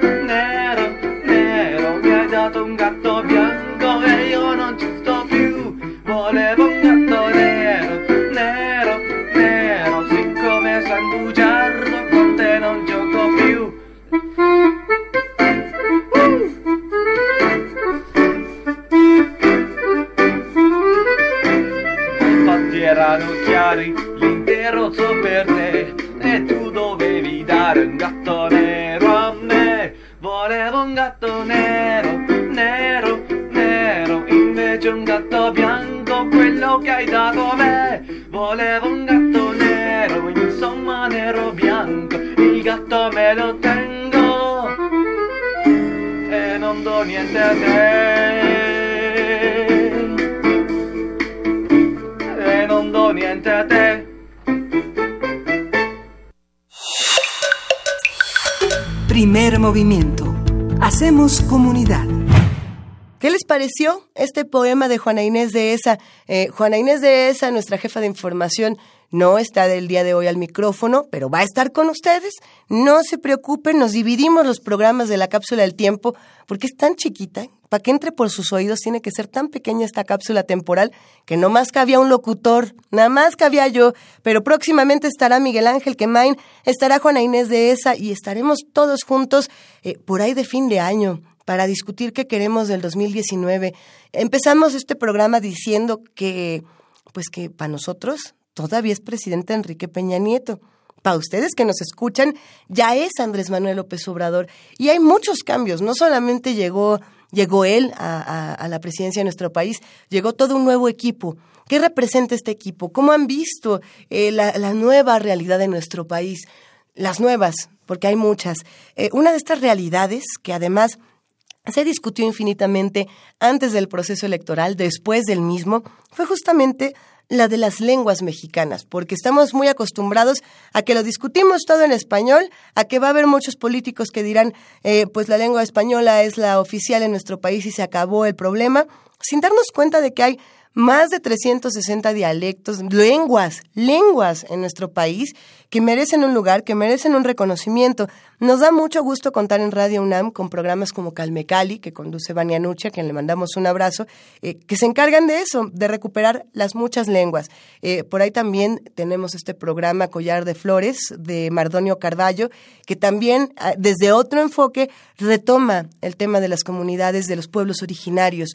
chiari, l'intero zoo per te. E tu dovevi dare un gatto nero a me. Volevo un gatto nero, nero, nero. Invece un gatto bianco, quello che hai dato a me. Volevo un gatto nero, insomma nero bianco. Il gatto me lo tengo. E non do niente a te E non do niente a te Primer movimiento. Hacemos comunidad. ¿Qué les pareció este poema de Juana Inés de Esa? Eh, Juana Inés de Esa, nuestra jefa de información, no está del día de hoy al micrófono, pero va a estar con ustedes. No se preocupen, nos dividimos los programas de la cápsula del tiempo porque es tan chiquita. Para que entre por sus oídos tiene que ser tan pequeña esta cápsula temporal que no más cabía un locutor, nada más cabía yo. Pero próximamente estará Miguel Ángel Quemain, estará Juana Inés de Esa y estaremos todos juntos eh, por ahí de fin de año para discutir qué queremos del 2019. Empezamos este programa diciendo que, pues que para nosotros todavía es presidente Enrique Peña Nieto. Para ustedes que nos escuchan, ya es Andrés Manuel López Obrador. Y hay muchos cambios. No solamente llegó, llegó él a, la presidencia de nuestro país, llegó todo un nuevo equipo. ¿Qué representa este equipo? ¿Cómo han visto eh, la, la nueva realidad de nuestro país? las nuevas, porque hay muchas. Eh, una de estas realidades que además se discutió infinitamente antes del proceso electoral, después del mismo, fue justamente la de las lenguas mexicanas, porque estamos muy acostumbrados a que lo discutimos todo en español, a que va a haber muchos políticos que dirán, eh, pues la lengua española es la oficial en nuestro país y se acabó el problema, sin darnos cuenta de que hay más de 360 dialectos, lenguas, lenguas en nuestro país que merecen un lugar, que merecen un reconocimiento. Nos da mucho gusto contar en Radio UNAM con programas como Calme Cali, que conduce Vania Nuche, a quien le mandamos un abrazo, eh, que se encargan de eso, de recuperar las muchas lenguas. Eh, por ahí también tenemos este programa Collar de Flores de Mardonio Carballo, que también ah, desde otro enfoque retoma el tema de las comunidades, de los pueblos originarios.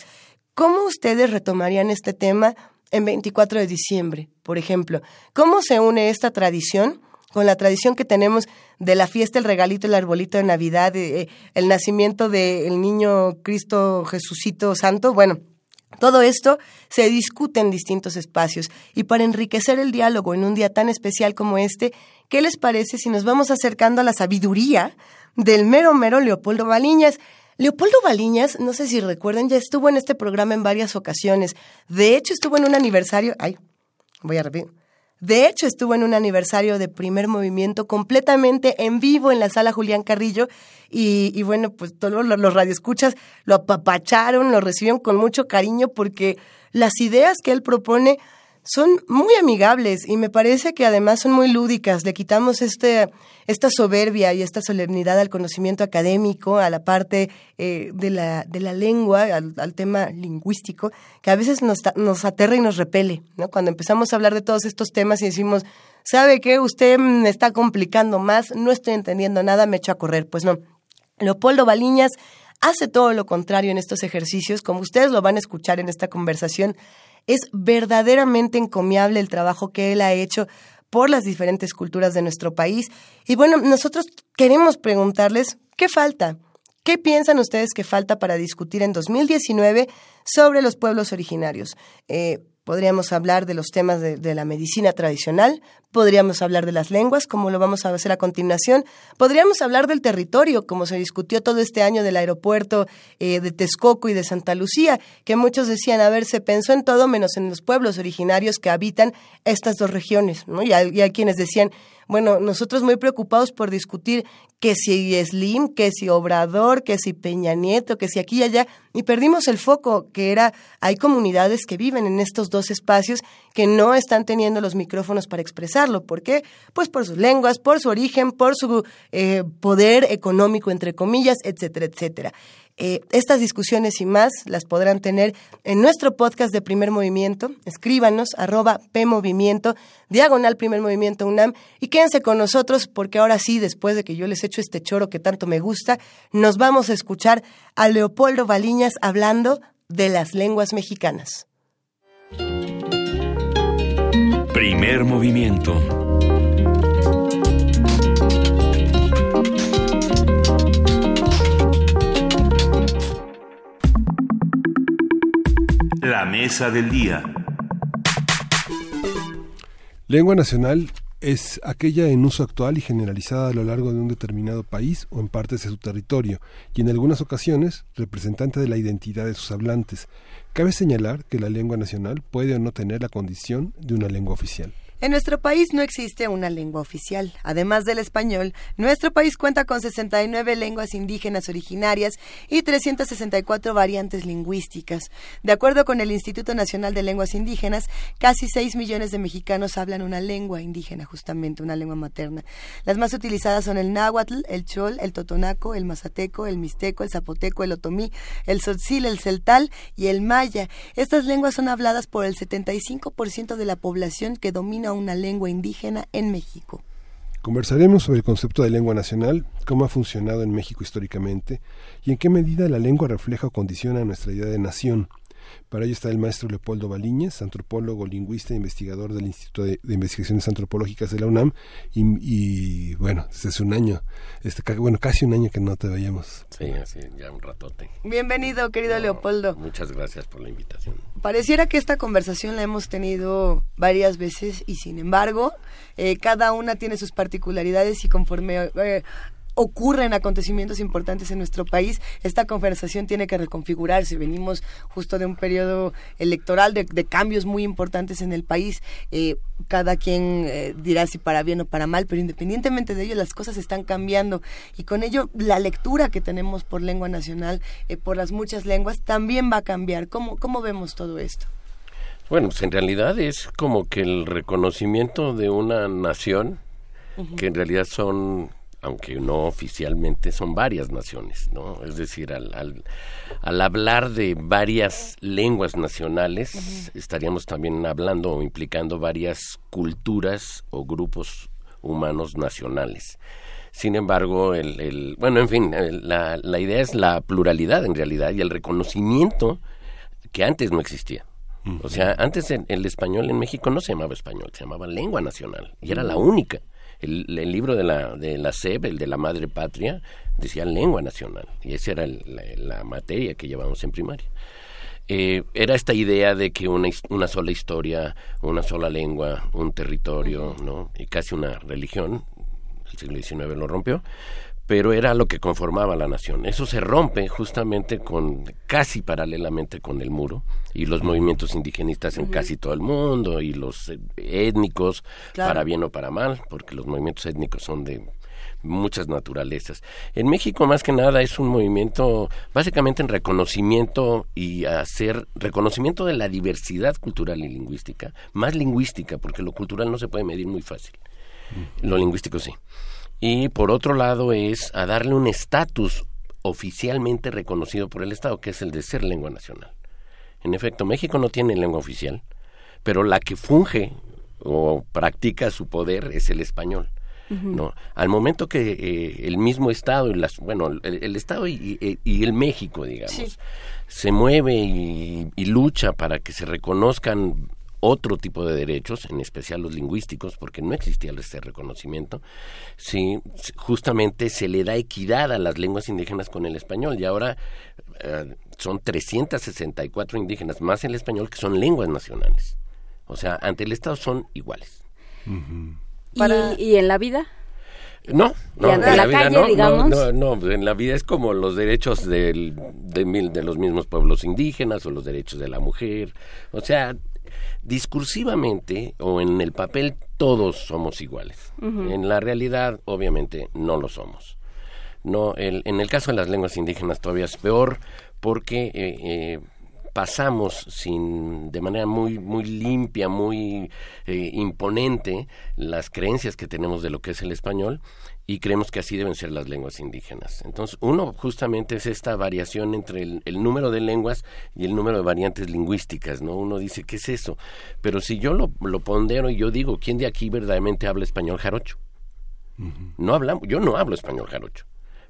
¿Cómo ustedes retomarían este tema en 24 de diciembre, por ejemplo? ¿Cómo se une esta tradición con la tradición que tenemos de la fiesta, el regalito, el arbolito de Navidad, eh, el nacimiento del niño Cristo Jesucito Santo? Bueno, todo esto se discute en distintos espacios y para enriquecer el diálogo en un día tan especial como este, ¿qué les parece si nos vamos acercando a la sabiduría del mero mero Leopoldo Baliñas? Leopoldo Baliñas, no sé si recuerdan, ya estuvo en este programa en varias ocasiones. De hecho, estuvo en un aniversario. Ay, voy a repetir. De hecho, estuvo en un aniversario de primer movimiento completamente en vivo en la sala Julián Carrillo. Y, bueno, pues todos los, los radioescuchas lo apapacharon, lo recibieron con mucho cariño porque las ideas que él propone son muy amigables y me parece que además son muy lúdicas. Le quitamos este, esta soberbia y esta solemnidad al conocimiento académico, a la parte eh, de, la, de la lengua, al, tema lingüístico, que a veces nos, aterra y nos repele. ¿no? Cuando empezamos a hablar de todos estos temas y decimos, ¿sabe qué? Usted me está complicando más, no estoy entendiendo nada, me echo a correr. Pues no. Leopoldo Baliñas hace todo lo contrario en estos ejercicios, como ustedes lo van a escuchar en esta conversación es verdaderamente encomiable el trabajo que él ha hecho por las diferentes culturas de nuestro país. Y bueno, nosotros queremos preguntarles, ¿qué falta? ¿Qué piensan ustedes que falta para discutir en 2019 sobre los pueblos originarios? Eh, Podríamos hablar de los temas de, la medicina tradicional, podríamos hablar de las lenguas, como lo vamos a hacer a continuación, podríamos hablar del territorio, como se discutió todo este año del aeropuerto eh, de Texcoco y de Santa Lucía, que muchos decían, a ver, se pensó en todo menos en los pueblos originarios que habitan estas dos regiones, ¿no? y hay quienes decían, bueno, nosotros muy preocupados por discutir que si Slim, que si Obrador, que si Peña Nieto, que si aquí y allá, y perdimos el foco, que era, hay comunidades que viven en estos dos espacios que no están teniendo los micrófonos para expresarlo. ¿Por qué? Pues por sus lenguas, por su origen, por su eh, poder económico, entre comillas, etcétera, etcétera. Eh, estas discusiones y más las podrán tener en nuestro podcast de Primer Movimiento. Escríbanos, arroba PMovimiento, diagonal Primer Movimiento UNAM, y quédense con nosotros porque ahora sí, después de que yo les echo este choro que tanto me gusta, nos vamos a escuchar a Leopoldo Baliñas hablando de las lenguas mexicanas. Primer movimiento. La mesa del día. Lengua nacional es aquella en uso actual y generalizada a lo largo de un determinado país o en partes de su territorio, y en algunas ocasiones representante de la identidad de sus hablantes. Cabe señalar que la lengua nacional puede o no tener la condición de una lengua oficial. En nuestro país no existe una lengua oficial. Además del español, nuestro país cuenta con 69 lenguas indígenas originarias y 364 variantes lingüísticas. De acuerdo con el Instituto Nacional de Lenguas Indígenas, casi 6 millones de mexicanos hablan una lengua indígena, justamente una lengua materna. Las más utilizadas son el náhuatl, el chol, el totonaco, el mazateco, el mixteco, el zapoteco, el otomí, el tzotzil, el celtal y el maya. Estas lenguas son habladas por el 75% de la población que domina una lengua indígena en México. Conversaremos sobre el concepto de lengua nacional, cómo ha funcionado en México históricamente y en qué medida la lengua refleja o condiciona nuestra idea de nación. Para ello está el maestro Leopoldo Baliñez, antropólogo, lingüista e investigador del Instituto de, Investigaciones Antropológicas de la UNAM. Y, bueno, desde hace un año, este, bueno, casi un año que no te veíamos. Sí, así, ya un ratote. Bienvenido, querido Leopoldo. Muchas gracias por la invitación. Pareciera que esta conversación la hemos tenido varias veces y sin embargo, eh, cada una tiene sus particularidades y conforme eh, ocurren acontecimientos importantes en nuestro país, esta conversación tiene que reconfigurarse. Venimos justo de un periodo electoral de, cambios muy importantes en el país. Eh, cada quien eh, dirá si para bien o para mal, pero independientemente de ello, las cosas están cambiando y con ello la lectura que tenemos por lengua nacional, eh, por las muchas lenguas, también va a cambiar. ¿Cómo, cómo vemos todo esto? Bueno, pues en realidad es como que el reconocimiento de una nación, que en realidad son aunque no oficialmente, son varias naciones, ¿no? Es decir, al, al, hablar de varias lenguas nacionales, estaríamos también hablando o implicando varias culturas o grupos humanos nacionales. Sin embargo, el, el bueno, en fin, la, la idea es la pluralidad en realidad y el reconocimiento que antes no existía. O sea, antes el español en México no se llamaba español, se llamaba lengua nacional y era la única el, libro de la, de la SEB, el de la madre patria, decía lengua nacional, y esa era la, materia que llevamos en primaria. Eh, era esta idea de que una, una sola historia, una sola lengua, un territorio, ¿no? y casi una religión, el siglo XIX lo rompió, pero era lo que conformaba la nación. Eso se rompe justamente con casi paralelamente con el muro y los movimientos indigenistas en casi todo el mundo y los eh, étnicos para bien o para mal, porque los movimientos étnicos son de muchas naturalezas. En México más que nada es un movimiento básicamente en reconocimiento y hacer reconocimiento de la diversidad cultural y lingüística, más lingüística porque lo cultural no se puede medir muy fácil. Lo lingüístico sí y por otro lado es a darle un estatus oficialmente reconocido por el Estado, que es el de ser lengua nacional. En efecto, México no tiene lengua oficial, pero la que funge o practica su poder es el español. ¿no? Al momento que eh, el mismo Estado, y las, bueno, el, Estado y, y, el México, digamos, se mueve y, y, lucha para que se reconozcan otro tipo de derechos, en especial los lingüísticos, porque no existía ese reconocimiento, sí, justamente se le da equidad a las lenguas indígenas con el español y ahora eh, son 364 indígenas más el español que son lenguas nacionales. O sea, ante el Estado son iguales. ¿Y, en la vida? No, no, en, la, vida no, digamos? no, no, en la vida es como los derechos del, de, de los mismos pueblos indígenas o los derechos de la mujer. O sea, discursivamente o en el papel todos somos iguales. En la realidad, obviamente, no lo somos. No, el, en el caso de las lenguas indígenas todavía es peor porque eh, eh, pasamos sin de manera muy muy limpia, muy eh, imponente las creencias que tenemos de lo que es el español y creemos que así deben ser las lenguas indígenas. Entonces, uno justamente es esta variación entre el, número de lenguas y el número de variantes lingüísticas, ¿no? Uno dice, ¿qué es eso? Pero si yo lo, lo pondero y yo digo, ¿quién de aquí verdaderamente habla español jarocho? No hablamos, yo no hablo español jarocho.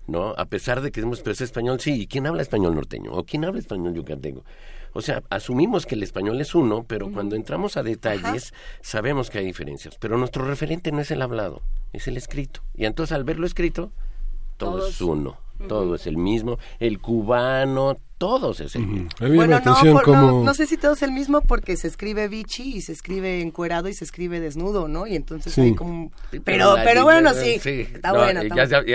¿no? A pesar de que hemos pero español, sí, ¿y quién habla español norteño? ¿O quién habla español yucateco? O sea, asumimos que el español es uno, pero cuando entramos a detalles sabemos que hay diferencias. Pero nuestro referente no es el hablado, es el escrito. Y entonces al verlo escrito, todo es uno, todo es el mismo. El cubano, todos es el mismo. Bueno, no, no, sé si todo es el mismo porque se escribe bichi y se escribe encuerado y se escribe desnudo, ¿no? Y entonces hay como... Pero, pero, bueno, sí, está bueno.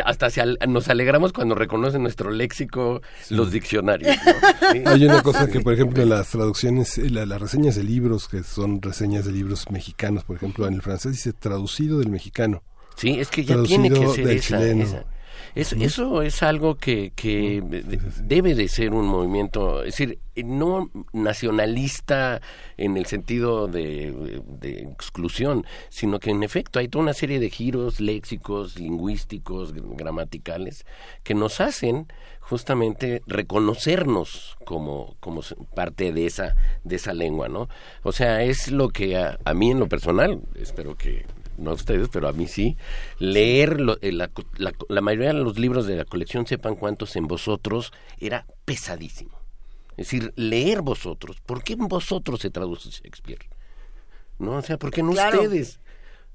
hasta nos alegramos cuando reconocen nuestro léxico los diccionarios. Hay una cosa que, por ejemplo, las traducciones, eh, las reseñas de libros, que son reseñas de libros mexicanos, por ejemplo, en el francés dice traducido del mexicano. Sí, es que ya tiene que ser esa, eso es algo que, que debe de ser un movimiento, es decir, no nacionalista en el sentido de, exclusión, sino que en efecto hay toda una serie de giros léxicos, lingüísticos, gramaticales, que nos hacen justamente reconocernos como, como parte de esa, de esa lengua, ¿no? O sea, es lo que a mí en lo personal, espero que no a ustedes, pero a mí sí, leer eh, la, la, mayoría de los libros de la colección Sepan cuántos en vosotros era pesadísimo. Es decir, leer vosotros. ¿Por qué en vosotros se traduce Shakespeare? ¿No? O sea, ¿por qué no ustedes?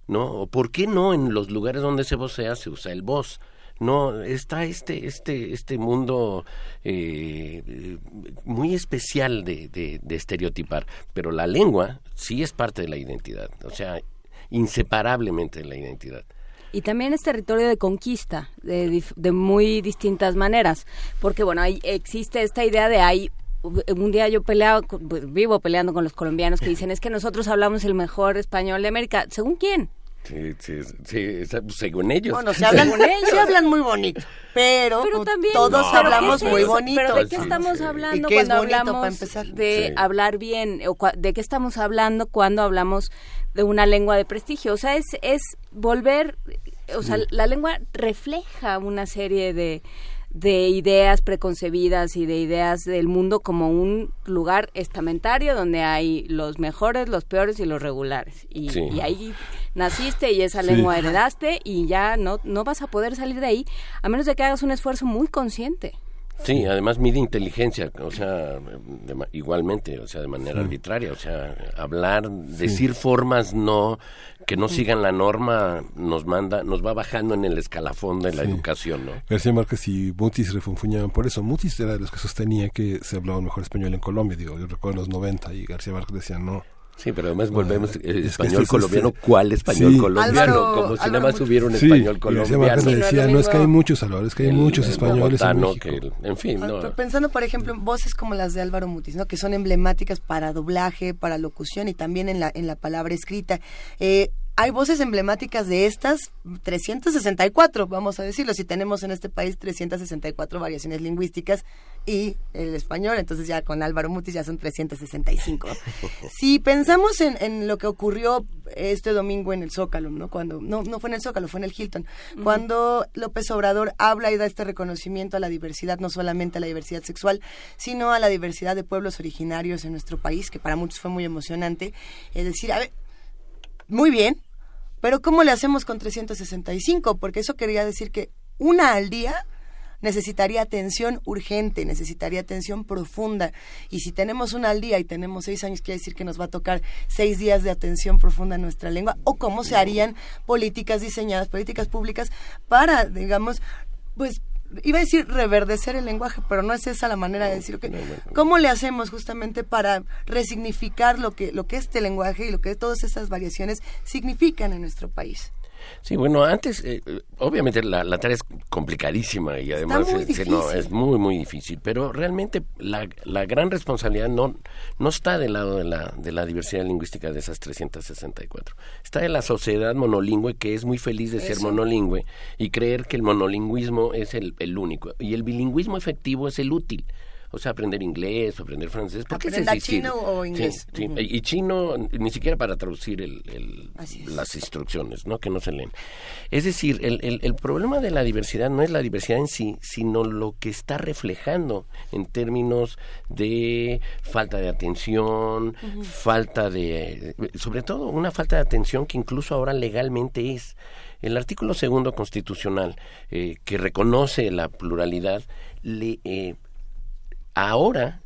¿No? ¿Por qué no en los lugares donde se vocea se usa el voz? No, está este, este, este mundo eh, muy especial de, de, de estereotipar, pero la lengua sí es parte de la identidad, o sea, inseparablemente de la identidad. Y también es territorio de conquista, de, de muy distintas maneras, porque bueno, ahí existe esta idea de hay un día yo peleaba, vivo peleando con los colombianos que dicen es que nosotros hablamos el mejor español de América. ¿Según quién? Sí, sí, según ellos. Bueno, se hablan, ellos. se hablan muy bonito, pero, Pero también todos No, hablamos ¿qué es muy eso? bonito. Pero ¿de qué estamos sí. hablando ¿Y qué es cuando bonito hablamos para empezar? de Sí. hablar bien? O cua- ¿De qué estamos hablando cuando hablamos de una lengua de prestigio? O sea, es, es volver, o sea, la lengua refleja una serie de, de ideas preconcebidas y de ideas del mundo como un lugar estamentario donde hay los mejores, los peores y los regulares. Y, Sí. y ahí naciste y esa Sí. lengua heredaste y ya no, no vas a poder salir de ahí a menos de que hagas un esfuerzo muy consciente. Sí, además mide inteligencia, o sea, de igualmente, o sea, de manera arbitraria, o sea, hablar, decir formas no que no sigan la norma nos manda, nos va bajando en el escalafón de la Sí. educación, ¿no? García Márquez y Mutis refunfuñaban por eso. Mutis era de los que sostenía que se hablaba mejor español en Colombia, digo, yo recuerdo en los 90 y García Márquez decía no. Sí, pero además volvemos Ah, eh, es que español este- colombiano, este- ¿cuál español Sí. colombiano? Álvaro- Como si nada más hubiera un Sí, español colombiano. Sí, no es decía, lo no, es que hay muchos, Álvaro, es que hay El- muchos el españoles en que el- en fin, no. pero Pensando, por ejemplo, en voces como las de Álvaro Mutis, ¿no? Que son emblemáticas para doblaje, para locución y también en la, en la palabra escrita. Eh, hay voces emblemáticas de estas 364, vamos a decirlo, si tenemos en este país 364 variaciones lingüísticas y el español, entonces ya con Álvaro Mutis ya son 365. si pensamos en, en lo que ocurrió este domingo en el Zócalo, ¿no? Cuando, no, no fue en el Zócalo, fue en el Hilton, cuando López Obrador habla y da este reconocimiento a la diversidad, no solamente a la diversidad sexual, sino a la diversidad de pueblos originarios en nuestro país, que para muchos fue muy emocionante. Es decir, a ver, muy bien, pero ¿cómo le hacemos con 365? Porque eso quería decir que una al día necesitaría atención urgente, necesitaría atención profunda. Y si tenemos una al día y tenemos seis años, quiere decir que nos va a tocar seis días de atención profunda a nuestra lengua. O cómo se harían políticas diseñadas, políticas públicas para, digamos, pues iba a decir reverdecer el lenguaje, pero no es esa la manera de decirlo. que ¿Cómo le hacemos justamente para resignificar lo que, lo que este lenguaje y lo que todas estas variaciones significan en nuestro país? Sí, bueno, antes, eh, obviamente la, la tarea es complicadísima y además muy se- no, es muy, muy difícil, pero realmente la, la gran responsabilidad no, no está del lado de la, de la diversidad lingüística de esas 364. Está de la sociedad monolingüe que es muy feliz de ser monolingüe y creer que el monolingüismo es el, el único y el bilingüismo efectivo es el útil. O sea, aprender inglés o aprender francés. porque Aprenda chino o inglés. Sí, y chino ni siquiera para traducir el, el- las instrucciones, ¿no? Que no se leen. Es decir, el, el, el problema de la diversidad no es la diversidad en sí, sino lo que está reflejando en términos de falta de atención, falta de, sobre todo una falta de atención que incluso ahora legalmente es. El artículo segundo constitucional eh, que reconoce la pluralidad le eh, ahora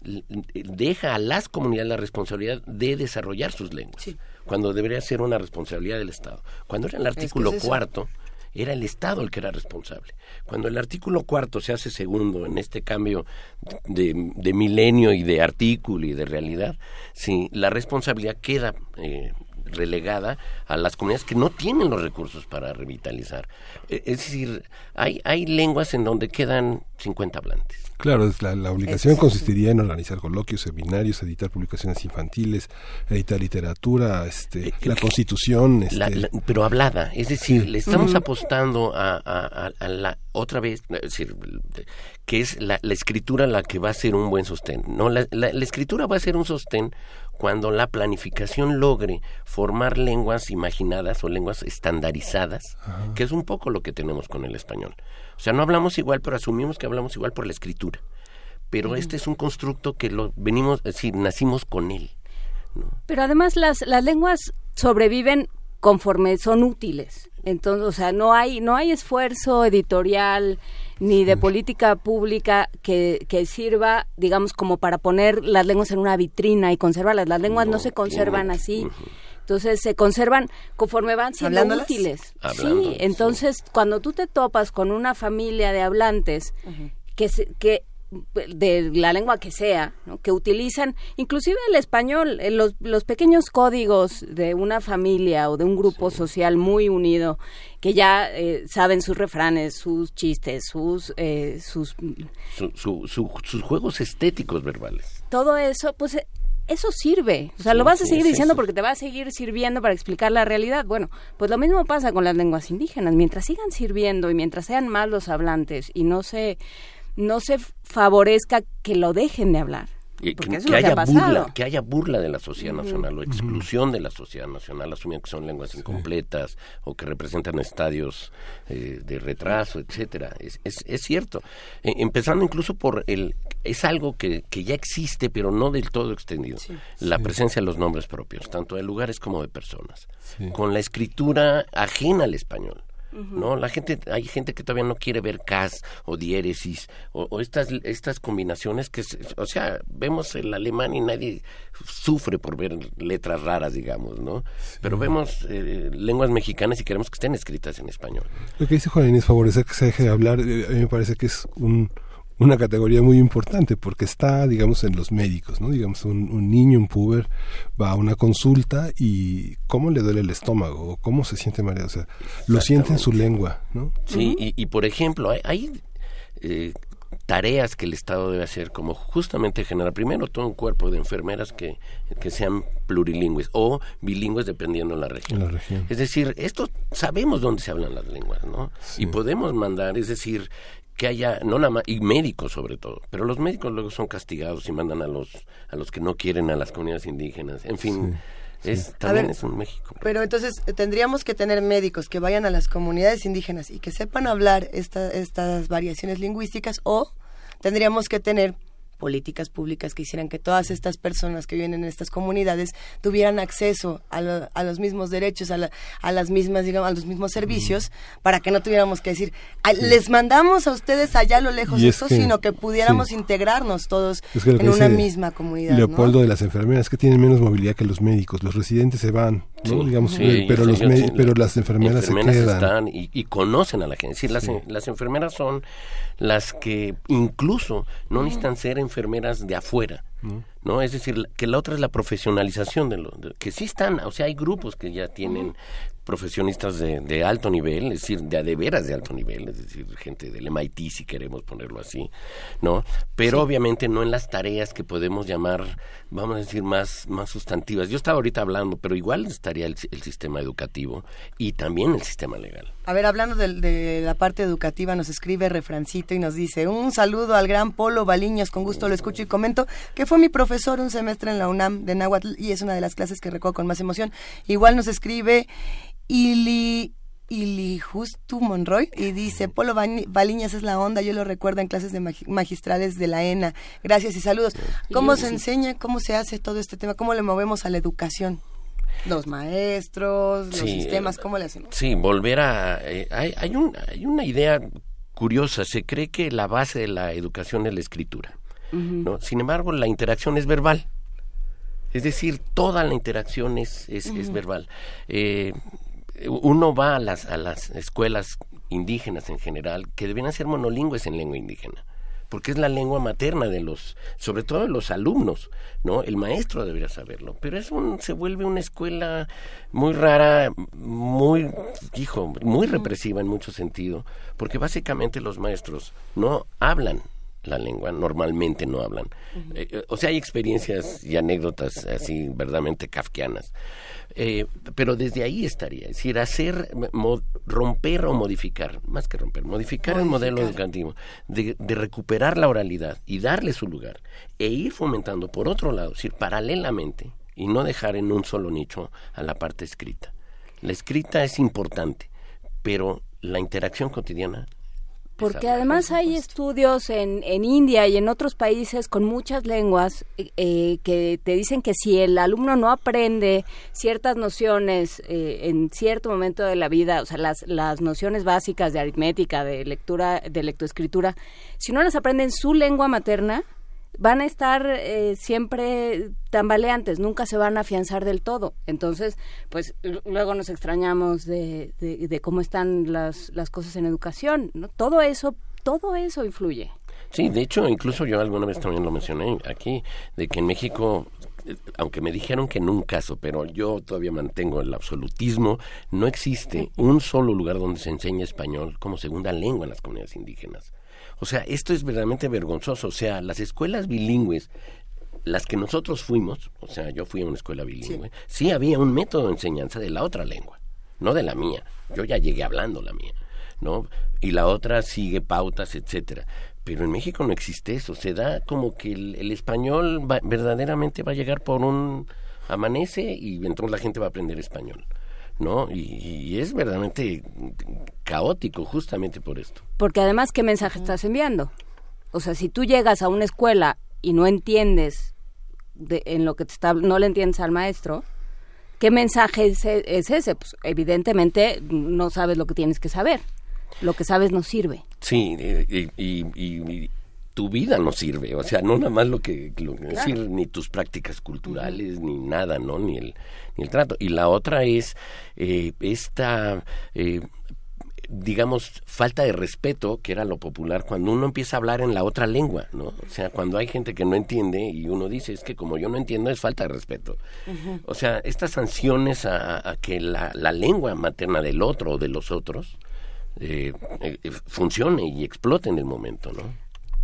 deja a las comunidades la responsabilidad de desarrollar sus lenguas, Sí. cuando debería ser una responsabilidad del Estado. Cuando era el artículo es cuarto, era el Estado el que era responsable. Cuando el artículo cuarto se hace segundo en este cambio de, de milenio y de artículo y de realidad, sí, la responsabilidad queda eh, relegada a las comunidades que no tienen los recursos para revitalizar. Eh, Es decir, hay, hay lenguas en donde quedan 50 hablantes. Claro, es la, la obligación consistiría en organizar coloquios, seminarios, editar publicaciones infantiles, editar literatura, este, la constitución. Este, La- la- pero hablada, es decir, le estamos apostando a, a- a- a la otra vez, es decir, que es la, la escritura la que va a ser un buen sostén. No, la, la- la escritura va a ser un sostén cuando la planificación logre formar lenguas imaginadas o lenguas estandarizadas, que es un poco lo que tenemos con el español. O sea, no hablamos igual, pero asumimos que hablamos igual por la escritura. Pero este es un constructo que lo venimos, es decir, nacimos con él. Pero además las, las lenguas sobreviven conforme son útiles. Entonces, o sea, no hay, no hay esfuerzo editorial ni de política pública que, que sirva, digamos, como para poner las lenguas en una vitrina y conservarlas. Las lenguas no, se conservan así. Entonces se conservan conforme van siendo ¿Hablándolas? útiles. Sí, entonces cuando tú te topas con una familia de hablantes que, se- que de la lengua que sea, ¿no? que utilizan inclusive el español, eh, los, los pequeños códigos de una familia o de un grupo social muy unido, que ya eh, saben sus refranes, sus chistes, sus, eh, sus Su- su- su- sus juegos estéticos verbales. todo eso, pues eh, eso sirve. O sea, Sí, lo vas a seguir diciendo porque te va a seguir sirviendo para explicar la realidad. Bueno, pues lo mismo pasa con las lenguas indígenas. Mientras sigan sirviendo y mientras sean más los hablantes y no se, no se favorezca que lo dejen de hablar. Que, haya burla, que haya burla de la sociedad nacional o exclusión de la sociedad nacional, asumiendo que son lenguas incompletas o que representan estadios eh, de retraso, etcétera. Es, es, es cierto. Eh, empezando incluso por el es algo que, que ya existe, pero no del todo extendido. La Sí. presencia de los nombres propios, tanto de lugares como de personas. Sí. Con la escritura ajena al español. ¿No? La gente, hay gente que todavía no quiere ver cas o diéresis o, o estas, estas combinaciones que, o sea, vemos el alemán y nadie sufre por ver letras raras, digamos, ¿no? Pero vemos eh, lenguas mexicanas y queremos que estén escritas en español. Lo que dice Juan Inés, favorecer que se deje de hablar, eh, a mí me parece que es un, una categoría muy importante porque está, digamos, en los médicos, ¿no? Digamos, un, un niño, un puber, va a una consulta y cómo le duele el estómago o cómo se siente mareado, o sea, lo siente en su lengua, ¿no? Sí, y, y, por ejemplo, hay, hay, eh, tareas que el Estado debe hacer, como justamente generar primero todo un cuerpo de enfermeras que, que sean plurilingües o bilingües dependiendo de la región. En la región. Es decir, esto sabemos dónde se hablan las lenguas, ¿no? Y podemos mandar, es decir, que haya, no nada más, y médicos sobre todo, pero los médicos luego son castigados y mandan a los, a los que no quieren a las comunidades indígenas. En fin, es, también ver, es un México. Pero entonces eh, tendríamos que tener médicos que vayan a las comunidades indígenas y que sepan hablar esta- estas variaciones lingüísticas o tendríamos que tener políticas públicas que hicieran que todas estas personas que viven en estas comunidades tuvieran acceso a, lo- a los mismos derechos, a, la- a las mismas, digamos, a los mismos servicios, para que no tuviéramos que decir, "Ay, les mandamos a ustedes allá a lo lejos Y es esto, que- sino que pudiéramos sí. integrarnos todos Es que en una misma comunidad. ¿no? Leopoldo de las enfermeras que tienen menos movilidad que los médicos, los residentes se van, ¿no? Sí, digamos, sí, eh, pero los pero las enfermeras, enfermeras se quedan. están y, y conocen a la gente. Es decir, las, las enfermeras son las que incluso no necesitan ser enfermeras de afuera. ¿no? Es decir, que la otra es la profesionalización de lo de- que sí están, o sea, hay grupos que ya tienen profesionistas de, de alto nivel, es decir, de veras de alto nivel, es decir, gente del MIT si queremos ponerlo así, ¿no? Pero obviamente no en las tareas que podemos llamar, vamos a decir, más, más sustantivas. Yo estaba ahorita hablando, pero igual estaría el, el sistema educativo y también el sistema legal. A ver, hablando del- de, la parte educativa, nos escribe Refrancito y nos dice, un saludo al gran Polo Baliños, con gusto lo escucho y comento, que fue mi profesor un semestre en la UNAM de Náhuatl y es una de las clases que recuerdo con más emoción. Igual nos escribe Ili... Ili Justu Monroy y dice, Polo Baliñas es la onda, yo lo recuerdo en clases de magi- magistrales de la ENA. Gracias y saludos. ¿Cómo se enseña, cómo se hace todo este tema? ¿Cómo le movemos a la educación? Los maestros, los Sí, sistemas, eh, ¿cómo le hacemos? Sí, volver a... eh, hay, hay, un- hay una idea curiosa, se cree que la base de la educación es la escritura, ¿no? Sin embargo, la interacción es verbal. Es decir, toda la interacción es, es, verbal. Eh, uno va a las, a las escuelas indígenas en general que deberían ser monolingües en lengua indígena porque es la lengua materna de los, sobre todo de los alumnos, ¿no? El maestro debería saberlo, pero es un, se vuelve una escuela muy rara, muy, hijo, muy represiva en mucho sentido, porque básicamente los maestros no hablan la lengua, normalmente no hablan. Eh, eh, o sea, hay experiencias y anécdotas así verdaderamente kafkianas. Eh, pero desde ahí estaría, es decir, hacer, mo- romper o modificar, más que romper, modificar, el modelo Modificar. educativo, de, de recuperar la oralidad y darle su lugar, e ir fomentando, por otro lado, es decir, paralelamente, y no dejar en un solo nicho a la parte escrita. La escrita es importante, pero la interacción cotidiana Porque además hay estudios en, en India y en otros países con muchas lenguas eh, que te dicen que si el alumno no aprende ciertas nociones eh, en cierto momento de la vida, o sea, las, las nociones básicas de aritmética, de lectura, de lectoescritura, si no las aprende en su lengua materna, van a estar eh, siempre tambaleantes, nunca se van a afianzar del todo. Entonces, pues luego nos extrañamos de, de, cómo están las, las cosas en educación. ¿no? Todo eso, todo eso influye. Sí, de hecho, incluso yo alguna vez también lo mencioné aquí, de que en México aunque me dijeron que en un caso, pero yo todavía mantengo el absolutismo, no existe un solo lugar donde se enseña español como segunda lengua en las comunidades indígenas. O sea, esto es verdaderamente vergonzoso. O sea, las escuelas bilingües, las que nosotros fuimos, o sea, yo fui a una escuela bilingüe, sí, había un método de enseñanza de la otra lengua, no de la mía. Yo ya llegué hablando la mía, ¿no? Y la otra sigue pautas, etcétera. Pero en México no existe eso. Se da como que el, español verdaderamente va a llegar por un amanece y entonces la gente va a aprender español. ¿No? Y, es verdaderamente caótico justamente por esto. Porque además, ¿qué mensaje estás enviando? O sea, si tú llegas a una escuela y no entiendes en lo que te está, no le entiendes al maestro, ¿qué mensaje es, ese? Pues evidentemente no sabes lo que tienes que saber. Lo que sabes no sirve. Sí, y tu vida no sirve, o sea, no nada más lo que, lo decir, ni tus prácticas culturales, ni nada, ¿no? Ni el, ni el trato. Y la otra es eh, esta, eh, digamos, falta de respeto, que era lo popular, cuando uno empieza a hablar en la otra lengua, ¿no? O sea, cuando hay gente que no entiende y uno dice, es que como yo no entiendo, es falta de respeto. O sea, estas sanciones a, que la, la, lengua materna del otro o de los otros eh, funcione y explote en el momento, ¿no?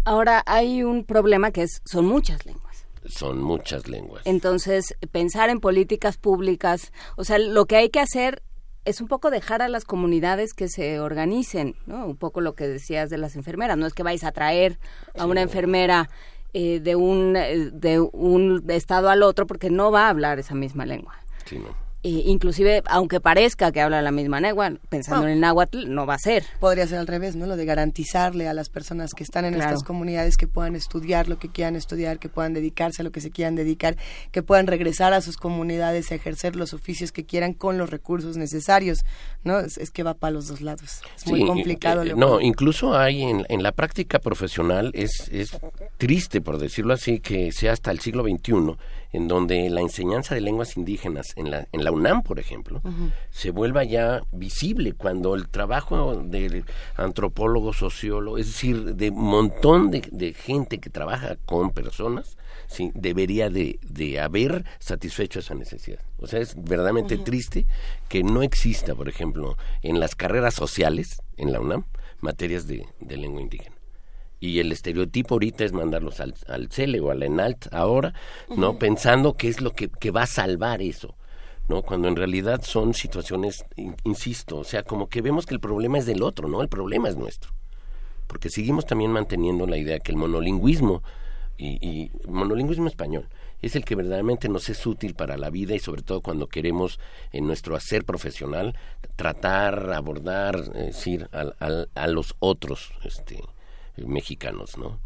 Ahora hay un problema que es, son muchas lenguas. Son muchas lenguas. Entonces, pensar en políticas públicas, o sea, lo que hay que hacer es un poco dejar a las comunidades que se organicen, ¿no? Un poco lo que decías de las enfermeras, no es que vais a traer a una enfermera eh, de un eh, de un estado al otro porque no va a hablar esa misma lengua. Sí, no inclusive aunque parezca que habla la misma lengua, pensando en el náhuatl, no va a ser. Podría ser al revés, ¿no? Lo de garantizarle a las personas que están en estas comunidades que puedan estudiar lo que quieran estudiar, que puedan dedicarse a lo que se quieran dedicar, que puedan regresar a sus comunidades a ejercer los oficios que quieran con los recursos necesarios, ¿no? Es, que va para los dos lados. Es muy complicado. Eh, no, incluso hay en, en, la práctica profesional, es, es triste, por decirlo así, que sea hasta el siglo XXI en donde la enseñanza de lenguas indígenas en la, en la UNAM, por ejemplo, se vuelva ya visible cuando el trabajo de antropólogo, sociólogo, es decir, de un montón de, gente que trabaja con personas, sí, debería de, de, haber satisfecho esa necesidad. O sea, es verdaderamente triste que no exista, por ejemplo, en las carreras sociales en la UNAM, materias de lengua indígena y el estereotipo ahorita es mandarlos al, al CELE o al ENALT ahora, ¿no? Pensando que es lo que, que, va a salvar eso, ¿no? Cuando en realidad son situaciones, insisto, o sea, como que vemos que el problema es del otro, ¿no? El problema es nuestro. Porque seguimos también manteniendo la idea que el monolingüismo, y, y monolingüismo español, es el que verdaderamente nos es útil para la vida y sobre todo cuando queremos en nuestro hacer profesional tratar, abordar, decir, a, a los otros, este, mexicanos, ¿no?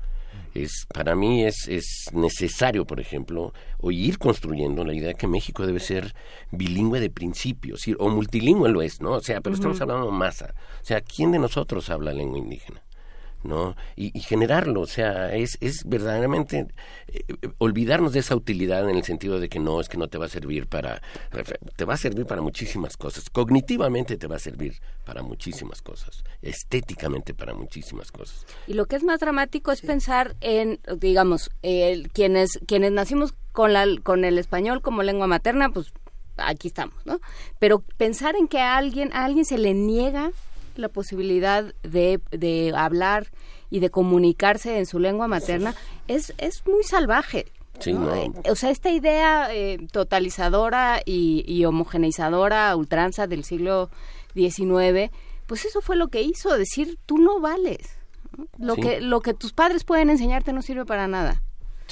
Es, para mí es, es necesario, por ejemplo, o ir construyendo la idea de que México debe ser bilingüe de principio, o multilingüe lo es, ¿no? O sea, pero estamos hablando de masa. O sea, ¿quién de nosotros habla lengua indígena? ¿No? Y, generarlo, o sea, es, es verdaderamente eh, olvidarnos de esa utilidad en el sentido de que no, es que no te va a servir para, te va a servir para muchísimas cosas, cognitivamente te va a servir para muchísimas cosas, estéticamente para muchísimas cosas. Y lo que es más dramático es pensar en, digamos, quienes, quienes nacimos con, la, con el español como lengua materna, pues aquí estamos, ¿no? Pero pensar en que a alguien, a alguien se le niega la posibilidad de, de hablar y de comunicarse en su lengua materna es, es muy salvaje. O sea, esta idea eh, totalizadora y, y, homogeneizadora ultranza del siglo XIX, pues eso fue lo que hizo, decir, tú no vales. Lo, que, lo que tus padres pueden enseñarte no sirve para nada.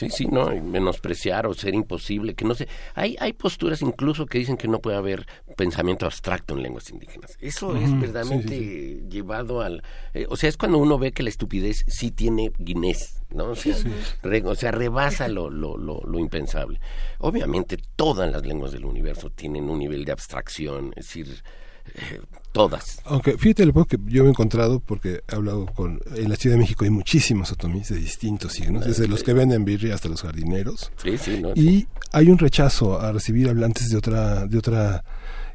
Sí, sí, no, menospreciar o ser imposible, que no sé. Hay, hay posturas incluso que dicen que no puede haber pensamiento abstracto en lenguas indígenas. Eso es verdaderamente llevado al... Eh, o sea, es cuando uno ve que la estupidez sí tiene guinés, ¿no? O sea, o sea rebasa lo, lo, lo, lo, impensable. Obviamente todas las lenguas del universo tienen un nivel de abstracción, es decir, eh, todas. Aunque fíjate lo que yo me he encontrado porque he hablado con en la Ciudad de México hay muchísimos otomís de distintos signos, desde los que venden birria hasta los jardineros. Sí, sí, y hay un rechazo a recibir hablantes de otra de otra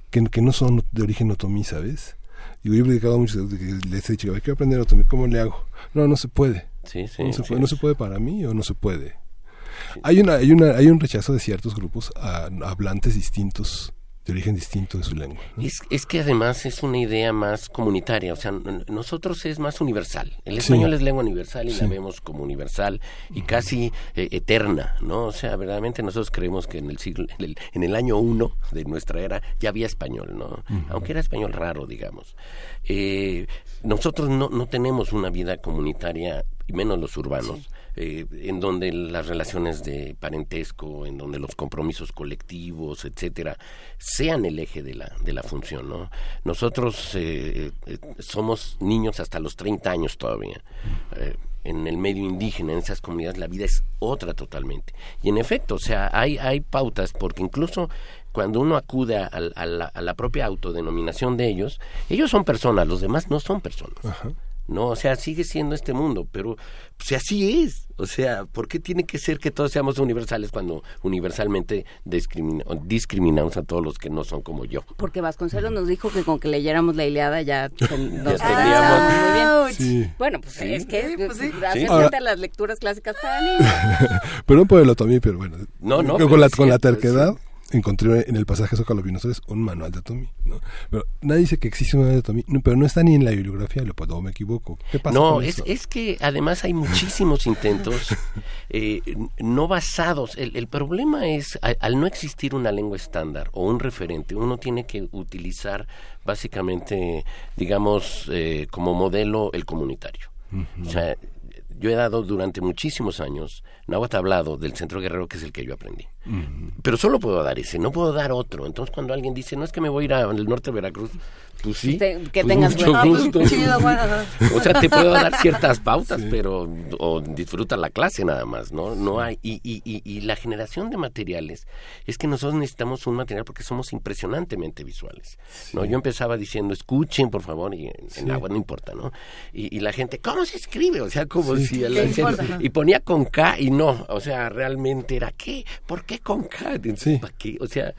que, que no son de origen otomí, ¿sabes? Digo, yo he predicado mucho, les he dicho, quiero aprender otomí, ¿cómo le hago? No, no se puede. Sí, sí, no, se puede, no se puede para mí o no se puede. Hay una, hay una, hay un rechazo de ciertos grupos a hablantes distintos de origen distinto de su lengua. Es, es, que además es una idea más comunitaria, o sea, nosotros es más universal. El español es lengua universal y la vemos como universal y casi eh, eterna, ¿no? O sea, verdaderamente nosotros creemos que en el siglo, en el, año uno de nuestra era ya había español, ¿no? Aunque era español raro, digamos. Eh, nosotros no, no tenemos una vida comunitaria, y menos los urbanos. Eh, en donde las relaciones de parentesco, en donde los compromisos colectivos, etcétera, sean el eje de la, de la función. ¿no? Nosotros eh, eh, somos niños hasta los 30 años todavía. en el medio indígena, en esas comunidades, la vida es otra totalmente. Y en efecto, o sea, hay, hay pautas, porque incluso cuando uno acude a, la, a, la, propia autodenominación de ellos, ellos son personas, los demás no son personas. No, o sea, sigue siendo este mundo, pero pues así es. O sea, ¿por qué tiene que ser que todos seamos universales cuando universalmente discriminamos a todos los que no son como yo? Porque Vasconcelos nos dijo que con que leyéramos la Iliada ya nos ah, muy bien. Bueno, pues es que pues, a las lecturas clásicas para niños. Perdón por el otomí, pero bueno. No, no. Con, la, con la terquedad encontré en el pasaje Zócalo Pinoceres un manual de Atomy. ¿no? Pero nadie dice que existe un manual de Atomy, pero no está ni en la bibliografía, lo puedo, me equivoco. ¿Qué pasa no, es, es que además hay muchísimos intentos eh, no basados. El, el problema es, al, no existir una lengua estándar o un referente, uno tiene que utilizar básicamente, digamos, eh, como modelo el comunitario. O sea, yo he dado durante muchísimos años Nahuatl hablado del centro guerrero que es el que yo aprendí. Pero solo puedo dar ese, no puedo dar otro. Entonces cuando alguien dice, no es que me voy a ir al norte de Veracruz, pues sí. que pues tengas mucho gusto. o sea, te puedo dar ciertas pautas, pero o disfruta la clase nada más, ¿no? No hay y, y, y, la generación de materiales es que nosotros necesitamos un material porque somos impresionantemente visuales. ¿no? Yo empezaba diciendo, escuchen, por favor, y en, agua no importa, ¿no? Y, la gente, ¿cómo se escribe? O sea, como si y ponía con K y no, o sea, realmente era ¿qué? ¿Por qué con K? ¿Para qué? O sea,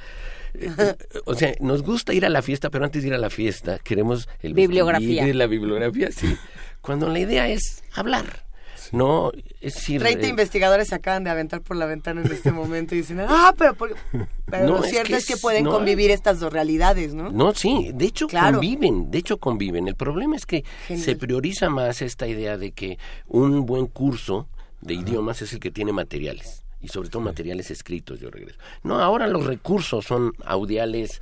eh, o sea, nos gusta ir a la fiesta, pero antes de ir a la fiesta queremos el bibliografía. la bibliografía, sí. Cuando la idea es hablar. No, es decir... 30 investigadores se acaban de aventar por la ventana en este momento y dicen, ah, pero, pero lo cierto es que, pueden convivir estas dos realidades, ¿no? No, sí, de hecho conviven, de hecho conviven. El problema es que se prioriza más esta idea de que un buen curso de idiomas es el que tiene materiales y sobre todo materiales escritos, yo regreso. No, ahora los recursos son audiales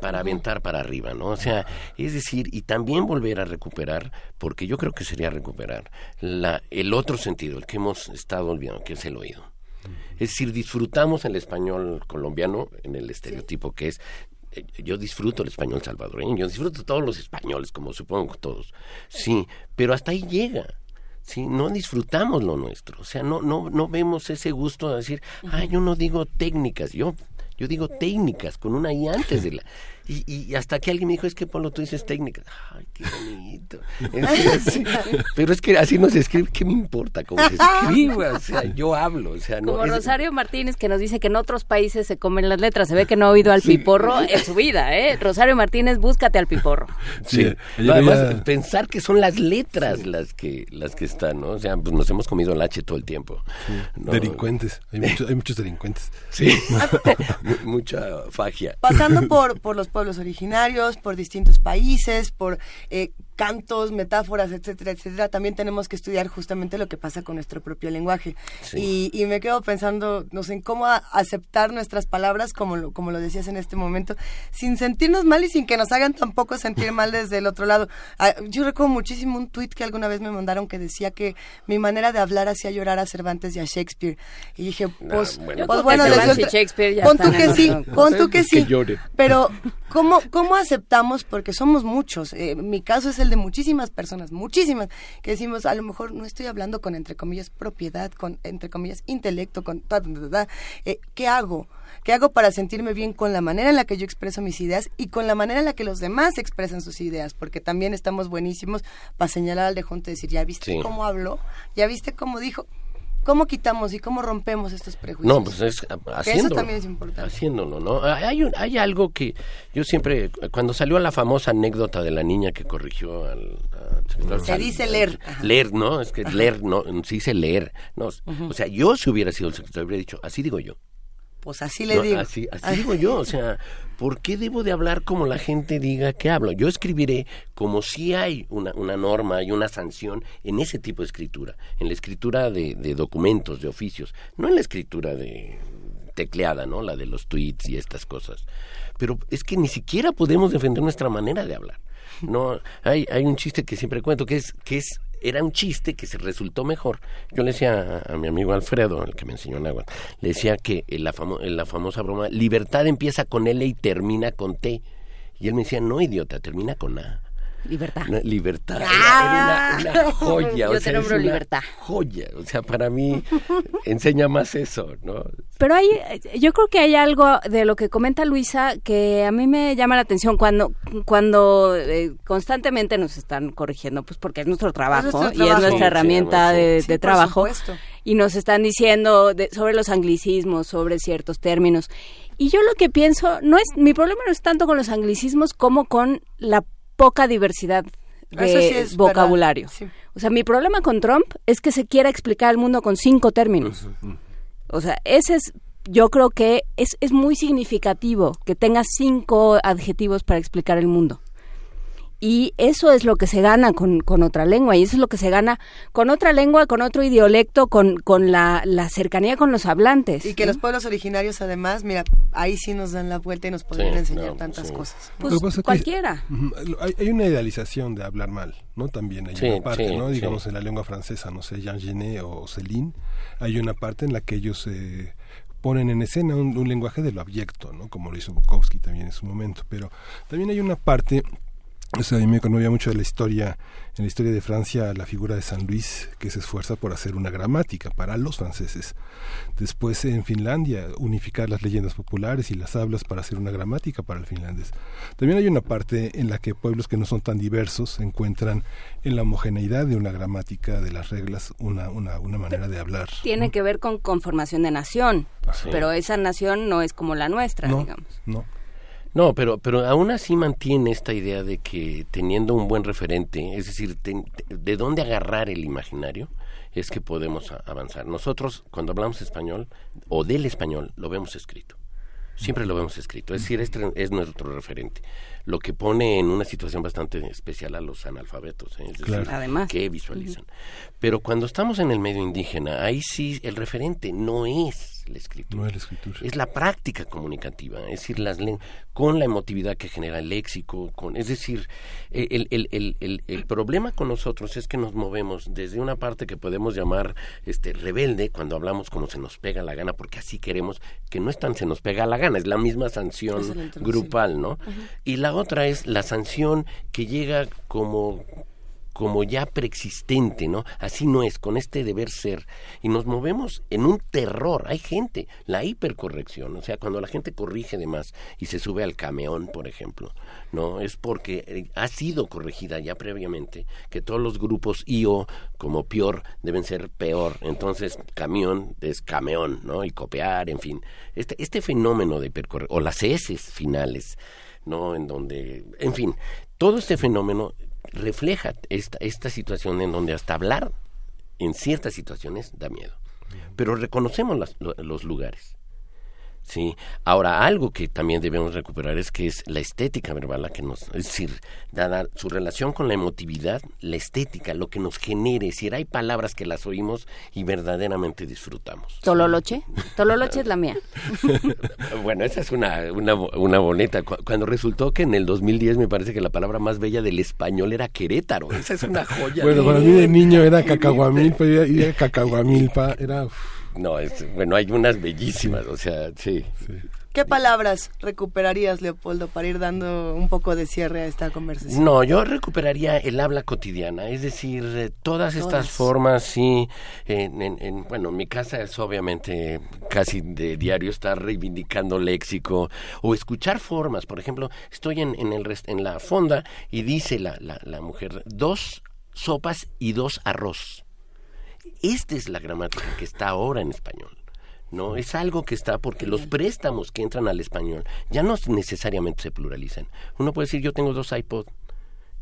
para aventar para arriba, ¿no? O sea, es decir, y también volver a recuperar, porque yo creo que sería recuperar la, el otro sentido, el que hemos estado olvidando, que es el oído. Es decir, disfrutamos el español colombiano en el estereotipo que es eh, yo disfruto el español salvadoreño, yo disfruto todos los españoles, como supongo todos. Sí, pero hasta ahí llega. ¿Sí? no disfrutamos lo nuestro, o sea, no, no, no vemos ese gusto de decir, ay, yo no digo técnicas, yo, yo digo técnicas con una I antes de la... Y, y, hasta que alguien me dijo, es que Polo, tú dices técnicas. Ay, qué bonito. pero es que así no se escribe, ¿qué me importa cómo se escribe? O sea, yo hablo. O sea, no, Como Rosario Martínez que nos dice que en otros países se comen las letras. Se ve que no ha oído al piporro en su vida, ¿eh? Rosario Martínez, búscate al piporro. Sí. además, pensar que son las letras las que las que están, ¿no? O sea, pues nos hemos comido el H todo el tiempo. Delincuentes. Hay muchos, hay muchos delincuentes. Sí. Mucha fagia. Pasando por, por los pueblos originarios, por distintos países, por eh, cantos, metáforas, etcétera, etcétera, también tenemos que estudiar justamente lo que pasa con nuestro propio lenguaje. Y, y, me quedo pensando, no sé, en cómo aceptar nuestras palabras, como lo, como lo decías en este momento, sin sentirnos mal y sin que nos hagan tampoco sentir mal desde el otro lado. Ah, yo recuerdo muchísimo un tuit que alguna vez me mandaron que decía que mi manera de hablar hacía llorar a Cervantes y a Shakespeare. Y dije, pues, bueno, pues bueno, pon tú que sí, pon tú que sí. Pero, ¿cómo, ¿cómo aceptamos? Porque somos muchos. Eh, mi caso es el de muchísimas personas, muchísimas, que decimos, a lo mejor no estoy hablando con, entre comillas, propiedad, con, entre comillas, intelecto, con... Eh, ¿Qué hago? ¿Qué hago para sentirme bien con la manera en la que yo expreso mis ideas y con la manera en la que los demás expresan sus ideas? Porque también estamos buenísimos para señalar al de junto y decir, ¿ya viste cómo habló? ¿Ya viste cómo dijo? ¿Cómo quitamos y cómo rompemos estos prejuicios? No, pues es haciéndolo. Eso también es importante. Haciéndolo, ¿no? Hay, hay algo que yo siempre, cuando salió la famosa anécdota de la niña que corrigió al... se dice leer. Leer, ¿no? Es que leer, no, se dice leer. No, O sea, yo si hubiera sido el secretario, hubiera dicho, así digo yo. Pues así le digo. Así, así digo yo, o sea, ¿por qué debo de hablar como la gente diga que hablo? Yo escribiré como si hay una, una norma y una sanción en ese tipo de escritura, en la escritura de, de documentos, de oficios, no en la escritura de tecleada, ¿no? La de los tweets y estas cosas. Pero es que ni siquiera podemos defender nuestra manera de hablar. No, hay, hay un chiste que siempre cuento que es, que es era un chiste que se resultó mejor. Yo le decía a, mi amigo Alfredo, el que me enseñó en agua, le decía que en la, la famosa broma, libertad empieza con L y termina con T. Y él me decía, no, idiota, termina con A. Libertad. libertad. ¡Ah! una, joya. Yo o sea, te nombro libertad. Joya. O sea, para mí enseña más eso, ¿no? Pero hay, yo creo que hay algo de lo que comenta Luisa que a mí me llama la atención cuando, cuando eh, constantemente nos están corrigiendo, pues porque es nuestro trabajo, y es nuestra herramienta de, de trabajo. Y nos están diciendo sobre los anglicismos, sobre ciertos términos. Y yo lo que pienso, no es, mi problema no es tanto con los anglicismos como con la poca diversidad de vocabulario. O sea, mi problema con Trump es que se quiera explicar al mundo con cinco términos. O sea, ese es, yo creo que es, es muy significativo que tenga cinco adjetivos para explicar el mundo y eso es lo que se gana con, con, otra lengua y eso es lo que se gana con otra lengua, con otro idiolecto, con, con la, la cercanía con los hablantes. Y que los pueblos originarios además, mira, ahí sí nos dan la vuelta y nos podrían enseñar tantas cosas. Pues cualquiera. hay, una idealización de hablar mal, ¿no? También hay una parte, ¿no? Digamos en la lengua francesa, no sé, Jean Genet o Céline, hay una parte en la que ellos... Eh, ponen en escena un, un, lenguaje de lo abyecto, ¿no? como lo hizo Bukowski también en su momento. Pero también hay una parte o sea, a mí me conmovía mucho de la historia, en la historia de Francia, la figura de San Luis, que se esfuerza por hacer una gramática para los franceses. Después en Finlandia, unificar las leyendas populares y las hablas para hacer una gramática para el finlandés. También hay una parte en la que pueblos que no son tan diversos encuentran en la homogeneidad de una gramática, de las reglas, una, una, una manera de hablar. Tiene que ver con conformación de nación, pero esa nación no es como la nuestra, digamos. No. No, pero, pero aún así mantiene esta idea de que teniendo un buen referente, es decir, de dónde agarrar el imaginario, es que podemos avanzar. Nosotros, cuando hablamos español, o del español, lo vemos escrito. Siempre lo vemos escrito, es decir, este es nuestro referente lo que pone en una situación bastante especial a los analfabetos, ¿eh? es decir, que visualizan. Pero cuando estamos en el medio indígena, ahí sí el referente no es la escritura. es la práctica comunicativa, es decir, las con la emotividad que genera el léxico, con, es decir, el, el, el, el, problema con nosotros es que nos movemos desde una parte que podemos llamar este rebelde cuando hablamos como se nos pega la gana, porque así queremos, que no es tan se nos pega la gana, es la misma sanción grupal, ¿no? Y la otra es la sanción que llega como como ya preexistente, ¿no? Así no es, con este deber ser. Y nos movemos en un terror. Hay gente, la hipercorrección, o sea, cuando la gente corrige de más y se sube al camión, por ejemplo, ¿no? Es porque eh, ha sido corregida ya previamente que todos los grupos IO, como peor, deben ser peor. Entonces, camión es cameón, ¿no? Y copiar, en fin. Este, este fenómeno de hipercorrección, o las S finales, ¿no? En donde, en fin, todo este fenómeno refleja esta, esta situación en donde hasta hablar en ciertas situaciones da miedo. Pero reconocemos los lugares. Sí. Ahora, algo que también debemos recuperar es que es la estética verbal la que nos... Es decir, dada su relación con la emotividad, la estética, lo que nos genere. Es decir, hay palabras que las oímos y verdaderamente disfrutamos. ¿Tololoche? Tololoche es la mía. bueno, esa es una, una, una boneta. Cu- Cuando resultó que en el 2010 me parece que la palabra más bella del español era Querétaro. Esa es una joya. Bueno, para mí de niño era cacahuamilpa, y cacahuamilpa, era... uf, No, es- bueno, hay unas bellísimas, o sea, sí. ¿Qué palabras recuperarías, Leopoldo, para ir dando un poco de cierre a esta conversación? No, yo recuperaría el habla cotidiana, es decir, eh, todas estas formas, sí, en, en- en- bueno, mi casa es obviamente casi de diario estar reivindicando léxico o escuchar formas, por ejemplo, estoy en, en, el, rest- en la fonda y dice la, la, la mujer, dos sopas y dos arroz. Esta es la gramática que está ahora en español. No, es algo que está porque los préstamos que entran al español ya no necesariamente se pluralizan. Uno puede decir yo tengo dos iPod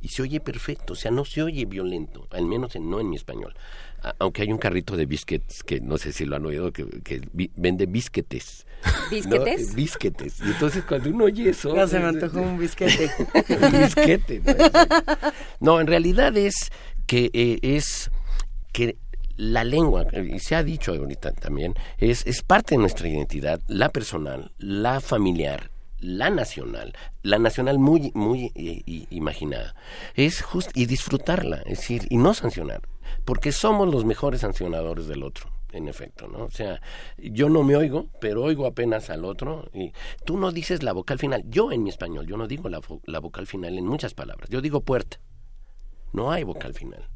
y se oye perfecto, o sea, no se oye violento, al menos en- no en mi español. A- aunque hay un carrito de biscuits que no sé si lo han oído que, que vende bisquetes. ¿Bisquetes? ¿no? Bisquetes. Y entonces cuando uno oye eso Ya se me antojó un bisquete. un bisquete. ¿no? No, en realidad es que eh, es que la lengua, y se ha dicho ahorita también, es, es parte de nuestra identidad, la personal, la familiar, la nacional, la nacional muy, muy eh, imaginada. Es just, y disfrutarla, es decir, y no sancionar, porque somos los mejores sancionadores del otro. En efecto, ¿no? O sea, yo no me oigo, pero oigo apenas al otro. Y tú no dices la vocal final. Yo en mi español, yo no digo la, la vocal final en muchas palabras. Yo digo puerta. No hay vocal final.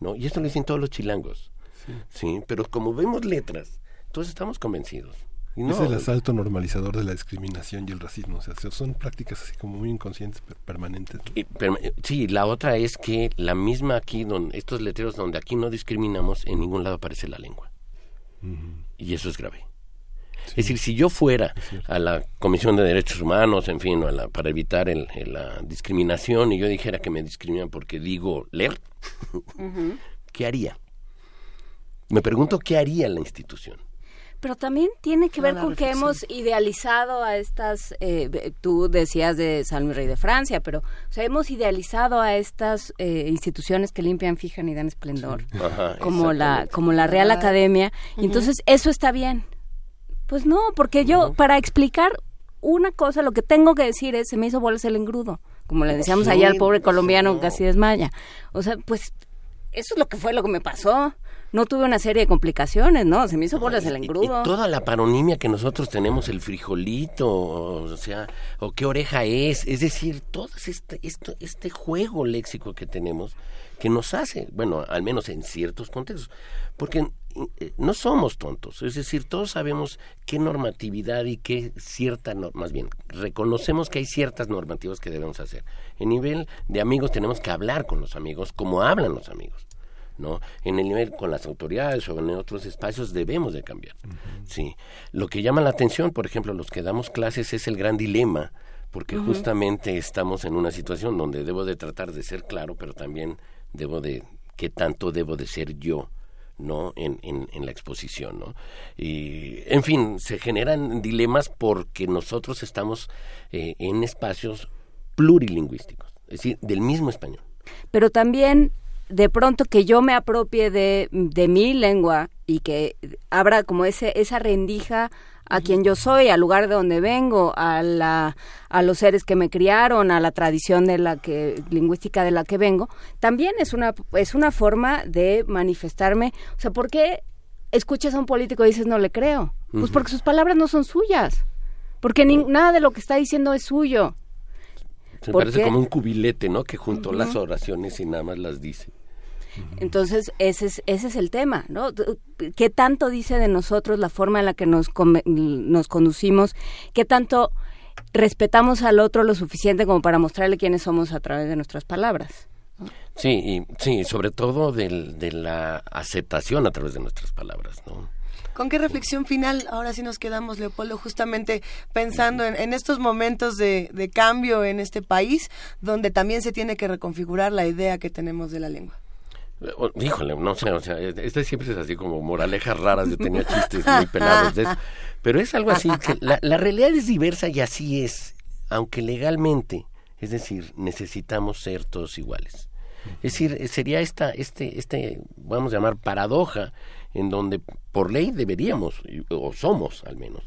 ¿no? Y esto lo dicen todos los chilangos. Sí. pero como vemos letras, todos estamos convencidos. Y no, Es el asalto normalizador de la discriminación y el racismo. O sea, son prácticas así como muy inconscientes, pero permanentes. ¿no? y- pero, sí, la otra es que la misma aquí, donde, estos letreros donde aquí no discriminamos, en ningún lado aparece la lengua. Y eso es grave. es decir, si yo fuera a la Comisión de Derechos Humanos, en fin, o a la- para evitar el- el- la discriminación, y yo dijera que me discriminan porque digo leer, ¿qué haría? Me pregunto qué haría la institución. Pero también tiene que ver con que hemos idealizado a estas, eh, tú decías de San Luis Rey de Francia, pero o sea, hemos idealizado a estas eh, instituciones que limpian, fijan y dan esplendor, Ajá, como la como la Real Academia. Y entonces eso está bien. Pues no, porque yo para explicar una cosa lo que tengo que decir es se me hizo bolas el engrudo, como le decíamos Sí, allá al pobre colombiano no. que casi desmaya. O sea, pues eso es lo que fue lo que me pasó. No tuve una serie de complicaciones, ¿no? Se me hizo bolas el engrudo. Y toda la paronimia que nosotros tenemos, el frijolito, o, sea, o qué oreja es, es decir, todo este, esto, este juego léxico que tenemos que nos hace, bueno, al menos en ciertos contextos, porque eh, no somos tontos, es decir, todos sabemos qué normatividad y qué cierta, más bien, reconocemos que hay ciertas normativas que debemos hacer. En nivel de amigos tenemos que hablar con los amigos como hablan los amigos. ¿No? En el nivel con las autoridades o en otros espacios debemos de cambiar. Sí. Lo que llama la atención, por ejemplo, los que damos clases es el gran dilema, porque justamente estamos en una situación donde debo de tratar de ser claro, pero también debo de qué tanto debo de ser yo. no en, en, en la exposición no y en fin se generan dilemas porque nosotros estamos eh, en espacios plurilingüísticos es decir del mismo español pero también de pronto que yo me apropie de, de mi lengua y que abra como ese esa rendija a quien yo soy, al lugar de donde vengo, a la a los seres que me criaron, a la tradición de la que lingüística de la que vengo, también es una es una forma de manifestarme, o sea, ¿por qué escuchas a un político y dices no le creo? Pues porque sus palabras no son suyas. Porque ni- nada de lo que está diciendo es suyo. se ¿Por parece qué? como un cubilete no que juntó Ujú. las oraciones y nada más las dice Entonces, ese es, ese es el tema, ¿no? ¿Qué tanto dice de nosotros la forma en la que nos, come- nos conducimos? ¿Qué tanto respetamos al otro lo suficiente como para mostrarle quiénes somos a través de nuestras palabras? sí y sí sobre todo del, de la aceptación a través de nuestras palabras no ¿Con qué reflexión final ahora sí nos quedamos, Leopoldo, justamente pensando en, en estos momentos de, de cambio en este país, donde también se tiene que reconfigurar la idea que tenemos de la lengua? Híjole, no sé, o sea, este siempre es así como moralejas raras, yo tenía chistes muy pelados de eso. Pero es algo así, que la, la realidad es diversa y así es, aunque legalmente, es decir, necesitamos ser todos iguales. Es decir, sería esta, este, este, vamos a llamar paradoja, en donde por ley deberíamos, o somos al menos,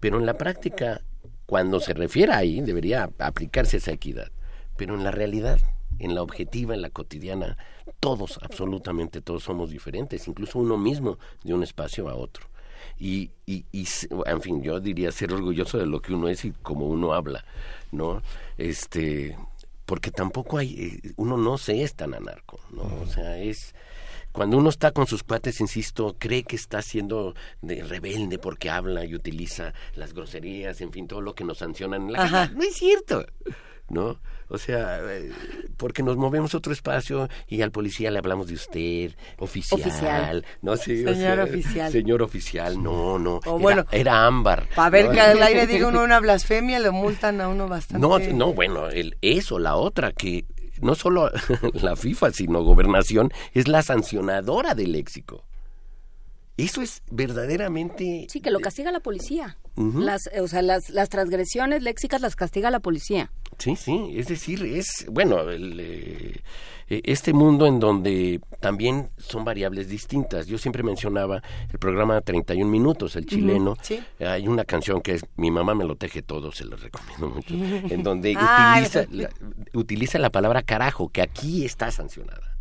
pero en la práctica, cuando se refiere ahí, debería aplicarse esa equidad. Pero en la realidad, en la objetiva, en la cotidiana, todos, absolutamente todos somos diferentes, incluso uno mismo de un espacio a otro. Y, y, y, en fin, yo diría ser orgulloso de lo que uno es y como uno habla, ¿no? Este, porque tampoco hay, eh, uno no se es tan anarco, ¿no? O sea, es, cuando uno está con sus cuates, insisto, cree que está siendo de rebelde porque habla y utiliza las groserías, en fin, todo lo que nos sancionan en la casa. No es cierto. ¿no? O sea, eh, porque nos movemos a otro espacio y al policía le hablamos de usted, oficial, no señor oficial. Señor oficial, no, no. era, bueno, era ámbar. Para ver que al aire diga uno una blasfemia, le multan a uno bastante. No, no, bueno, el, eso, la otra, que no solo la FIFA, sino gobernación, es la sancionadora del léxico. Eso es verdaderamente... Sí, que lo castiga la policía. las, o sea, las, las transgresiones léxicas las castiga la policía. Sí, sí, es decir, es, bueno, eh, e, este mundo en donde también son variables distintas. Yo siempre mencionaba el programa 31 Minutos, el chileno. Hay una canción que es Mi mamá me lo teje todo, se lo recomiendo mucho, en donde utiliza, la, utiliza la palabra carajo, que aquí está sancionada.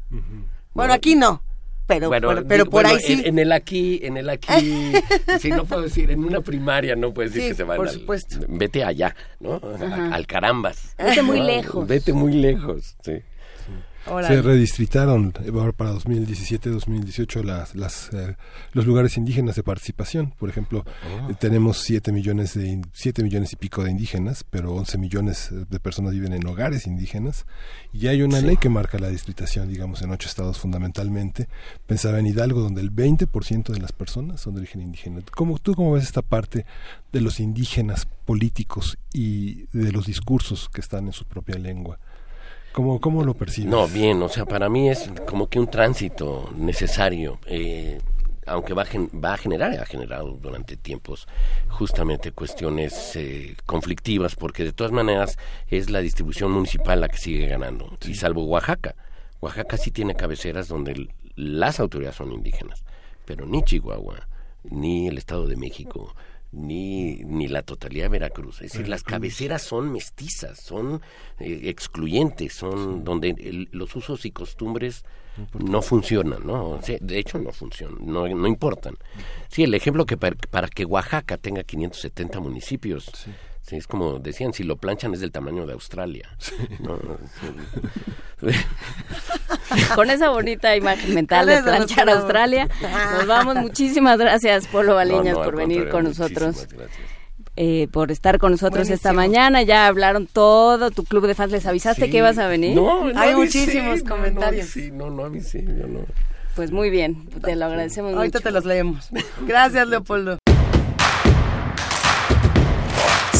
Bueno, aquí no pero, pero, por ahí sí. En, el aquí, en el aquí, sí, no puedo decir, en una primaria no puedes decir que se van por supuesto. vete allá, ¿no? Al carambas. Vete muy lejos. Vete muy lejos, sí. Se redistritaron para 2017-2018 las, las, eh, los lugares indígenas de participación. Por ejemplo, oh. eh, tenemos 7 millones, de, 7 millones y pico de indígenas, pero 11 millones de personas viven en hogares indígenas. Y hay una ley que marca la distritación, digamos, en ocho estados fundamentalmente. Pensaba en Hidalgo, donde el 20% de las personas son de origen indígena. ¿Cómo, ¿Tú cómo ves esta parte de los indígenas políticos y de los discursos que están en su propia lengua? ¿Cómo, ¿Cómo lo percibes? No, bien, o sea, para mí es como que un tránsito necesario. Eh, aunque va a, va a generar, ha generado durante tiempos justamente cuestiones eh, conflictivas, porque de todas maneras es la distribución municipal la que sigue ganando, y salvo Oaxaca. Oaxaca sí tiene cabeceras donde las autoridades son indígenas, pero ni Chihuahua, ni el Estado de México, ni, ni la totalidad de Veracruz. Es decir, las cabeceras son mestizas, son eh, excluyentes, son donde los usos y costumbres no funcionan, ¿no? de hecho, no funcionan, no, no importan. Sí, el ejemplo que para, que Oaxaca tenga 570 municipios, Sí, es como decían, si lo planchan es del tamaño de Australia. Con esa bonita imagen mental de planchar Australia, nos vamos. Muchísimas gracias, Polo Baleñas, por venir con nosotros. Eh, por estar con nosotros esta mañana. Ya hablaron todo tu club de fans. ¿Les avisaste que ibas a venir? No, Hay muchísimos comentarios. Sí, no, no avisé, yo no. Pues muy bien, te lo agradecemos Ahorita te los leemos. Gracias, Leopoldo.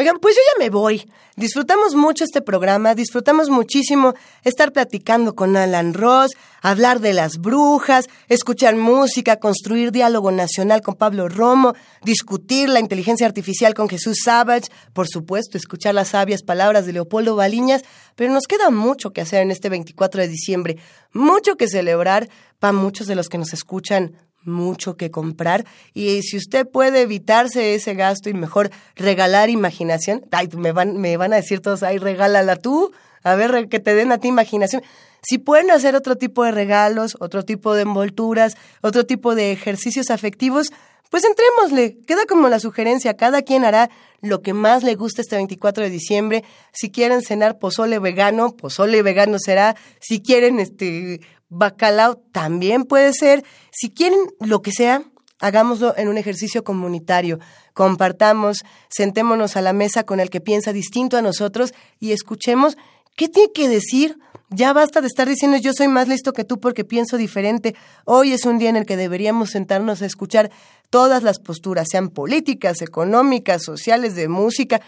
Oigan, pues yo ya me voy. Disfrutamos mucho este programa, disfrutamos muchísimo estar platicando con Alan Ross, hablar de las brujas, escuchar música, construir diálogo nacional con Pablo Romo, discutir la inteligencia artificial con Jesús Savage, por supuesto, escuchar las sabias palabras de Leopoldo Baliñas, pero nos queda mucho que hacer en este 24 de diciembre, mucho que celebrar para muchos de los que nos escuchan mucho que comprar y si usted puede evitarse ese gasto y mejor regalar imaginación, ay, me van, me van a decir todos, ay, regálala tú, a ver, que te den a ti imaginación. Si pueden hacer otro tipo de regalos, otro tipo de envolturas, otro tipo de ejercicios afectivos, pues entrémosle, queda como la sugerencia, cada quien hará lo que más le guste este 24 de diciembre. Si quieren cenar pozole vegano, pozole vegano será. Si quieren este bacalao también puede ser. Si quieren lo que sea, hagámoslo en un ejercicio comunitario. Compartamos, sentémonos a la mesa con el que piensa distinto a nosotros y escuchemos qué tiene que decir. Ya basta de estar diciendo yo soy más listo que tú porque pienso diferente. Hoy es un día en el que deberíamos sentarnos a escuchar todas las posturas, sean políticas, económicas, sociales, de música.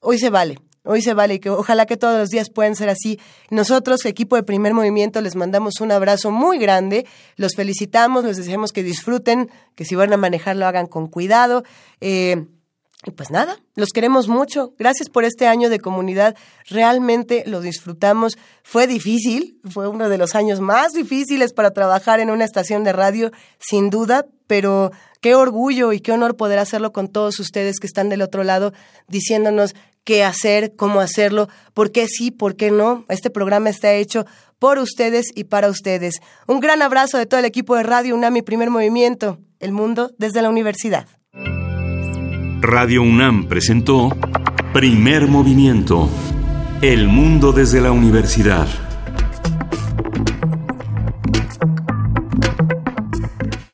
Hoy se vale, hoy se vale y que ojalá que todos los días puedan ser así. Nosotros, equipo de primer movimiento, les mandamos un abrazo muy grande, los felicitamos, les deseamos que disfruten, que si van a manejar lo hagan con cuidado. Eh, y pues nada, los queremos mucho. Gracias por este año de comunidad. Realmente lo disfrutamos. Fue difícil, fue uno de los años más difíciles para trabajar en una estación de radio, sin duda, pero qué orgullo y qué honor poder hacerlo con todos ustedes que están del otro lado diciéndonos qué hacer, cómo hacerlo, por qué sí, por qué no. Este programa está hecho por ustedes y para ustedes. Un gran abrazo de todo el equipo de Radio UNAMI Primer Movimiento, El Mundo desde la Universidad. Radio UNAM presentó Primer Movimiento, El Mundo desde la Universidad.